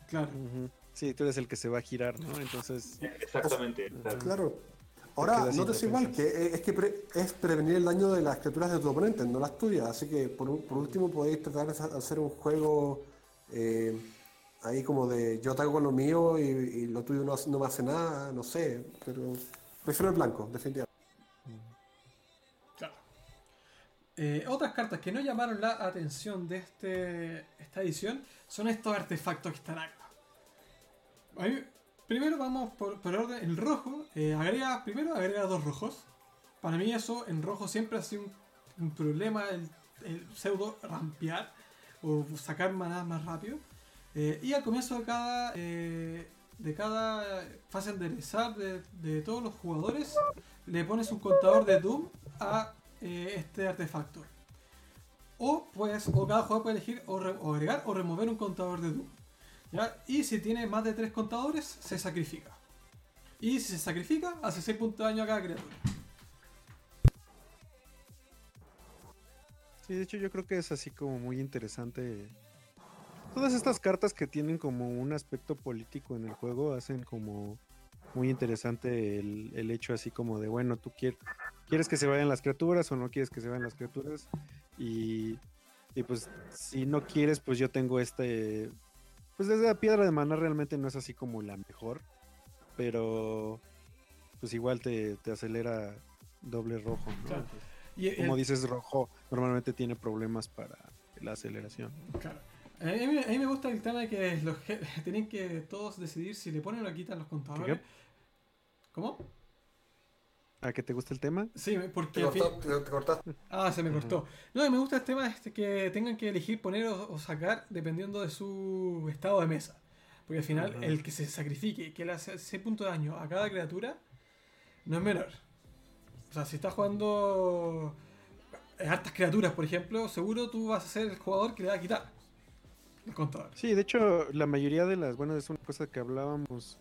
Claro. Sí, tú eres el que se va a girar, ¿no? Entonces. Exactamente. Claro. Ahora, no te igual que es que es prevenir el daño de las criaturas de tu oponente, no las tuyas. Así que por, último podéis tratar de hacer un juego eh, ahí como de yo te hago lo mío y, lo tuyo no, no, me hace nada, no sé. Pero prefiero el blanco, definitivamente. Claro. Eh, otras cartas que no llamaron la atención de este, esta edición son estos artefactos que están acá primero vamos por, orden. El rojo, eh, agrega, primero agrega dos rojos. Para mí eso en rojo siempre ha sido un, problema el, pseudo rampear o sacar manadas más rápido. Eh, y al comienzo de cada, eh, de cada fase de enderezar de, todos los jugadores, le pones un contador de Doom a este artefacto. O, pues, o cada jugador puede elegir o agregar o remover un contador de Doom. Y si tiene más de 3 contadores, se sacrifica. Y si se sacrifica, hace 6 puntos de daño a cada criatura. Sí, de hecho yo creo que es así como muy interesante. Todas estas cartas que tienen como un aspecto político en el juego hacen como muy interesante el, hecho así como de, bueno, tú quieres, quieres que se vayan las criaturas o no quieres que se vayan las criaturas. Y, y pues si no quieres, pues yo tengo este pues desde la piedra de mana realmente no es así como la mejor. Pero pues igual te, acelera doble rojo, ¿no? y como dices, rojo normalmente tiene problemas para la aceleración. Claro. A mí, me gusta el tema de que los tienen que todos decidir si le ponen o le quitan los contadores. ¿Cómo? ¿A que te gusta el tema? Sí, porque... Te, cortaste. Ah, se me cortó. No, me gusta el tema este que tengan que elegir poner o, sacar dependiendo de su estado de mesa. Porque al final, el que se sacrifique, que le hace 6 puntos de daño a cada criatura, no es menor. O sea, si estás jugando hartas criaturas, por ejemplo, seguro tú vas a ser el jugador que le va a quitar Sí, de hecho, la mayoría de las... Bueno, es una cosa que hablábamos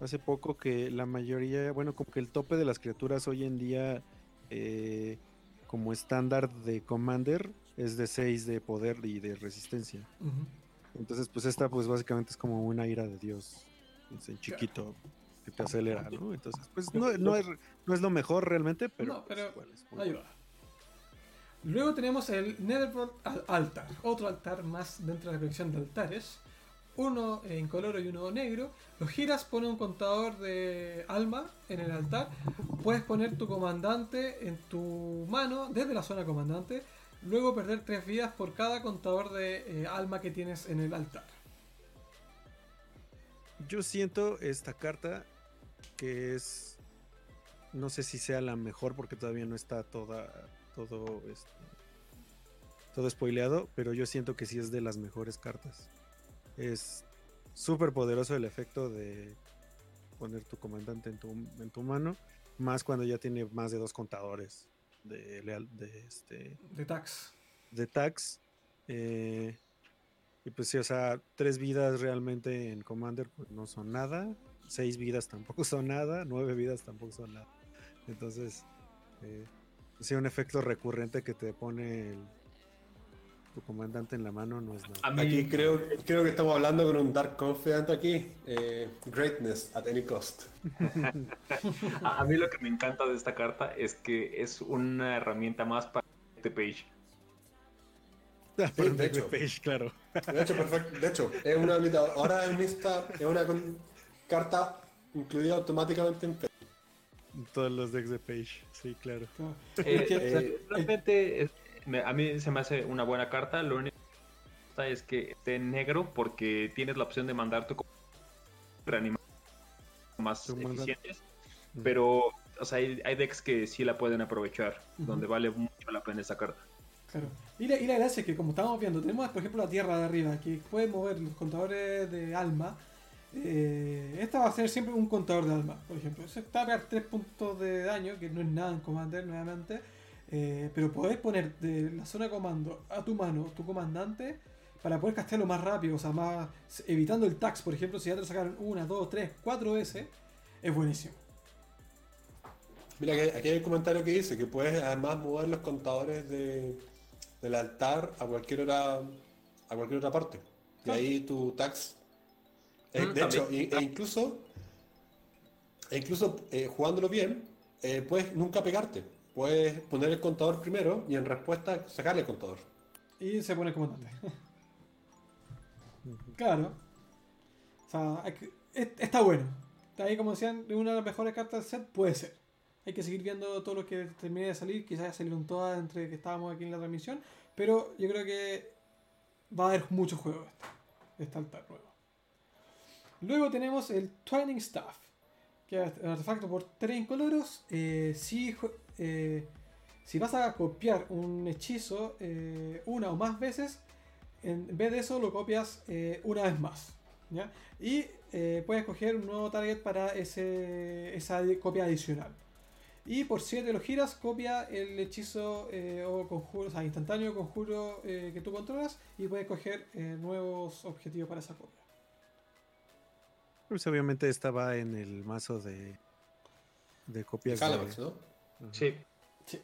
hace poco que la mayoría, bueno, como que el tope de las criaturas hoy en día eh, como estándar de Commander es de 6 de poder y de resistencia. Entonces, pues esta pues básicamente es como una ira de Dios en chiquito que te acelera, ¿no? Entonces, pues no, no, es, no es lo mejor realmente, pero, pues, ayuda. Luego tenemos el Netherworld Altar, otro altar más dentro de la colección de altares uno en color y uno negro. Los giras, pone un contador de alma en el altar. Puedes poner tu comandante en tu mano desde la zona comandante. Luego perder tres vidas por cada contador de eh, alma que tienes en el altar. Yo siento esta carta que es. No sé si sea la mejor porque todavía no está toda. Todo. Este, todo spoileado. Pero yo siento que sí es de las mejores cartas. Es súper poderoso el efecto de poner tu comandante en tu, en tu mano, más cuando ya tiene más de dos contadores de, de, este, de tax. De tax. Eh, y pues sí, o sea, tres vidas realmente en Commander pues no son nada, seis vidas tampoco son nada, nueve vidas tampoco son nada. Entonces, eh, sí, un efecto recurrente que te pone el, tu comandante en la mano no es nada. Aquí creo, creo que estamos hablando con un Dark Confidant aquí. Eh, greatness at any cost. a mí lo que me encanta de esta carta es que es una herramienta más para este page. de hecho, page, claro. De hecho, perfecto. De hecho, es una ahora en esta es una carta incluida automáticamente en Todos los decks de page, sí, claro. Eh, eh, realmente a mí se me hace una buena carta. Lo único que es que esté en negro porque tienes la opción de mandar tu reanimar más eficientes. Pero, o sea, hay, decks que sí la pueden aprovechar, donde vale mucho la pena esa carta. Claro. Y la, y la gracia es que, como estamos viendo, tenemos, por ejemplo, la tierra de arriba, que puede mover los contadores de alma eh, esta va a ser siempre un contador de alma, por ejemplo. Se está a pegar 3 puntos de daño, que no es nada en Commander nuevamente. Eh, pero podés poner de la zona de comando a tu mano tu comandante para poder castearlo más rápido, o sea, más evitando el tax, por ejemplo, si ya te sacaron una, dos, tres, cuatro veces, es buenísimo. Mira, aquí hay un comentario que dice que puedes además mover los contadores de, del altar a cualquier hora a cualquier otra parte. Y ahí tu tax. Eh, mm, de hecho, e, incluso, e incluso eh, jugándolo bien, eh, puedes nunca pegarte. Puedes poner el contador primero y en respuesta sacarle el contador. Y se pone el comandante. claro. O sea, está bueno. Está ahí, como decían, una de las mejores cartas del set puede ser. Hay que seguir viendo todo lo que termine de salir. Quizás ya salieron todas entre que estábamos aquí en la transmisión. Pero yo creo que va a haber muchos juegos de este altar nuevo. Luego tenemos el Twining Staff, que es un artefacto por 3 incoloros. Eh, si, eh, si vas a copiar un hechizo eh, una o más veces, en vez de eso lo copias una vez más. Y puedes escoger un nuevo target para ese, esa copia adicional. Y por 7 lo giras, copia el hechizo o conjuro, o sea, instantáneo conjuro que tú controlas y puedes coger nuevos objetivos para esa copia. Pues obviamente estaba en el mazo de, de copias. de... ¿no? Sí. Sí.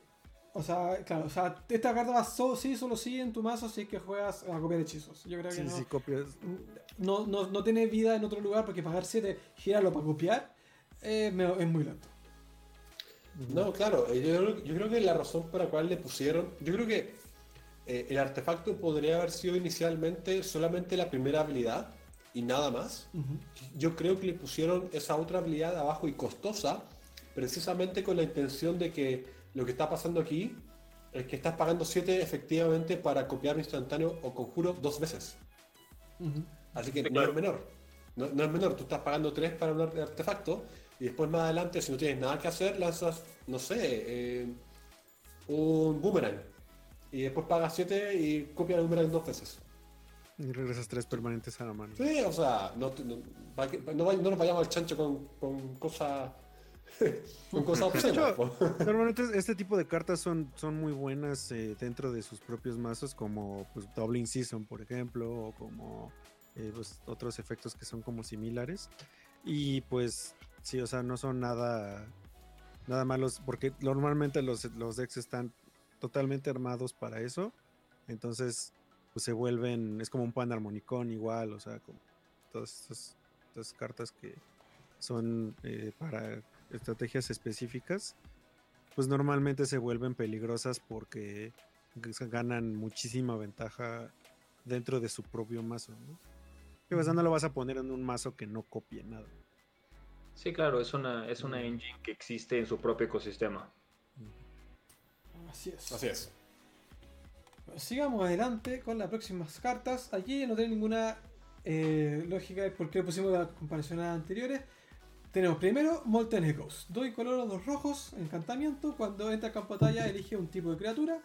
O sea, claro, o sea, esta carta va sí, solo sí en tu mazo si es que juegas a copiar hechizos. Yo creo que no, copias. No, no, no, tiene vida en otro lugar porque pagar 7, girarlo para copiar, es muy lento. No, claro, eh, yo, creo que la razón por la cual le pusieron, yo creo que eh, el artefacto podría haber sido inicialmente solamente la primera habilidad y nada más. Yo creo que le pusieron esa otra habilidad abajo y costosa, precisamente con la intención de que lo que está pasando aquí es que estás pagando 7 efectivamente para copiar instantáneo o conjuro dos veces. Así que no es menor. No, no, es menor, tú estás pagando 3 para un artefacto y después más adelante, si no tienes nada que hacer, lanzas, no sé, eh, un boomerang. Y después pagas 7 y copias el boomerang dos veces. Y regresas tres permanentes a la mano. Sí, o sea, no, no, nos vayamos al chancho con, con cosas con cosas Normalmente este tipo de cartas son, son muy buenas eh, dentro de sus propios mazos, como pues, Doubling Season, por ejemplo, o como eh, pues, otros efectos que son como similares. Y pues Sí, o sea, no son nada, nada malos, porque normalmente los, los decks están totalmente armados para eso. Entonces, pues se vuelven, es como un pan armonicón igual, o sea, como todas estas, cartas que son eh, para estrategias específicas, pues normalmente se vuelven peligrosas porque ganan muchísima ventaja dentro de su propio mazo. ¿no? Que no lo vas a poner en un mazo que no copie nada. Sí, claro, es una, es una engine que existe en su propio ecosistema. Así es. Así es. Sigamos adelante con las próximas cartas. Aquí no tiene ninguna eh, lógica de por qué pusimos las comparaciones anteriores. Tenemos primero Molten Echoes. Dos color dos rojos, encantamiento. Cuando entra al campo de batalla elige un tipo de criatura.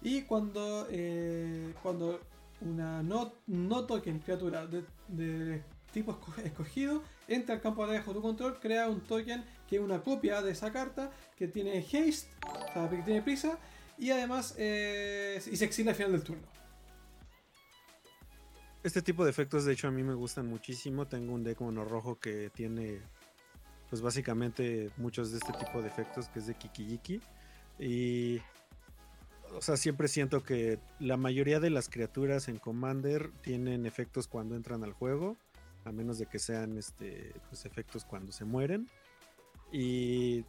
Y cuando, eh, cuando una no, no token criatura de tipo escogido, entra al campo de batalla bajo tu control, crea un token que es una copia de esa carta, que tiene haste, o sea, que tiene prisa, y además eh, y se exila al final del turno. Este tipo de efectos, de hecho, a mí me gustan muchísimo. Tengo un deck mono rojo que tiene, pues básicamente, muchos de este tipo de efectos, que es de Kikijiki. Y o sea, siempre siento que la mayoría de las criaturas en Commander tienen efectos cuando entran al juego a menos de que sean este, pues, efectos cuando se mueren. Y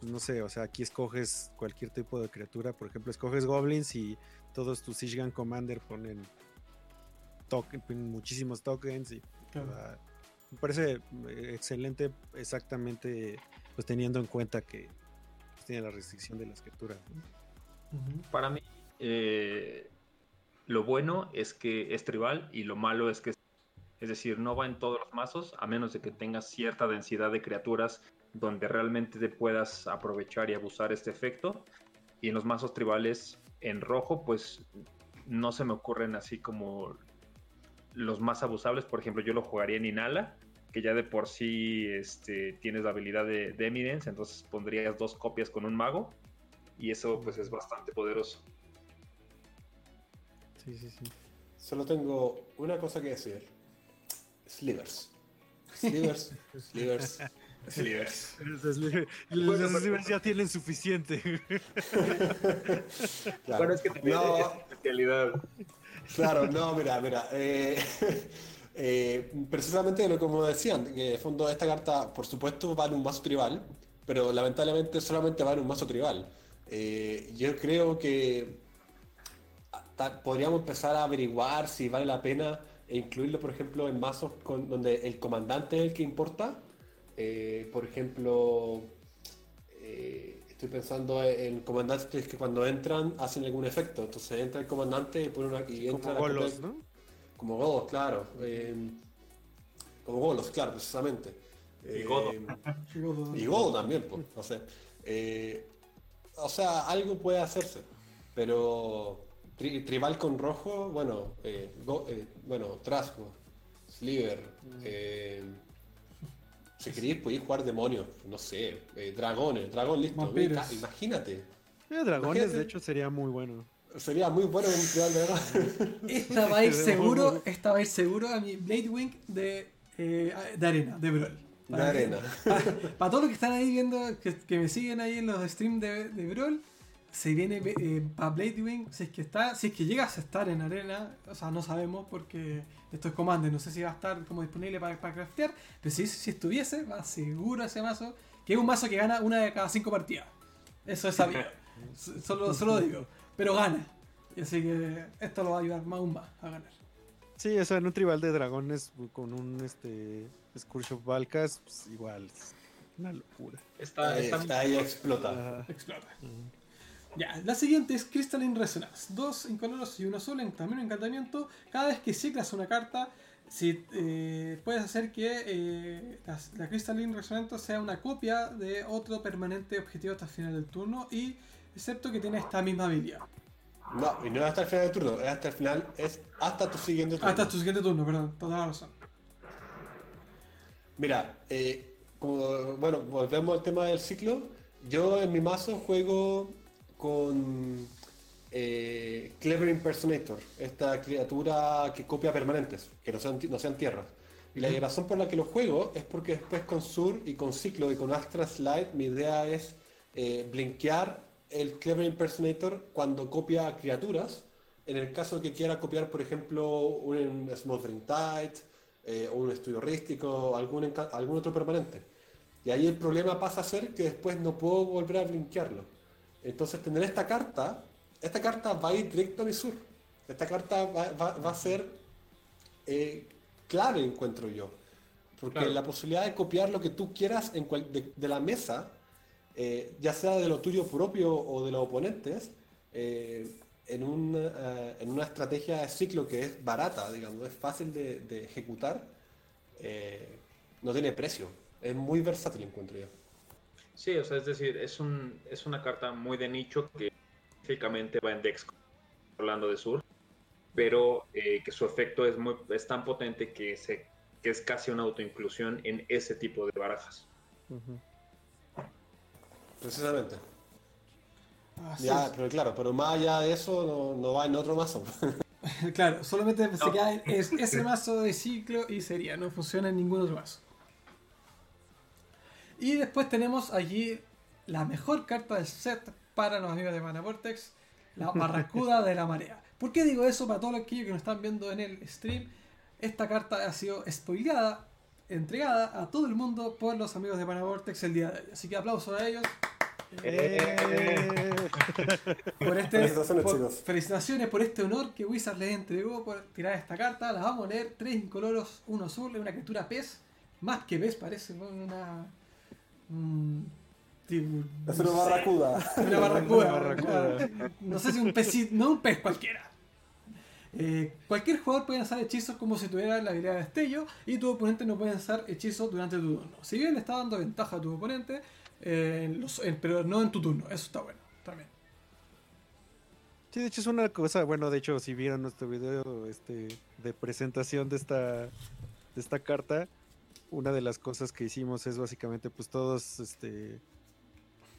pues, no sé, o sea, aquí escoges cualquier tipo de criatura, por ejemplo, escoges goblins y todos tus Sishgan Commander ponen, muchísimos tokens y me parece eh, excelente exactamente pues teniendo en cuenta que pues, tiene la restricción de las criaturas. Para mí, eh, lo bueno es que es tribal y lo malo es que es decir, no va en todos los mazos, a menos de que tengas cierta densidad de criaturas donde realmente te puedas aprovechar y abusar este efecto. Y en los mazos tribales en rojo, pues no se me ocurren así como los más abusables. Por ejemplo, yo lo jugaría en Inala, que ya de por sí este, tienes la habilidad de, de Eminence, entonces pondrías dos copias con un mago y eso pues es bastante poderoso. Sí, sí, sí. Solo tengo una cosa que decir. Slivers. Slivers. Slivers. Slivers. Los Slivers ya tienen suficiente. claro. Bueno, es que no. especialidad. Claro, no, mira, mira. Eh, eh, precisamente lo como decían, que en fondo esta carta, por supuesto, va en un mazo tribal, pero lamentablemente solamente va en un mazo tribal. Eh, yo creo que podríamos empezar a averiguar si vale la pena incluirlo, por ejemplo, en mazos con, donde el comandante es el que importa. Eh, por ejemplo, eh, estoy pensando en comandantes que cuando entran hacen algún efecto. Entonces entra el comandante y pone una. Y entra como golos, ¿no? Como golos, claro. Eh, como golos, claro, precisamente. y godo. y godo también, pues, no sé. o sea, algo puede hacerse, pero tribal con rojo, bueno, eh, eh, bueno, Trasgo, Sliver. Mm. Eh, si queréis podéis jugar demonios, no sé, dragones, dragón listo. imagínate. dragones, de hecho, sería muy bueno. Sería muy bueno un tribal de verdad. Esta va a ir seguro, esta va a ir seguro a mi Blade Wing de, de arena, de Brawl. De arena. Para, todos los que están ahí viendo, que, me siguen ahí en los streams de, de Brawl, se viene eh, para Bladewing, si es que está, si es que llegas a estar en arena, o sea, no sabemos porque esto es Commander, no sé si va a estar como disponible para, para craftear, pero si, si estuviese, va seguro ese mazo, que es un mazo que gana una de cada cinco partidas. Eso es sabido. solo, solo digo. Pero gana. Y así que esto lo va a ayudar más aún más a ganar. Sí, o sea, en un tribal de dragones con un este Scourge of Valkas, pues, igual, una locura. Está, ahí explota. Explota. Ya, la siguiente es Crystalline Resonance. Dos incoloros y uno azul en también un encantamiento. Cada vez que ciclas una carta, si, eh, puedes hacer que eh, la, Crystalline Resonance sea una copia de otro permanente objetivo hasta el final del turno. Y excepto que tiene esta misma habilidad. No, y no hasta el final del turno, es hasta el final, es hasta tu siguiente turno. Hasta tu siguiente turno, perdón, toda la razón. Mira, eh, como, bueno, volvemos al tema del ciclo. Yo en mi mazo juego con eh, Clever Impersonator, esta criatura que copia permanentes, que no sean, no sean tierras. Y la razón por la que lo juego es porque después con Sur y con Ciclo y con Astra Slide mi idea es eh, blinkear el Clever Impersonator cuando copia criaturas. En el caso de que quiera copiar, por ejemplo, un Smothering Tide, eh, un estudio rístico, algún, algún otro permanente. Y ahí el problema pasa a ser que después no puedo volver a blinkearlo. Entonces tener esta carta, esta carta va a ir directo a mi sur. Esta carta va, a ser eh, clave, encuentro yo. Porque la posibilidad de copiar lo que tú quieras en de, la mesa, eh, ya sea de lo tuyo propio o de los oponentes, eh, en, una estrategia de ciclo que es barata, digamos, es fácil de, de ejecutar, no tiene precio. Es muy versátil, encuentro yo. Sí, o sea, es decir, es, un, es una carta muy de nicho que específicamente va en Dex, hablando de Sur, pero eh, que su efecto es, muy, es tan potente que, se, que es casi una autoinclusión en ese tipo de barajas. Precisamente. ya, pero claro, pero más allá de eso no, va en otro mazo. claro, solamente se queda es, ese mazo de ciclo y sería, no funciona en ningún otro mazo. Y después tenemos allí la mejor carta del set para los amigos de Mana Vortex, la Barracuda de la Marea. ¿Por qué digo eso para todos aquellos que nos están viendo en el stream? Esta carta ha sido spoileada, entregada a todo el mundo por los amigos de Mana Vortex el día de hoy. Así que aplauso a ellos. Eh. por este, felicitaciones, por, este honor que Wizard les entregó por tirar esta carta. La vamos a leer: tres incoloros, uno azul, una criatura pez. Más que pez, parece una, Mm, es una barracuda. Una barracuda. No sé si un pez, no un pez cualquiera. Eh, cualquier jugador puede lanzar hechizos como si tuviera la habilidad de destello y tu oponente no puede lanzar hechizos durante tu turno. Si bien le está dando ventaja a tu oponente, eh, pero no en tu turno. Eso está bueno también. Sí, de hecho es una cosa, bueno, de hecho si vieron nuestro video este, de presentación de esta, de esta carta, una de las cosas que hicimos es básicamente pues todos este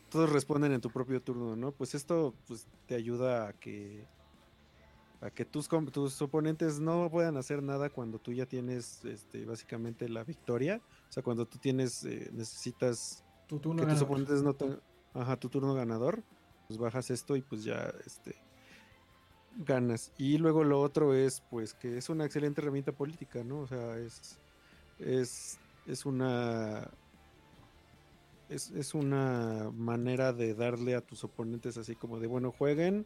todos responden en tu propio turno, ¿no? Pues esto pues te ayuda a que a que tus, tus oponentes no puedan hacer nada cuando tú ya tienes este, básicamente la victoria. O sea, cuando tú tienes, eh, necesitas tu turno que tus oponentes no tengan, ajá, tu turno ganador, pues bajas esto y pues ya, este, ganas. Y luego lo otro es, pues, que es una excelente herramienta política, ¿no? O sea, es, es, es una... Es, es una manera de darle a tus oponentes así como de, bueno, jueguen,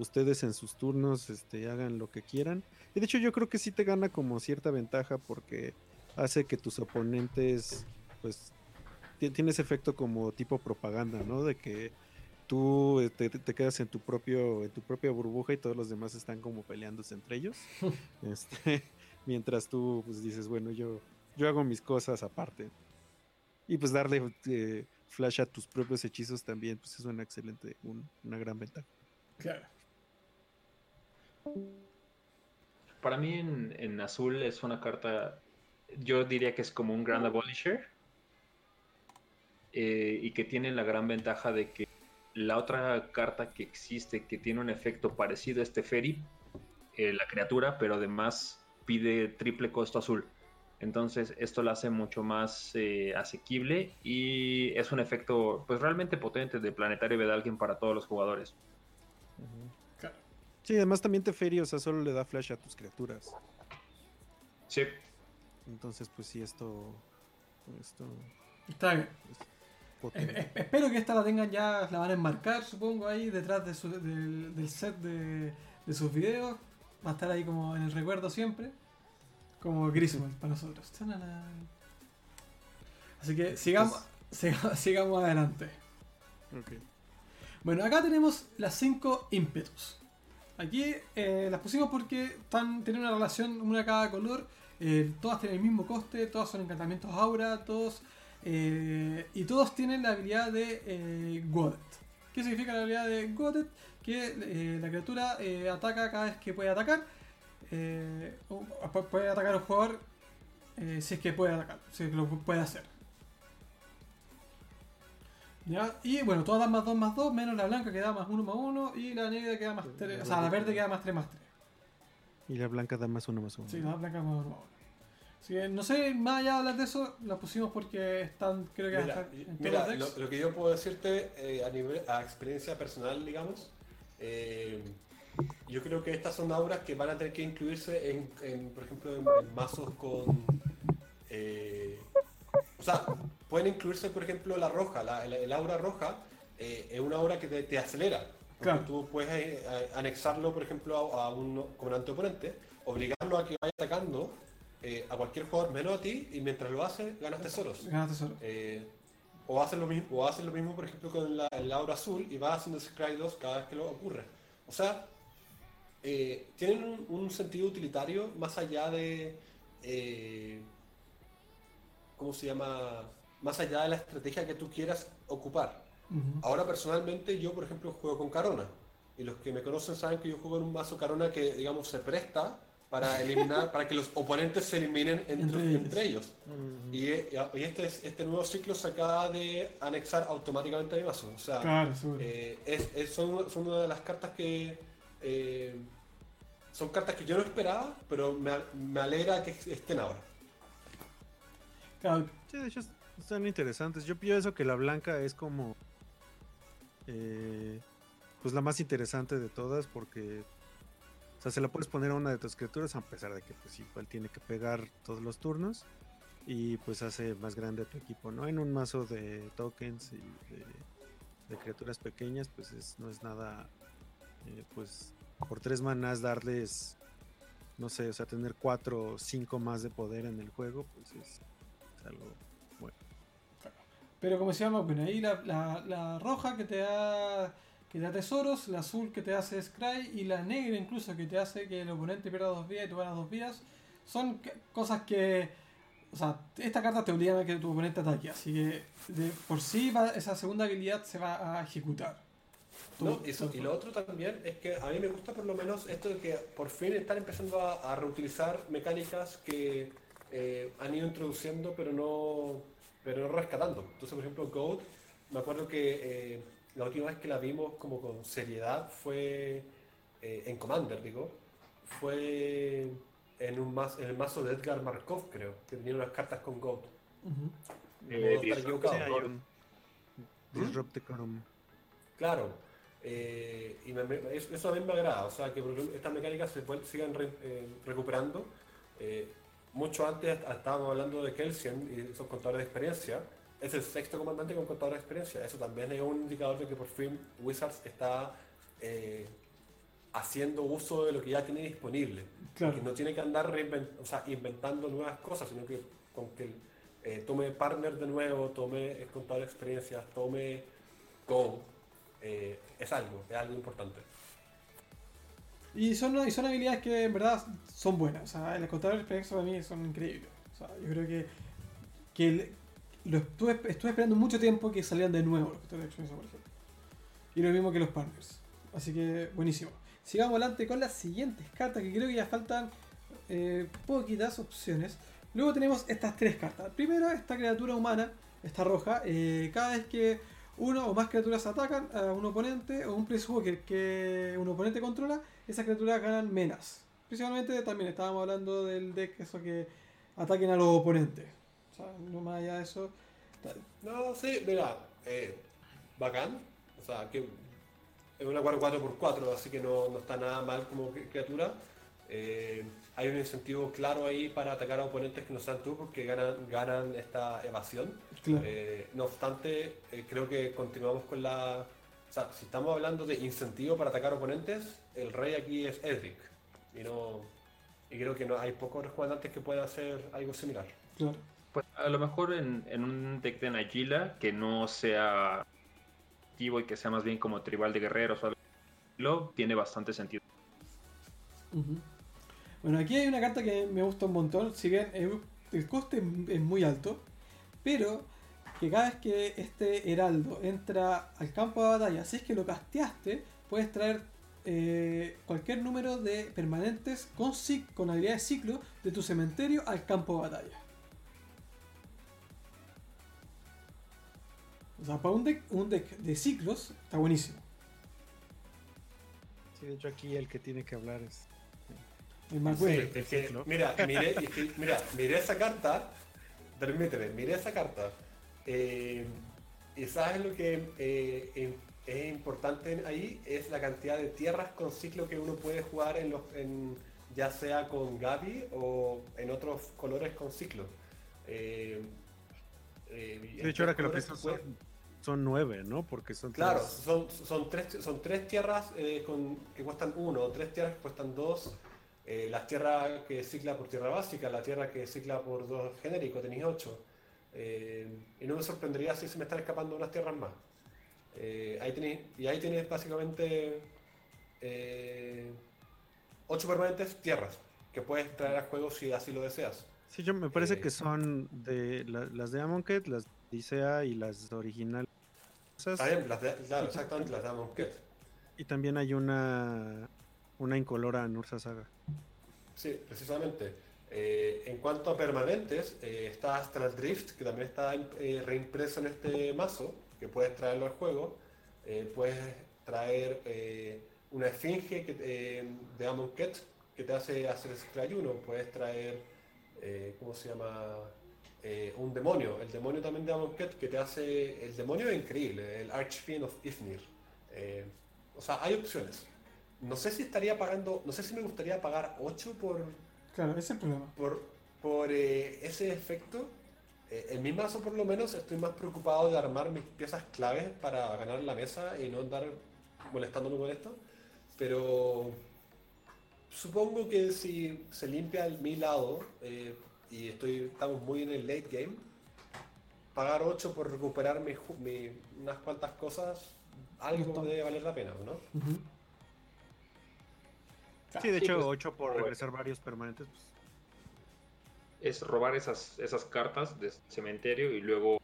ustedes en sus turnos este, hagan lo que quieran. Y de hecho yo creo que sí te gana como cierta ventaja porque hace que tus oponentes, pues, tiene ese efecto como tipo propaganda, ¿no? De que tú eh, te, quedas en tu propio en tu propia burbuja y todos los demás están como peleándose entre ellos. este, mientras tú pues dices, bueno, yo yo hago mis cosas aparte. Y pues darle eh, flash a tus propios hechizos también pues es una excelente una gran ventaja. Claro. Para mí en, azul es una carta, yo diría que es como un Grand Abolisher. Eh, y que tiene la gran ventaja de que la otra carta que existe que tiene un efecto parecido a este Ferry, eh, la criatura, pero además pide triple costo azul. Entonces esto lo hace mucho más eh, asequible y es un efecto pues realmente potente de Planetario Vedalken para todos los jugadores. Sí, además también te feria, o sea, solo le da flash a tus criaturas. Sí. Entonces, pues sí, esto. esto Está bien. espero que esta la tengan ya, la van a enmarcar, supongo, ahí detrás de del, set de, sus videos. Va a estar ahí como en el recuerdo siempre. Como Griswold para nosotros. Así que sigamos, sigamos, adelante. Bueno, acá tenemos las 5 ímpetus. Aquí eh, las pusimos porque están, tienen una relación, una cada color. Eh, todas tienen el mismo coste, todas son encantamientos aura, todos. Eh, y todos tienen la habilidad de Godet. ¿Qué significa la habilidad de Godet? Que la criatura ataca cada vez que puede atacar. Puede atacar al jugador si es que puede atacar, si es que lo puede hacer. Y bueno, todas dan más 2 más 2, menos la blanca que da más 1 más 1 y la negra que da más 3. O sea, la verde que da más 3 más 3. Y la blanca da más 1 más 1. Sí, la blanca más 1 más 1. Así que no sé, más allá de hablar de eso, la pusimos porque están, creo que mira, en mira, lo, lo, que yo puedo decirte eh, a nivel, a experiencia personal, digamos, eh, yo creo que estas son auras que van a tener que incluirse en, en por ejemplo, en, en mazos con eh, o sea, pueden incluirse, por ejemplo, la roja, la, el, aura roja eh, es una aura que te, acelera. Porque tú puedes eh, anexarlo, por ejemplo, a, un comandante oponente, obligarlo a que vaya atacando eh, a cualquier jugador menos a ti y mientras lo hace, ganas tesoros. Ganas tesoros. o hacen lo mismo, o hacen lo mismo, por ejemplo, con la, el aura azul y va haciendo Scry 2 cada vez que lo ocurre. O sea, tienen un, sentido utilitario más allá de ¿cómo se llama? Más allá de la estrategia que tú quieras ocupar. Ahora personalmente yo, por ejemplo, juego con Carona. Y los que me conocen saben que yo juego en un mazo Carona que, digamos, se presta para eliminar, para que los oponentes se eliminen entre, ellos. y, este, este nuevo ciclo se acaba de anexar automáticamente a mi mazo. O sea, eh, es, son, una de las cartas que eh, son cartas que yo no esperaba, pero me, me alegra que estén ahora. Sí, de hecho están interesantes. Yo pienso que la blanca es como. Eh, pues la más interesante de todas porque. O sea, se la puedes poner a una de tus criaturas a pesar de que pues igual tiene que pegar todos los turnos. Y pues hace más grande a tu equipo, ¿no? En un mazo de tokens y de, criaturas pequeñas, pues es, no es nada. Eh, pues por tres manás darles. No sé, o sea, tener cuatro o cinco más de poder en el juego, pues es algo bueno. Pero como decíamos, bueno, ahí la, la, roja que te da que da tesoros, la azul que te hace Scry y la negra incluso que te hace que el oponente pierda dos vías y tú ganas dos vías, son cosas que, o sea, esta carta te obliga a que tu oponente ataque, así que de, por sí esa segunda habilidad se va a ejecutar. Y lo otro también es que a mí me gusta por lo menos esto de que por fin están empezando a, a reutilizar mecánicas que eh, han ido introduciendo, pero no, pero no rescatando. Entonces, por ejemplo, Goat, me acuerdo que eh, la última vez que la vimos como con seriedad fue eh, en Commander, digo, fue en, un en el mazo de Edgar Markov, creo, que tenía unas cartas con Goat. Claro. Y eso a mí me agrada, o sea, que estas mecánicas se sigan recuperando mucho antes estábamos hablando de Kelsian y esos contadores de experiencia. Es el sexto comandante con contador de experiencia. Eso también es un indicador de que por fin Wizards está eh, haciendo uso de lo que ya tiene disponible. Que no tiene que andar inventando nuevas cosas, sino que con que eh, tome partner de nuevo, tome contador de experiencias, tome Go, eh, es algo, es algo importante. Y son, y son habilidades que en verdad son buenas. O sea, el contador de experiencia para mí son increíbles. O sea, yo creo que, que lo estuve, estuve, esperando mucho tiempo que salieran de nuevo los contadores de experiencia, por ejemplo. Y lo mismo que los partners. Así que buenísimo. Sigamos adelante con las siguientes cartas que creo que ya faltan eh, poquitas opciones. Luego tenemos estas tres cartas. Primero, esta criatura humana, esta roja. Eh, cada vez que uno o más criaturas atacan a un oponente o un Walker que un oponente controla, esas criaturas ganan menas. Principalmente también estábamos hablando del deck, eso que ataquen a los oponentes. No más allá de eso. No, sí, mira, eh, bacán. O sea, que es una 4x4, así que no, no está nada mal como criatura. Eh, hay un incentivo claro ahí para atacar a oponentes que no sean tú porque ganan, ganan esta evasión. Eh, no obstante, eh, creo que continuamos con la... O sea, si estamos hablando de incentivo para atacar oponentes, el rey aquí es Edric. Y no y creo que no hay pocos comandantes que puedan hacer algo similar. Pues a lo mejor en, un deck de Nagila que no sea activo y que sea más bien como tribal de guerreros o algo, tiene bastante sentido. Bueno, aquí hay una carta que me gusta un montón, si bien el coste es muy alto, pero que cada vez que este heraldo entra al campo de batalla, si es que lo casteaste, puedes traer eh, cualquier número de permanentes con, con habilidad de ciclo de tu cementerio al campo de batalla. O sea, para un deck, un deck de ciclos está buenísimo. Sí, de hecho aquí el que tiene que hablar es mira, miré, mira, miré esa carta, permíteme, miré esa carta. Eh, y sabes lo que eh, es importante ahí es la cantidad de tierras con ciclo que uno puede jugar en los, ya sea con Gabi o en otros colores con ciclo. Eh, de hecho, ahora que lo pienso son, nueve, ¿no? Porque son claro, son, son tres, son tres tierras con, que cuestan uno, tres tierras que cuestan dos eh, las tierras que cicla por tierra básica, la tierra que cicla por dos genéricos, tenéis 8. Eh, y no me sorprendería si se me están escapando unas tierras más. Eh, ahí tenéis, y ahí tenéis básicamente 8 permanentes tierras que puedes traer a juego si así lo deseas. Sí, yo me parece que son de las de Amonkhet, las de Isea y las originales. claro, exactamente las de Amonkhet. Y también hay una una incolora en Ursa Saga. Sí, precisamente. Eh, en cuanto a permanentes, eh, está Astral Drift, que también está eh, reimpreso en este mazo, que puedes traerlo al juego. puedes traer una esfinge que, de Amonkhet que te hace hacer Scry 1. Puedes traer, ¿cómo se llama? un demonio. El demonio también de Amonkhet que te hace... El demonio es increíble, el Archfiend of Ifnir. o sea, hay opciones no sé si estaría pagando, no sé si me gustaría pagar 8 por... Claro, ese es el problema. Por, por eh, ese efecto. Eh, en mi mazo por lo menos estoy más preocupado de armar mis piezas claves para ganar la mesa y no andar molestándome con esto. Pero supongo que si se limpia el, mi lado eh, y estoy, estamos muy en el late game, pagar 8 por recuperar mi, unas cuantas cosas, algo debe valer la pena, ¿no? Sí, de hecho, 8 por regresar varios permanentes. Pues. Es robar esas, esas cartas de cementerio y luego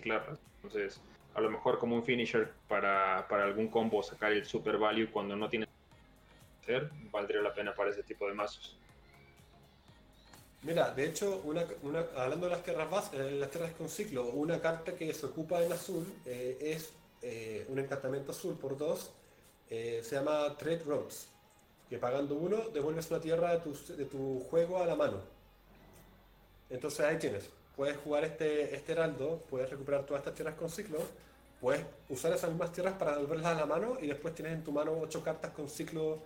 claro Entonces, a lo mejor como un finisher para, algún combo sacar el super value cuando no tiene que hacer, valdría la pena para ese tipo de mazos. Mira, de hecho, hablando de las tierras eh, las tierras con ciclo, una carta que se ocupa en azul eh, es eh, un encantamiento azul por dos, se llama Trade Roads, que pagando uno devuelves una tierra de tu, de tu, juego a la mano. Entonces ahí tienes, puedes jugar este, este heraldo, puedes recuperar todas estas tierras con ciclo, puedes usar esas mismas tierras para devolverlas a la mano y después tienes en tu mano ocho cartas con ciclo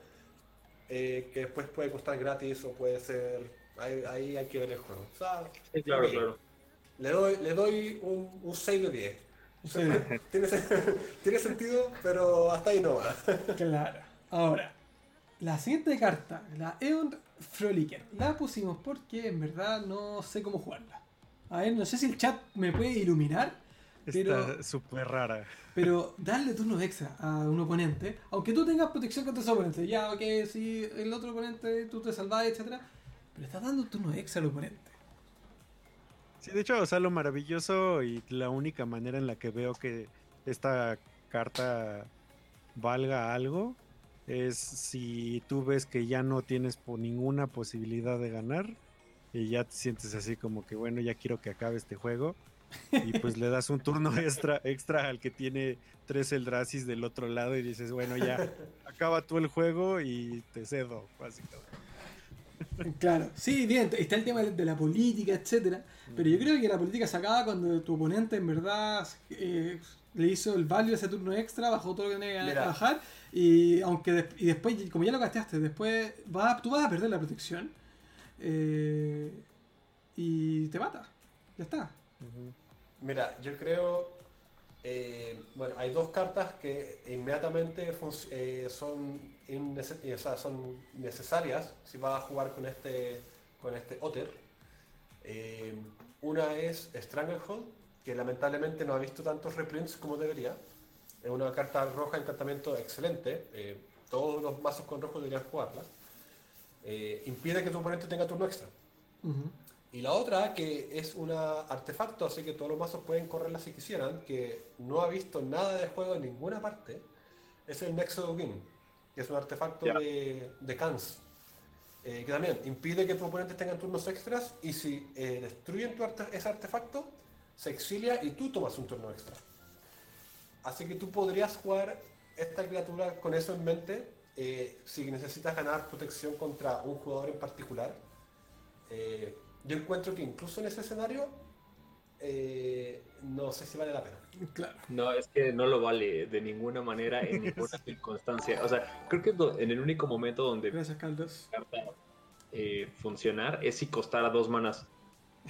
que después puede costar gratis o puede ser Ahí, hay que ver el juego. claro, claro. Le doy, le doy un, un 6 de 10. tiene, tiene, sentido, pero hasta ahí no va. claro. Ahora, la siguiente carta, la Eon Frolicker, la pusimos porque en verdad no sé cómo jugarla. A ver, no sé si el chat me puede iluminar. Está súper rara. Pero darle turnos extra a un oponente, aunque tú tengas protección contra ese oponente, ya, ok, si el otro oponente tú te salvas, etcétera le estás dando turno extra al oponente. Sí, de hecho, o sea, lo maravilloso y la única manera en la que veo que esta carta valga algo es si tú ves que ya no tienes por ninguna posibilidad de ganar y ya te sientes así como que bueno, ya quiero que acabe este juego y pues le das un turno extra extra al que tiene tres Eldrasis del otro lado y dices, bueno, ya acaba tú el juego y te cedo, básicamente. Claro, sí, bien, está el tema de la política, etcétera, pero yo creo que la política se acaba cuando tu oponente en verdad eh, le hizo el value de ese turno extra, bajó todo lo que tenía que bajar, y aunque y después, como ya lo gastaste, después vas, tú vas a perder la protección eh, y te mata, ya está. Mira, yo creo eh, bueno, hay dos cartas que inmediatamente eh, son, son necesarias si vas a jugar con este, con este Otter. una es Stranglehold, que lamentablemente no ha visto tantos reprints como debería. Es una carta roja encantamiento excelente. todos los mazos con rojo deberían jugarla. impide que tu oponente tenga turno extra. Y la otra, que es un artefacto, así que todos los mazos pueden correrla si quisieran, que no ha visto nada de juego en ninguna parte, es el Nexo Game, que es un artefacto de, de Cans, eh, que también impide que tu oponente tenga turnos extras y si eh, destruyen tu ese artefacto, se exilia y tú tomas un turno extra. Así que tú podrías jugar esta criatura con eso en mente eh, si necesitas ganar protección contra un jugador en particular yo encuentro que incluso en ese escenario eh, no sé si vale la pena. Claro. No, es que no lo vale de ninguna manera, en ninguna circunstancia. O sea, creo que en el único momento donde Gracias, eh, funcionar es si costara dos manas.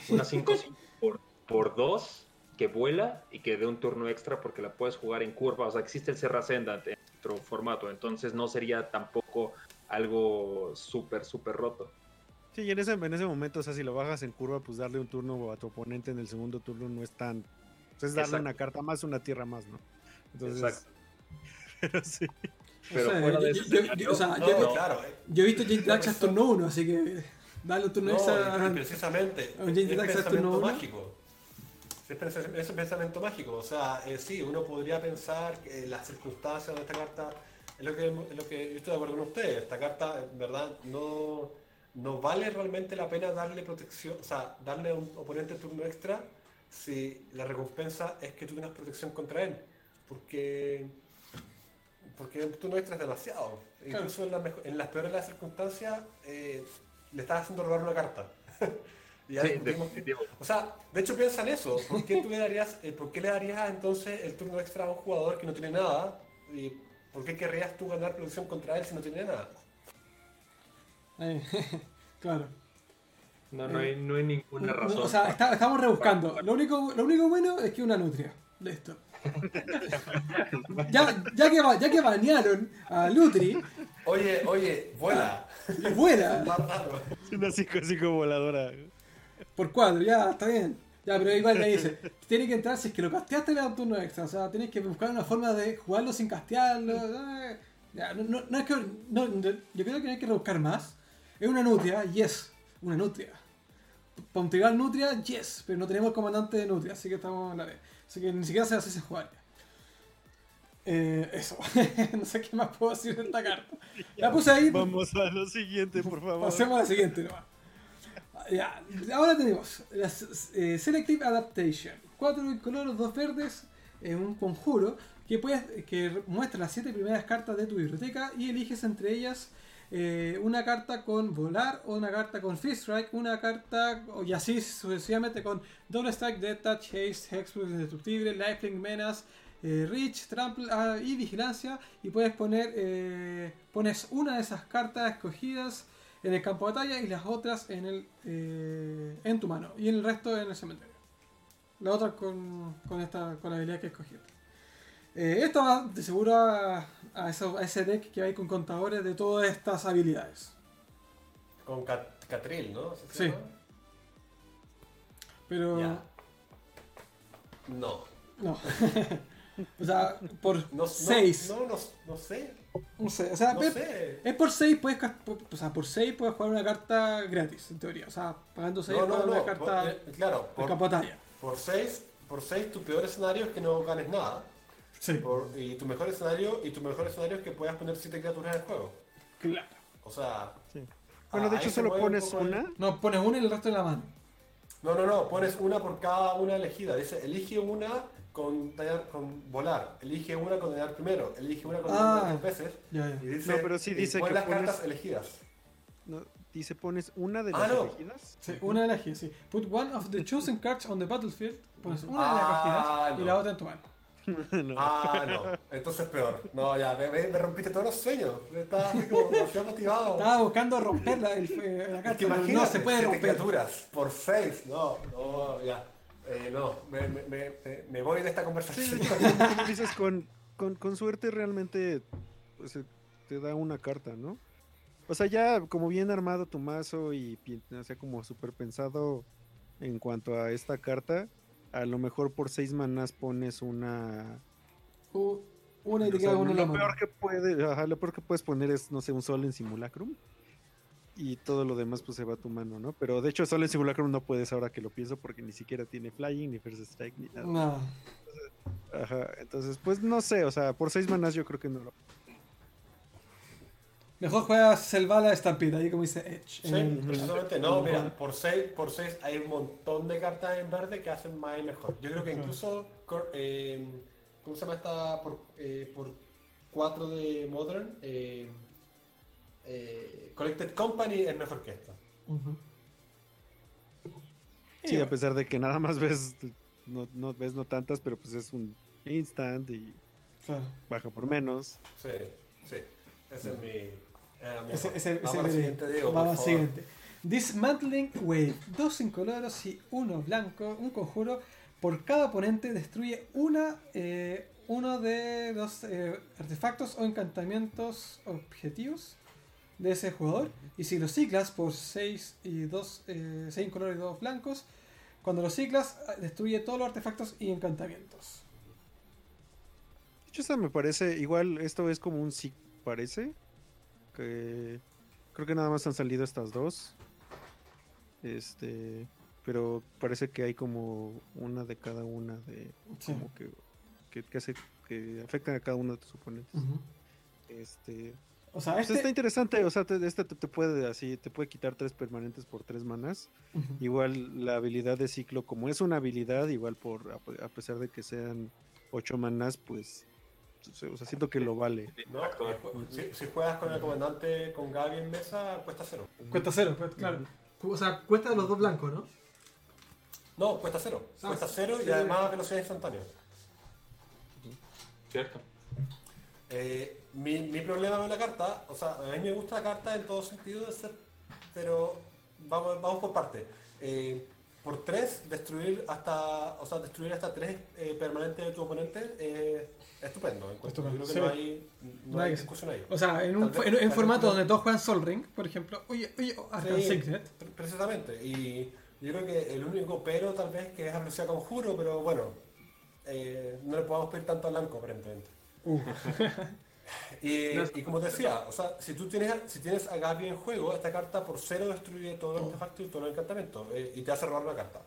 Una 5 por, por dos que vuela y que dé un turno extra porque la puedes jugar en curva. O sea, existe el Serra Ascendant en otro formato, entonces no sería tampoco algo súper, súper roto. Sí, y en ese, en ese momento, o sea, si lo bajas en curva, pues darle un turno a tu oponente en el segundo turno no es tan. Pues, es darle una carta más, una tierra más, ¿no? Entonces, Exacto. Pero sí. Pero o sea, yo, eh. yo, he visto Jane Dax turno 1, así que dale un turno no, Precisamente. Jane Dax es turno mágico. Es pensamiento mágico. O sea, eh, sí, uno podría pensar que las circunstancias de esta carta es lo que, es lo que yo estoy de acuerdo con ustedes. Esta carta, en verdad, no no vale realmente la pena darle protección, o sea, darle a un oponente turno extra si la recompensa es que tú tengas protección contra él. Porque, porque el turno extra es demasiado. Incluso en, las peores de las circunstancias eh, le estás haciendo robar una carta. o sea, de hecho piensa en eso. ¿Por qué, tú le darías, eh, ¿Por qué le darías entonces el turno extra a un jugador que no tiene nada? ¿Y por qué querrías tú ganar protección contra él si no tiene nada? claro. No, no hay, no hay ninguna razón. o sea, estamos rebuscando. Lo único, lo único bueno es que una nutria. Listo. ya, ya, que, ya que banearon a Lutri. Oye, oye, vuela. vuela. Es una psico voladora. Por cuatro, ya, está bien. Ya, pero igual le dice, tiene que entrar si es que lo casteaste le da un turno extra. O sea, tienes que buscar una forma de jugarlo sin castearlo. Ya, no, no, no, es que, no, yo creo que no hay que rebuscar más. Es una nutria, yes, una nutria. Para tribal nutria, yes, pero no tenemos comandante de nutria, así que estamos en la vez. Así que ni siquiera se hace ese jugar. Eh, eso. no sé qué más puedo decir de esta carta. La puse ahí. Vamos a lo siguiente, por favor. Pasemos a la siguiente nomás. Ahora tenemos la Selective Adaptation. Cuatro colores, dos verdes, en un conjuro que, puedes, que muestra las siete primeras cartas de tu biblioteca y eliges entre ellas eh, una carta con volar, o una carta con free strike, una carta y así sucesivamente con double strike, death touch, haste, hexproof, indestructible, lifelink, menace, eh, reach, trample ah, y vigilancia y puedes poner eh, pones una de esas cartas escogidas en el campo de batalla y las otras en el en tu mano y en el resto en el cementerio. La otra con, con esta con la habilidad que escogiste. Eh, esto va de seguro a, ese deck que hay con contadores de todas estas habilidades. Con Catril, ¿no? sí. Pero. No. No. o sea, por 6. No, no, no, sé. No sé, o sea, es, por 6 puedes, o sea, por 6 puedes jugar una carta gratis, en teoría. O sea, pagando 6 puedes jugar una carta eh, claro, por, de Por 6, por 6 tu peor escenario es que no ganes nada y tu mejor escenario y tu mejor escenario es que puedas poner 7 criaturas en el juego. Claro. O sea. Bueno, de hecho solo pones una. No, pones una y el resto en la mano. No, no, no, pones una por cada una elegida. Dice, elige una con, con volar, elige una con tallar primero, elige una con ah, tres veces. Y dice, no, pero sí dice que las cartas elegidas. No, dice pones una de ah, las elegidas. Sí, una de las elegidas, sí. Put one of the chosen cards on the battlefield. Pones una de las ah, elegidas y la otra en tu mano. Ah, no. Entonces peor. No, ya, me, me, rompiste todos los sueños. Estaba como demasiado motivado. Estaba buscando romper la, el, la carta. no se puede romper. criaturas por seis. No, no, ya. Eh, no, me, me, me, voy de esta conversación. Sí, dices, con, con, con, suerte realmente pues, te da una carta, ¿no? O sea, ya como bien armado tu mazo y o sea, como súper pensado en cuanto a esta carta, a lo mejor por seis manas pones una. una y te queda una lo peor que puede, ajá, lo peor que puedes poner es, no sé, un sol en simulacrum. Y todo lo demás pues se va a tu mano, ¿no? Pero de hecho sol en simulacrum no puedes ahora que lo pienso porque ni siquiera tiene flying, ni first strike, ni nada. No. Ajá, entonces pues no sé, o sea, por seis manas yo creo que no lo Mejor juegas Selvala Stampede, ahí como dice Edge. Sí, precisamente no, mira, por 6 por seis hay un montón de cartas en verde que hacen más y mejor. Yo creo que incluso, eh, ¿cómo se llama esta? Por, eh, por 4 de Modern, eh, eh, Collected Company es mejor que esta. Sí, a pesar de que nada más ves no, no, ves no tantas, pero pues es un instant y baja por menos. Sí, sí. Ese es mi ese, ese, vamos ese siguiente, Diego, vamos al siguiente. Dismantling Wave. Dos incoloros y uno blanco. Un conjuro. Por cada oponente destruye una, eh, uno de los eh, artefactos o encantamientos objetivos de ese jugador. Y si los ciclas por 6 y 2, 6 eh, colores y 2 blancos, cuando los ciclas destruye todos los artefactos y encantamientos. De hecho, me parece, igual esto es como un sí, parece, creo que nada más han salido estas dos. Este, pero parece que hay como una de cada una de como que, que, hace que afectan a cada uno de tus oponentes. Este, o sea, pues este... está interesante, o sea, este te, puede así, te puede quitar tres permanentes por tres manas. Igual la habilidad de ciclo, como es una habilidad, igual por a pesar de que sean ocho manas, pues o sea, siento que lo vale. si, juegas con el comandante con Gaby en mesa, cuesta cero. Cuesta cero, pues, claro. O sea, cuesta los dos blancos, ¿no? No, cuesta cero. Ah, cuesta cero y además velocidad instantánea. Cierto. Eh, mi, mi, problema con la carta, o sea, a mí me gusta la carta en todo sentido, pero vamos, vamos por parte. Eh, por 3, destruir hasta, o sea, destruir hasta 3 eh, permanentes de tu oponente eh, estupendo. Estupendo. Creo que no hay, no, hay discusión ahí. O sea, en un en, formato donde todos juegan Sol Ring, por ejemplo, oye, oye, hasta sí, Precisamente. Y yo creo que el único pero tal vez que es con conjuro, pero bueno, eh, no le podemos pedir tanto a Blanco aparentemente. Uh. Y, como te decía, o sea, si tú tienes, si tienes a Gaby en juego, esta carta por cero destruye todo el artefacto y todo el encantamiento eh, y te hace robar una carta.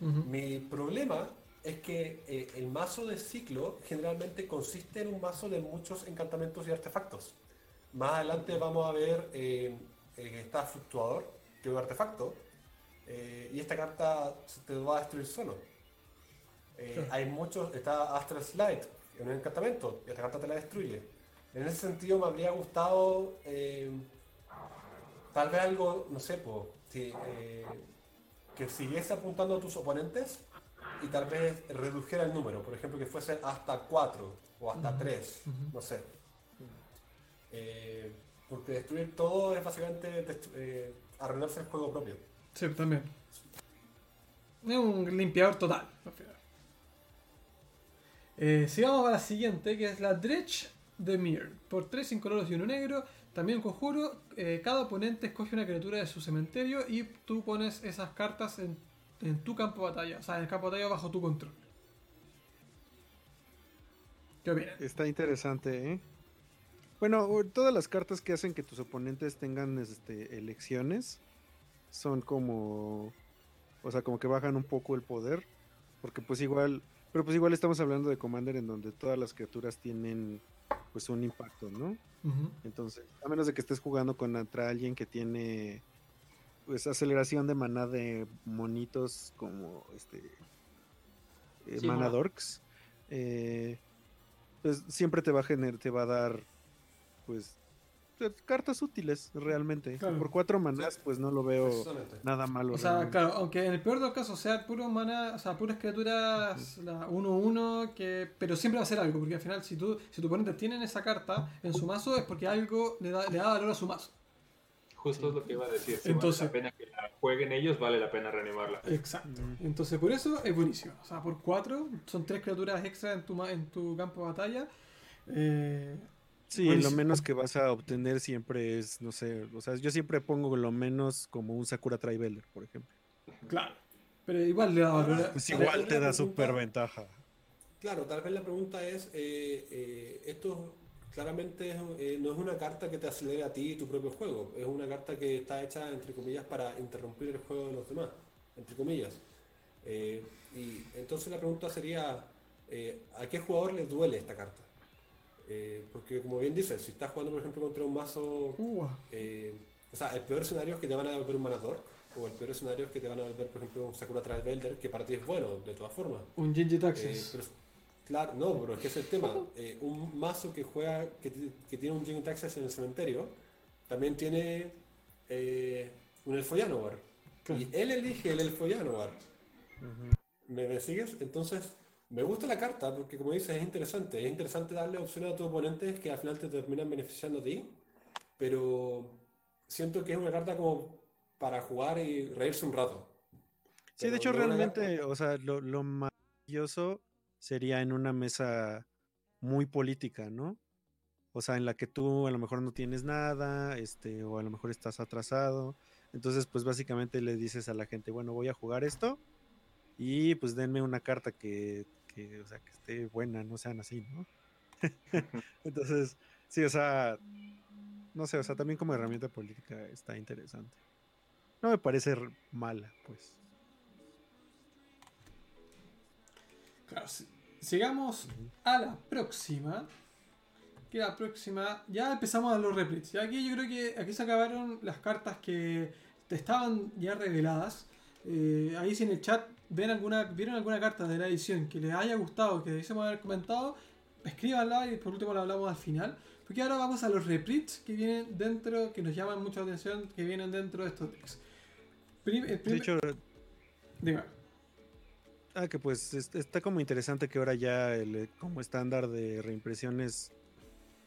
Mi problema es que eh, el mazo de ciclo generalmente consiste en un mazo de muchos encantamientos y artefactos. Más adelante vamos a ver eh, está fluctuador, que es un artefacto, eh, y esta carta te va a destruir solo. Eh, hay muchos, está Astral Slide, en un encantamiento, y esta carta te la destruye. En ese sentido me habría gustado eh, tal vez algo, no sé, que siguiese apuntando a tus oponentes y tal vez redujera el número, por ejemplo, que fuese hasta 4 o hasta 3, no sé. porque destruir todo es básicamente arruinarse el juego propio. Sí, también. Es un limpiador total. Eh, sigamos a la siguiente, que es la Dredge de Mir. Por 3 sin colores y uno negro. También conjuro. Eh, cada oponente escoge una criatura de su cementerio y tú pones esas cartas en, tu campo de batalla. O sea, en el campo de batalla bajo tu control. ¿Qué opinas? Está interesante, ¿eh? Bueno, todas las cartas que hacen que tus oponentes tengan este, elecciones son como, o sea, como que bajan un poco el poder, porque pues igual, pero pues igual estamos hablando de Commander en donde todas las criaturas tienen pues un impacto, ¿no? Entonces, a menos de que estés jugando contra alguien que tiene pues aceleración de maná de monitos como este eh, mana dorks, eh, pues siempre te va a generar, te va a dar pues cartas útiles realmente. Por cuatro manas, pues no lo veo nada malo. O sea, claro, aunque en el peor de los casos sea puro mana, o sea, puras criaturas 1-1, que pero siempre va a ser algo, porque al final si tú si tu oponente tienen esa carta en su mazo es porque algo le da, le da valor a su mazo. Justo es lo que iba a decir. Si Entonces, vale la pena que la jueguen ellos, vale la pena reanimarla. Exacto. Entonces, por eso es buenísimo. O sea, por cuatro, son tres criaturas extra en tu, en tu campo de batalla. Eh, Sí, lo menos que vas a obtener siempre es, no sé, o sea, yo siempre pongo lo menos como un Sakura Tribeller, por ejemplo. Claro, pero igual le da Pues igual te da súper ventaja. Claro, tal vez la pregunta es, eh, eh, esto claramente eh, no es una carta que te acelere a ti tu propio juego, es una carta que está hecha, entre comillas, para interrumpir el juego de los demás, entre comillas. y entonces la pregunta sería, ¿a qué jugador le duele esta carta? Eh, porque como bien dices, si estás jugando por ejemplo contra un mazo, eh, o sea, el peor escenario es que te van a devolver un manador, o el peor escenario es que te van a devolver por ejemplo un Sakura Builder que para ti es bueno, de todas formas. Un Genji Taxis. Eh, claro, no, pero es que es el tema. un mazo que juega, que, tiene un Genji Taxis en el cementerio, también tiene un Elfo Yanowar. Y él elige el Elfo Yanowar. ¿Me sigues? Entonces me gusta la carta porque, como dices, es interesante. Es interesante darle opciones a tus oponentes que al final te terminan beneficiando a ti. Pero siento que es una carta como para jugar y reírse un rato. Sí, de hecho, realmente, o sea, lo, lo maravilloso sería en una mesa muy política, ¿no? O sea, en la que tú a lo mejor no tienes nada, este, o a lo mejor estás atrasado. Entonces, pues básicamente le dices a la gente, bueno, voy a jugar esto y pues denme una carta que que, o sea, que esté buena, no sean así, ¿no? Entonces, sí, o sea, no sé, o sea, también como herramienta política está interesante. No me parece mala, pues. Claro, sigamos a la próxima. Que la próxima. Ya empezamos a los reprints. Y aquí yo creo que aquí se acabaron las cartas que estaban ya reveladas. Eh, ahí si en el chat ven alguna, vieron alguna carta de la edición que les haya gustado, que debiésemos haber comentado, escríbanla y por último la hablamos al final. Porque ahora vamos a los reprints que vienen dentro, que nos llaman mucha atención, que vienen dentro de estos decks. de hecho, Dime. Ah, que pues está como interesante que ahora ya el, como estándar de reimpresiones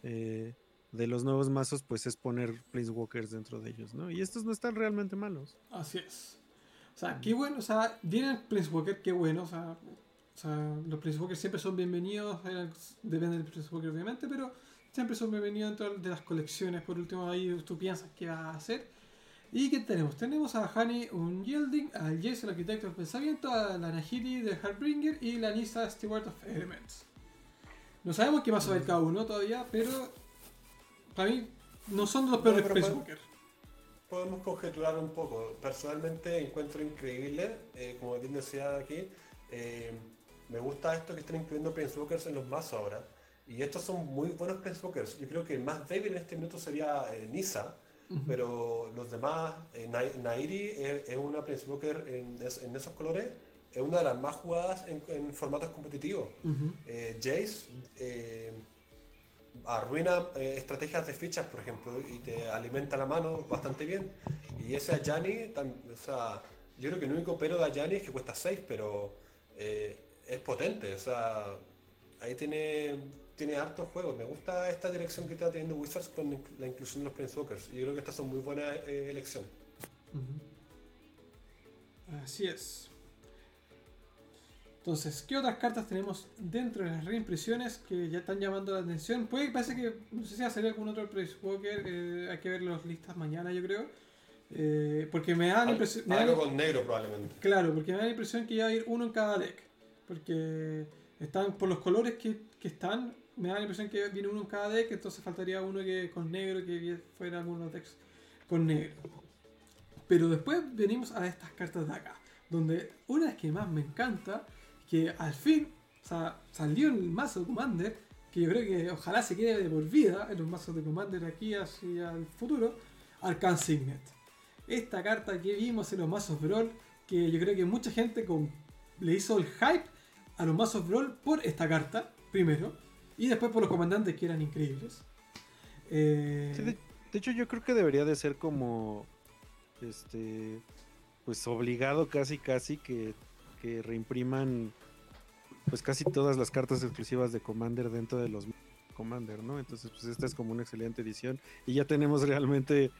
eh, de los nuevos mazos, pues es poner Walkers dentro de ellos, ¿no? Y estos no están realmente malos. Así es. O sea, qué bueno, o sea, viene Prince Walker, qué bueno, o sea, o sea los Prince Walker siempre son bienvenidos, depende del Prince Walker obviamente, pero siempre son bienvenidos dentro de las colecciones, por último ahí tú piensas qué va a hacer. ¿Y qué tenemos? Tenemos a Hani un Yielding, al Jace el arquitecto del pensamiento, a la Nahiri de Heartbringer y la Nisa Steward of Elements. No sabemos qué va a saber cada uno todavía, pero para mí no son de los peores Prince Walker podemos conjeturar un poco. Personalmente encuentro increíble, eh, como bien decía aquí, eh, me gusta esto que están incluyendo Planeswalkers en los mazos ahora. Y estos son muy buenos Planeswalkers. Yo creo que el más débil en este minuto sería eh, Nisa, pero los demás, eh, Nairi es, una Planeswalker en, en, esos colores, es una de las más jugadas en, formatos competitivos. Eh, Jace eh, arruina estrategias de fichas, por ejemplo, y te alimenta la mano bastante bien. Y ese Ayani, o sea, yo creo que el único pero de Ayani es que cuesta 6, pero es potente, o sea, ahí tiene tiene hartos juegos. Me gusta esta dirección que está teniendo Wizards con la inclusión de los Planeswalkers. Yo creo que estas son muy buenas eh, elecciones. Así es. Entonces, ¿qué otras cartas tenemos dentro de las reimpresiones que ya están llamando la atención? Puede que parece que, no sé si va a salir algún otro Planeswalker, eh, hay que ver las listas mañana, yo creo. Eh, porque me da la impresión. Algo con negro, probablemente. Claro, porque me da la impresión que ya va a ir uno en cada deck. Porque están por los colores que, que están, me da la impresión que viene uno en cada deck, entonces faltaría uno que con negro, que fuera algunos decks con negro. Pero después venimos a estas cartas de acá, donde una que más me encanta, que al fin salió el mazo de Commander, que yo creo que ojalá se quede de por vida en los mazos de Commander aquí hacia el futuro, Arcan Signet. Esta carta que vimos en los mazos Brawl, que yo creo que mucha gente le hizo el hype a los mazos Brawl por esta carta, primero, y después por los comandantes que eran increíbles. Eh, de, hecho, yo creo que debería de ser como. Este. Pues obligado casi, casi que, que reimpriman. Pues casi todas las cartas exclusivas de Commander dentro de los Commander, ¿no? Entonces, pues esta es como una excelente edición. Y ya tenemos realmente.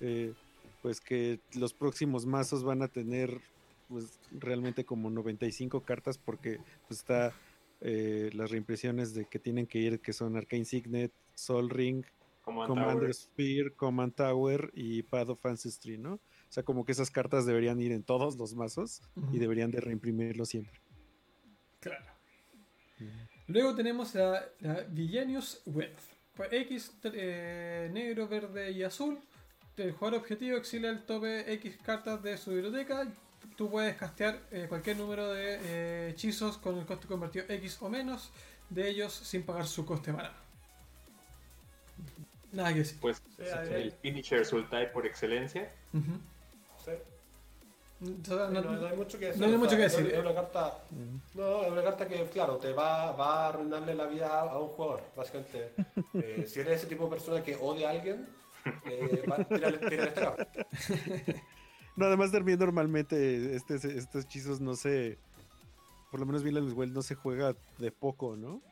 Eh, pues que los próximos mazos van a tener pues realmente como 95 cartas porque pues, está eh, las reimpresiones de que tienen que ir, que son Arcane Signet, Sol Ring, Commander Sphere, Command Tower y Path of Ancestry, ¿no? O sea, como que esas cartas deberían ir en todos los mazos y deberían de reimprimirlo siempre. Claro. Luego tenemos la, la Villanius Wealth. Pues X, eh, negro, verde y azul. El jugador objetivo exilia el tope X cartas de su biblioteca tú puedes castear eh, cualquier número de eh, hechizos con el coste convertido X o menos de ellos sin pagar su coste mana. Nada que decir. Pues el finisher Sultai por excelencia. sí. No, hay mucho que decir. No hay mucho que decir. Es una carta, no, es una carta que, claro, te va, va a arruinarle la vida a, un jugador, básicamente. Eh, si eres ese tipo de persona que odia a alguien, eh, va, tírale, tírale este no, además también normalmente este, estos hechizos no se... Por lo menos Villain's Well no se juega de poco, ¿no?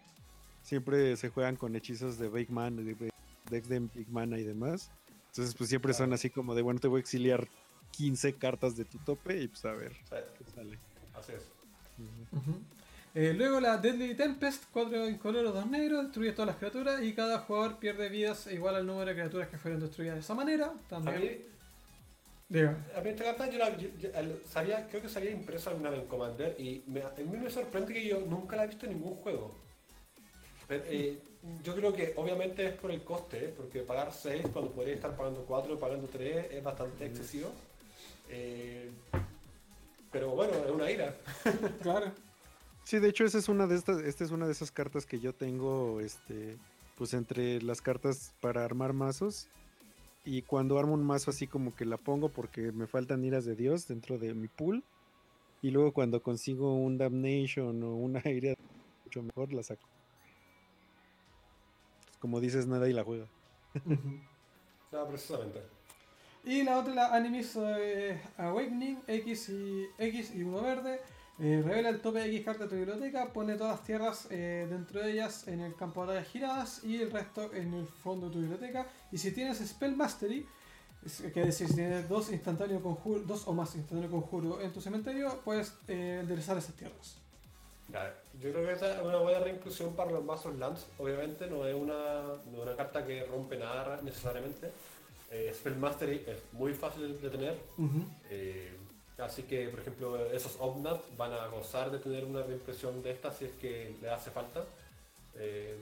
Siempre se juegan con hechizos de Big Man, de decks de Big Mana y demás. Entonces pues siempre son así como de, bueno, te voy a exiliar 15 cartas de tu tope y pues a ver qué sale. Así es. Eh, luego la Deadly Tempest, 4 incoloros, 2 negros, destruye todas las criaturas y cada jugador pierde vidas igual al número de criaturas que fueron destruidas de esa manera. También. A mí esta carta yo, la, sabía, creo que se había impreso alguna vez en Commander y me, a mí me sorprende que yo nunca la he visto en ningún juego. Eh, yo creo que obviamente es por el coste, porque pagar 6 cuando podría estar pagando 4 o pagando 3 es bastante excesivo. Eh, pero bueno, es una ira. claro. Sí, de hecho esa es una de estas, esta es una de esas cartas que yo tengo, este, pues entre las cartas para armar mazos y cuando armo un mazo así como que la pongo porque me faltan iras de Dios dentro de mi pool. Y luego cuando consigo un Damnation o una ira mucho mejor la saco. Como dices, nada y la juega. no, precisamente. Y la otra, la Animis eh, Awakening, X y, X y uno verde. Eh, revela el tope de X carta de tu biblioteca, pone todas las tierras eh, dentro de ellas en el campo de giradas y el resto en el fondo de tu biblioteca. Y si tienes Spell Mastery, es, que decir, si tienes dos instantáneos conjuro, dos o más instantáneos conjuro en tu cementerio, puedes eh, enderezar esas tierras. yo creo que esa es una buena reinclusión para los mazos Lands. Obviamente no es una, no una carta que rompe nada necesariamente. Spell Mastery es muy fácil de tener. Así que, por ejemplo, esos Omnat van a gozar de tener una reimpresión de esta si es que le hace falta. Eh,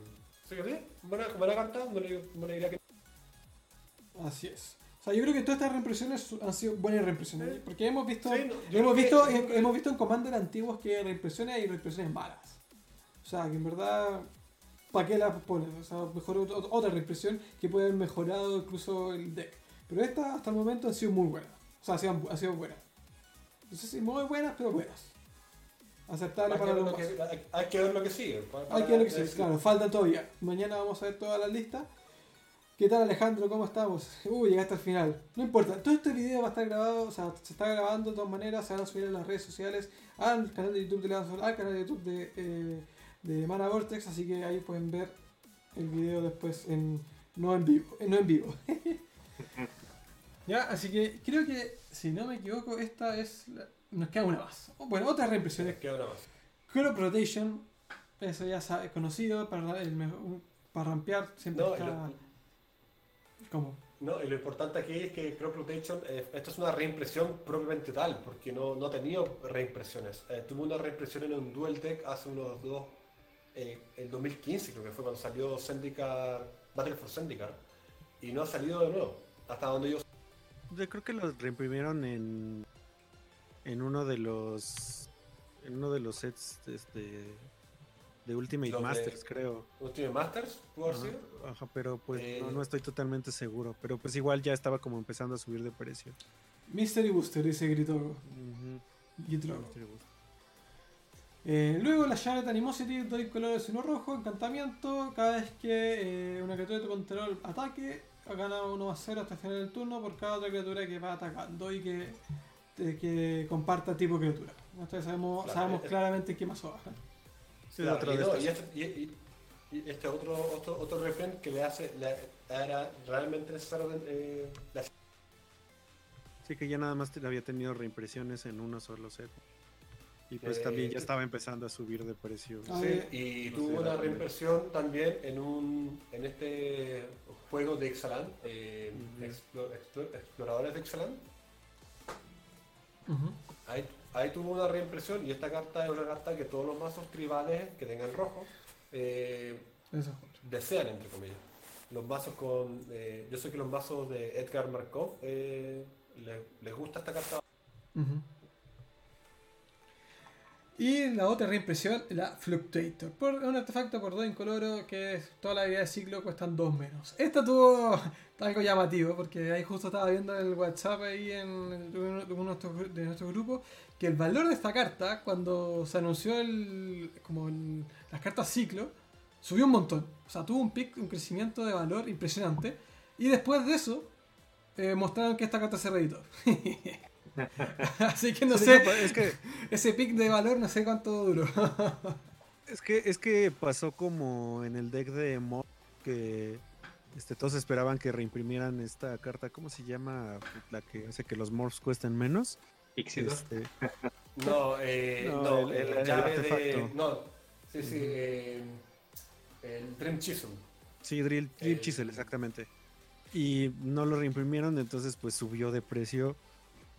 sí sí, buena, buena carta, no le, diría que... Así es. O sea, yo creo que todas estas reimpresiones han sido buenas reimpresiones. Porque hemos visto, hemos, visto hemos visto en Commander antiguos que hay reimpresiones y reimpresiones malas. O sea, que en verdad, ¿para qué las pones? O sea, mejor otra reimpresión que puede haber mejorado incluso el deck. Pero estas hasta el momento han sido muy buenas. O sea, han sido, buenas. No sé si muy buenas, pero buenas. Aceptable para los que, hay, que ver lo que sigue. hay que ver lo que sigue, claro, falta todavía. Mañana vamos a ver todas las listas. ¿Qué tal Alejandro? ¿Cómo estamos? Uy, llegaste al final. No importa, todo este video va a estar grabado, o sea, se está grabando de todas maneras, se van a subir en las redes sociales, al canal de YouTube de al canal de YouTube de, eh, de Mana Vortex, así que ahí pueden ver el video después en no en vivo, no en vivo. ya, así que creo que si no me equivoco, esta es nos queda una más. Bueno, otras reimpresiones. Queda una más. Crop Rotation, eso ya es conocido para el, para rampear siempre está ¿Cómo? No, y lo importante aquí es que Crop Rotation, eh, esto es una reimpresión propiamente tal, porque no, no ha tenido reimpresiones. Eh, tuvo una reimpresión en un Dual Deck hace unos dos, eh, el 2015 creo que fue cuando salió Zendikar, Battle for Zendikar, y no ha salido de nuevo, hasta donde yo... Yo creo que lo reimprimieron en, en uno de los en uno de los sets este, de Ultimate Masters, creo. ¿Ultimate Masters? ¿Puedo ajá, ajá, pero pues no, no, eh, estoy totalmente seguro. Pero pues igual ya estaba como empezando a subir de precio. Mystery Booster, dice gritó. Uh eh, luego la Charlotte Animosity, doy colores uno rojo, encantamiento. Cada vez que eh, una criatura de tu control ataque, gana uno más 0 hasta el final del turno por cada otra criatura que va atacando y que, que comparta tipo criatura. Entonces sabemos, sabemos claramente qué pasó. Sí, y, este otro, otro, otro referente que le hace, le, era realmente necesario eh, Sí, que ya nada más había tenido reimpresiones en uno solo set. Y pues eh, también ya estaba empezando a subir de precio. Sí, y tuvo una reimpresión también en un en este juego de Exalan, eh, Exploradores de Exalan. ahí, ahí, tuvo una reimpresión y esta carta es una carta que todos los mazos tribales que tengan rojo eh, desean, entre comillas. Los mazos con. Eh, yo sé que los mazos de Edgar Markov eh, les, gusta esta carta. Y la otra reimpresión, la Fluctuator. Por un artefacto por 2 incoloro que es toda la vida de ciclo cuestan 2 menos. Esta tuvo algo llamativo porque ahí justo estaba viendo en el WhatsApp ahí en uno de nuestros grupos que el valor de esta carta cuando se anunció el, como las cartas ciclo subió un montón. O sea, tuvo un pic, un crecimiento de valor impresionante. Y después de eso eh, mostraron que esta carta se reeditó. Así que no sé. es que ese pic de valor no sé cuánto duró. es que es que pasó como en el deck de Mob que este, todos esperaban que reimprimieran esta carta, ¿cómo se llama? La que hace que los morphs cuesten menos. Este... no, eh, no, el, el, de, no, sí, sí, eh, el Dream Chisel. Sí, Dream, Dream Chisel, exactamente. Y no lo reimprimieron, entonces pues subió de precio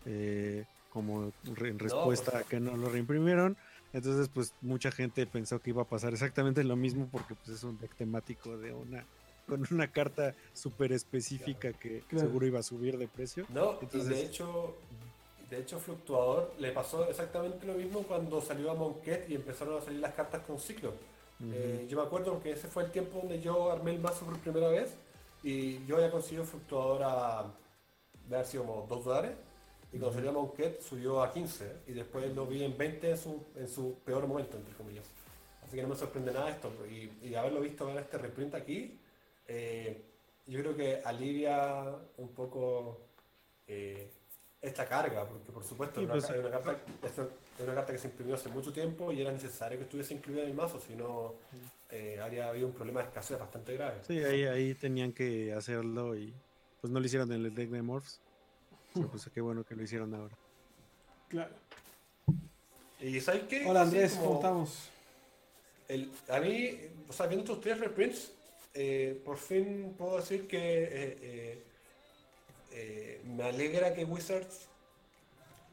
eh, como en respuesta pues a que no lo reimprimieron. Entonces, pues mucha gente pensó que iba a pasar exactamente lo mismo porque pues es un deck temático de una con una carta súper específica que seguro iba a subir de precio. No, Entonces, de hecho, de hecho Fluctuador le pasó exactamente lo mismo cuando salió a Monquet y empezaron a salir las cartas con ciclo. Eh, yo me acuerdo que ese fue el tiempo donde yo armé el mazo por primera vez y yo había conseguido Fluctuador a, de haber sido como 2 dólares y cuando salió Monquet subió a 15 y después lo vi en 20 en su, en su peor momento, entre comillas. Así que no me sorprende nada esto. Y, haberlo visto ver este reprint aquí, eh, yo creo que alivia un poco eh, esta carga, porque por supuesto pues, es, una, carta, es, una, carta, que se imprimió hace mucho tiempo y era necesario que estuviese incluida en el mazo, si no eh, habría habido un problema de escasez bastante grave. Sí, ahí, ahí tenían que hacerlo y pues no lo hicieron en el deck de Morphs pues qué bueno que lo hicieron ahora. Claro. ¿Y sabes qué? Hola Andrés, ¿cómo estamos? El, a mí, o sea, viendo estos tres reprints, eh, por fin puedo decir que eh, eh, me alegra que Wizards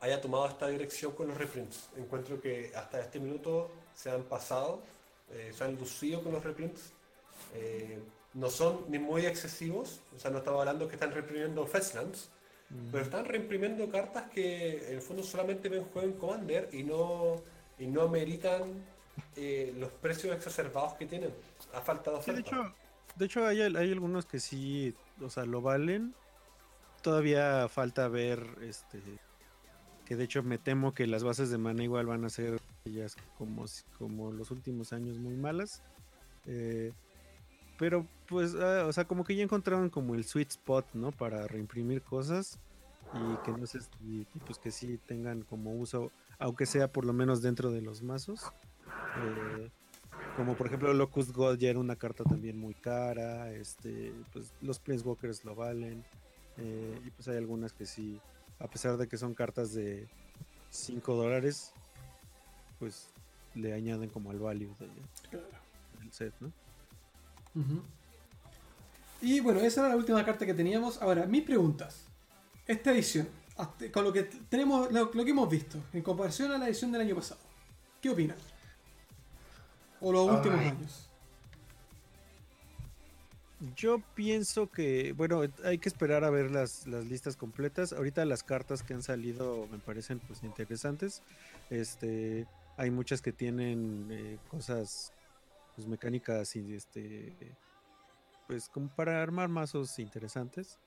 haya tomado esta dirección con los reprints. Encuentro que hasta este minuto se han pasado, se han lucido con los reprints. no son ni muy excesivos, o sea, no estaba hablando que están reprimiendo Fetchlands, pero están reimprimiendo cartas que en el fondo solamente ven juego en Commander y no, y no meritan eh, los precios exacerbados que tienen. Ha faltado de hecho, de hecho hay, hay, algunos que sí, o sea, lo valen, todavía falta ver este que de hecho me temo que las bases de mana igual van a ser ellas como, como los últimos años muy malas. Eh, pero pues, ah, o sea, como que ya encontraron como el sweet spot, ¿no? Para reimprimir cosas y que no sé, y, pues que sí tengan como uso, aunque sea por lo menos dentro de los mazos. Eh, como por ejemplo Locust Gold ya era una carta también muy cara, este, pues los Planeswalkers lo valen, eh, y pues hay algunas que sí, a pesar de que son cartas de 5 dólares, pues le añaden como el value del set, ¿no? Y bueno, esa era la última carta que teníamos. Ahora, mis preguntas. Esta edición, con lo que tenemos, lo, que hemos visto, en comparación a la edición del año pasado, ¿qué opinan? O los últimos años. Yo pienso que, bueno, hay que esperar a ver las, las, listas completas. Ahorita las cartas que han salido me parecen pues interesantes. Este, hay muchas que tienen eh, cosas pues, mecánicas y este pues como para armar mazos interesantes.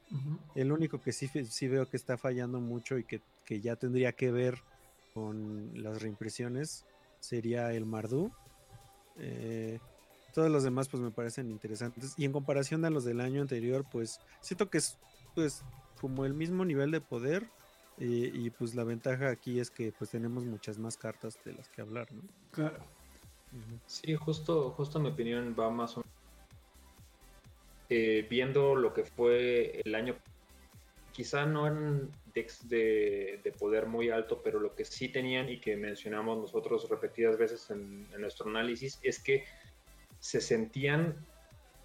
El único que sí, sí veo que está fallando mucho y que, ya tendría que ver con las reimpresiones sería el Mardu. Eh, todos los demás pues me parecen interesantes y en comparación a los del año anterior pues siento que es pues como el mismo nivel de poder y, pues la ventaja aquí es que pues tenemos muchas más cartas de las que hablar, ¿no? Claro. Sí, justo, justo mi opinión va más o menos eh, viendo lo que fue el año, quizá no en decks de, poder muy alto, pero lo que sí tenían y que mencionamos nosotros repetidas veces en, en nuestro análisis es que se sentían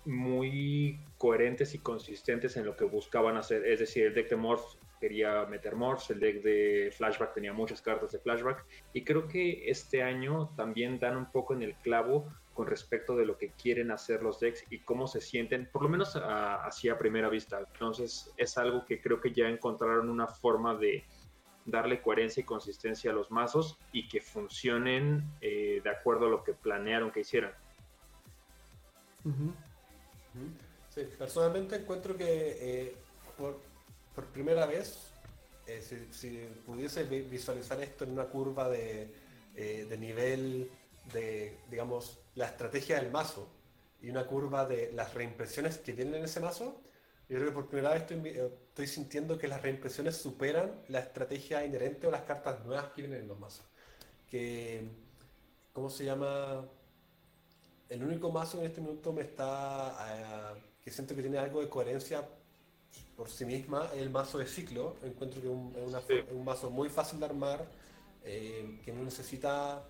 muy coherentes y consistentes en lo que buscaban hacer. Es decir, el deck de Morph quería meter Morphs, el deck de Flashback tenía muchas cartas de Flashback. Y creo que este año también dan un poco en el clavo con respecto de lo que quieren hacer los decks y cómo se sienten, por lo menos así a primera vista. Entonces es algo que creo que ya encontraron una forma de darle coherencia y consistencia a los mazos y que funcionen eh, de acuerdo a lo que planearon que hicieran. Sí, personalmente encuentro que eh, por, primera vez, eh, si, pudiese visualizar esto en una curva de, de, nivel de, digamos, la estrategia del mazo y una curva de las reimpresiones que tienen en ese mazo, yo creo que por primera vez estoy, estoy, sintiendo que las reimpresiones superan la estrategia inherente o las cartas nuevas que vienen en los mazos. Que, ¿cómo se llama? el único mazo en este minuto me está eh, que siento que tiene algo de coherencia por sí misma el mazo de ciclo. Encuentro que es un mazo muy fácil de armar, eh, que no necesita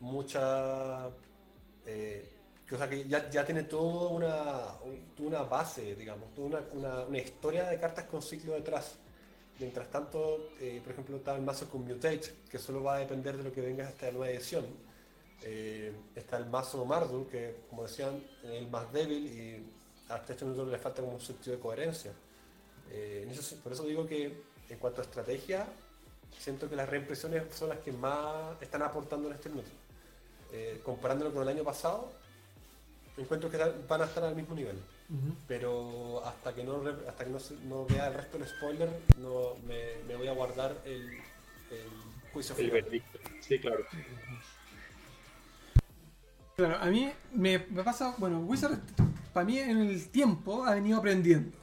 mucha. Eh, que, o sea, que ya, tiene toda una, una base, digamos, toda una, una, historia de cartas con ciclo detrás. Mientras tanto, por ejemplo, está el mazo con Mutate, que solo va a depender de lo que venga la nueva edición eh, está el mazo Mardu, que como decían, es el más débil y hasta este minuto le falta como un sentido de coherencia. Eh, por eso digo que en cuanto a estrategia, siento que las reimpresiones son las que más están aportando en este minuto. Eh, comparándolo con el año pasado, encuentro que van a estar al mismo nivel. Pero hasta que no hasta que no, vea el resto del spoiler, no me, voy a guardar el, juicio final. Sí, claro. Claro, a mí me, pasa, bueno, Wizard para mí en el tiempo ha venido aprendiendo.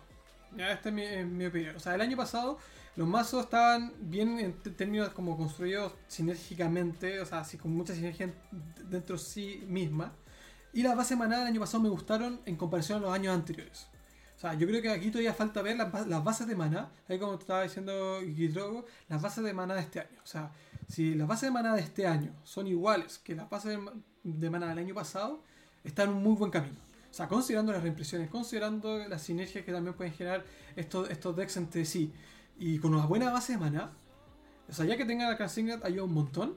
Ya, esta es mi, opinión. O sea, el año pasado los mazos estaban bien en términos como construidos sinérgicamente, o sea, así con mucha sinergia dentro de sí misma. Y las bases maná del año pasado me gustaron en comparación a los años anteriores. O sea, yo creo que aquí todavía falta ver las, bases de maná, ahí como estaba diciendo Guidrogo, las bases de maná de este año. O sea, si las bases de maná de este año son iguales que las bases de mana del año pasado, está en un muy buen camino. O sea, considerando las reimpresiones, considerando las sinergias que también pueden generar estos, estos decks entre sí, y con una buena base de mana, o sea, ya que tenga la Signet ayuda un montón,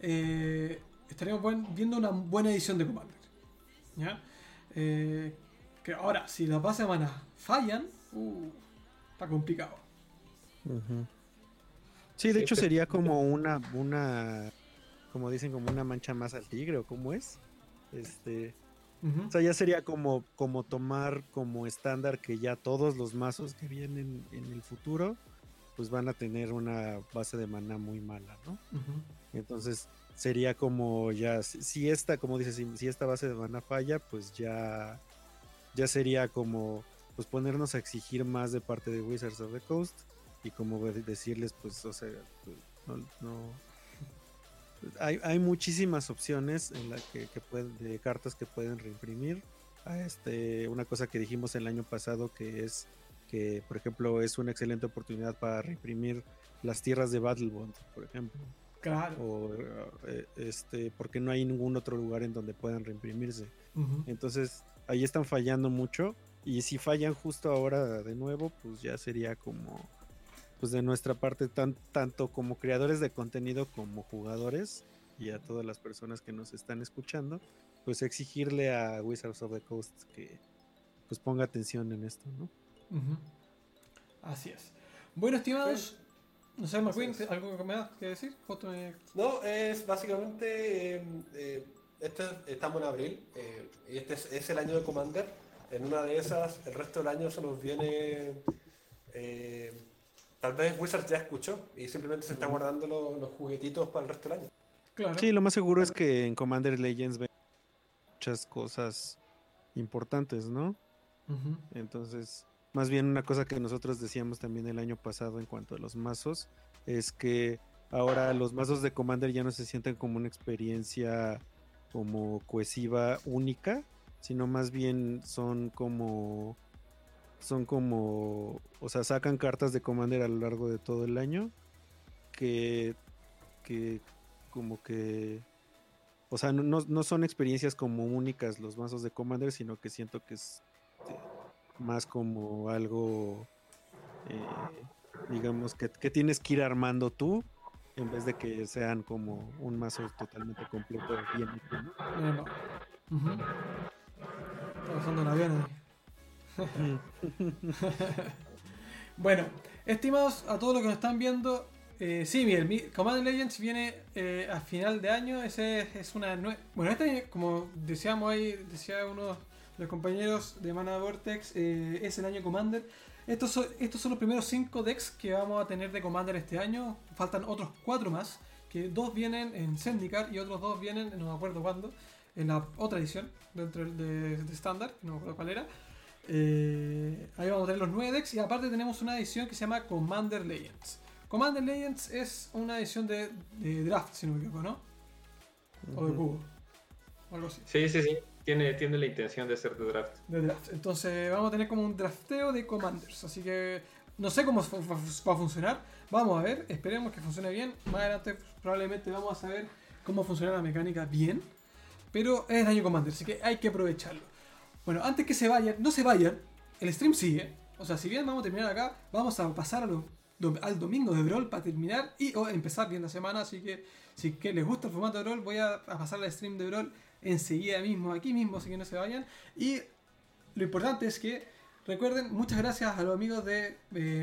eh, estaríamos viendo una buena edición de Commander. ¿Ya? Eh, que ahora, si las bases de mana fallan, uh, está complicado. Sí, de hecho sería como una, una como dicen, como una mancha más al tigre o cómo es. Este, O sea, ya sería como, como tomar como estándar que ya todos los mazos que vienen en el futuro, pues van a tener una base de mana muy mala, ¿no? Entonces sería como ya, si esta, como dices, si, esta base de mana falla, pues ya, ya sería como pues ponernos a exigir más de parte de Wizards of the Coast y como decirles, pues, o sea, pues, no, hay, hay, muchísimas opciones en la que, que pueden, de cartas que pueden reimprimir. A este, una cosa que dijimos el año pasado que es que, por ejemplo, es una excelente oportunidad para reimprimir las tierras de Battlebond, por ejemplo. Claro. O, eh, este, porque no hay ningún otro lugar en donde puedan reimprimirse. Entonces, ahí están fallando mucho. Y si fallan justo ahora de nuevo, pues ya sería como pues de nuestra parte, tan, tanto como creadores de contenido como jugadores y a todas las personas que nos están escuchando, pues exigirle a Wizards of the Coast que pues ponga atención en esto, ¿no? Así es. Bueno, estimados, no sé, McQueen, ¿algo que me das que decir? No, es básicamente, em, eh, este, estamos en abril eh, y este es, el año de Commander. En una de esas, el resto del año se nos viene eh, Tal vez Wizard ya escuchó y simplemente se está guardando los, juguetitos para el resto del año. Claro. Sí, lo más seguro es que en Commander Legends ven muchas cosas importantes, ¿no? Entonces, más bien una cosa que nosotros decíamos también el año pasado en cuanto a los mazos, es que ahora los mazos de Commander ya no se sienten como una experiencia como cohesiva única, sino más bien son como son como, o sea, sacan cartas de Commander a lo largo de todo el año que, que como que, o sea, no, son experiencias como únicas los mazos de Commander, sino que siento que es más como algo, eh, digamos, que, tienes que ir armando tú en vez de que sean como un mazo totalmente completo bien. ¿no? bueno, estimados a todos los que nos están viendo, eh, sí, bien, Command Legends viene eh, a final de año. Ese es una Bueno, este como decíamos ahí, decía uno de los compañeros de Mana Vortex, eh, es el año Commander. Estos son, estos son los primeros 5 decks que vamos a tener de Commander este año. Faltan otros 4 más, que dos vienen en Zendikar y otros dos vienen, no me acuerdo cuándo, en la otra edición dentro de, de Standard, no me acuerdo cuál era. Eh, ahí vamos a tener los 9 decks y aparte tenemos una edición que se llama Commander Legends. Commander Legends es una edición de, draft, si no me equivoco, ¿no? O de cubo. O algo así. Sí, sí, sí. Tiene, tiene la intención de ser de draft. Entonces vamos a tener como un drafteo de Commanders. Así que no sé cómo va a funcionar. Vamos a ver. Esperemos que funcione bien. Más adelante probablemente vamos a saber cómo funciona la mecánica bien. Pero es daño Commander, así que hay que aprovecharlo. Bueno, antes que se vayan, no se vayan, el stream sigue. O sea, si bien vamos a terminar acá, vamos a pasar al domingo de Brawl para terminar y empezar bien la semana. Así que si que les gusta el formato de Brawl, voy a, pasar al stream de Brawl enseguida mismo, aquí mismo, así que no se vayan. Y lo importante es que recuerden, muchas gracias a los amigos de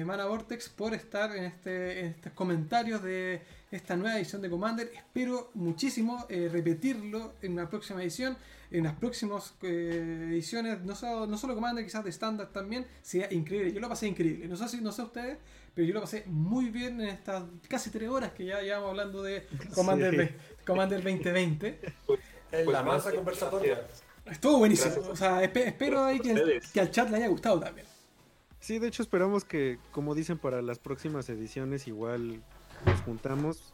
Mana Vortex por estar en, este, en estos comentarios de esta nueva edición de Commander. Espero muchísimo eh, repetirlo en una próxima edición, en las próximas eh, ediciones, no solo, no solo Commander, quizás de estándar también, sea increíble. Yo lo pasé increíble. No sé si no sé ustedes, pero yo lo pasé muy bien en estas casi tres horas que ya llevamos hablando de Commander, Commander 2020. en la masa conversatoria. Estuvo buenísimo. O sea, espero ahí que, que al chat le haya gustado también. Sí, de hecho esperamos que, como dicen, para las próximas ediciones igual nos juntamos.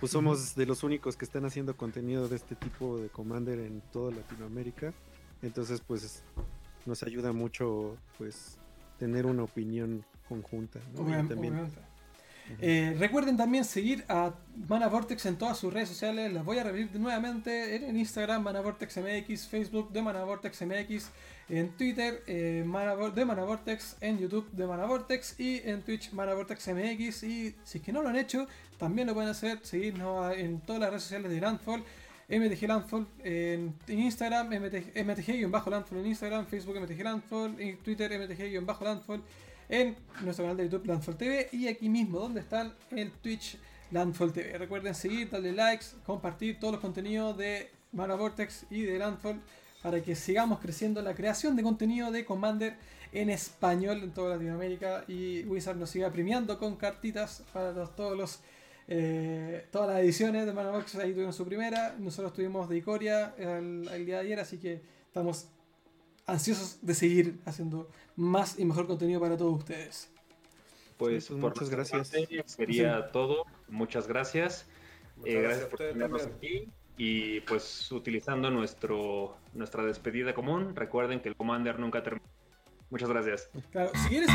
Pues somos de los únicos que están haciendo contenido de este tipo de Commander en toda Latinoamérica. Entonces, pues nos ayuda mucho pues tener una opinión conjunta. Eh, recuerden también seguir a Mana Vortex en todas sus redes sociales. Las voy a repetir nuevamente en Instagram, Mana Vortex MX, Facebook de Mana Vortex MX, en Twitter eh, de Mana Vortex, en YouTube de Mana Vortex y en Twitch Mana Vortex MX. Y si es que no lo han hecho, también lo pueden hacer, seguirnos en todas las redes sociales de Landfall. MTG Landfall en, Instagram, MTG-Landfall en Instagram, Facebook MTG Landfall, en Twitter MTG-Landfall en nuestro canal de YouTube Landfall TV y aquí mismo donde están el Twitch Landfall TV. Recuerden seguir, darle likes, compartir todos los contenidos de Mana Vortex y de Landfall para que sigamos creciendo la creación de contenido de Commander en español en toda Latinoamérica y Wizard nos siga premiando con cartitas para todos los eh, todas las ediciones de Manobox ahí tuvieron su primera nosotros tuvimos de Icoria el, día de ayer así que estamos ansiosos de seguir haciendo más y mejor contenido para todos ustedes. Pues, pues muchas gracias. sería todo. Muchas gracias. Eh, gracias, por tenernos aquí. Y pues utilizando nuestro nuestra despedida común recuerden que el Commander nunca termina. Muchas gracias. Claro, si quieres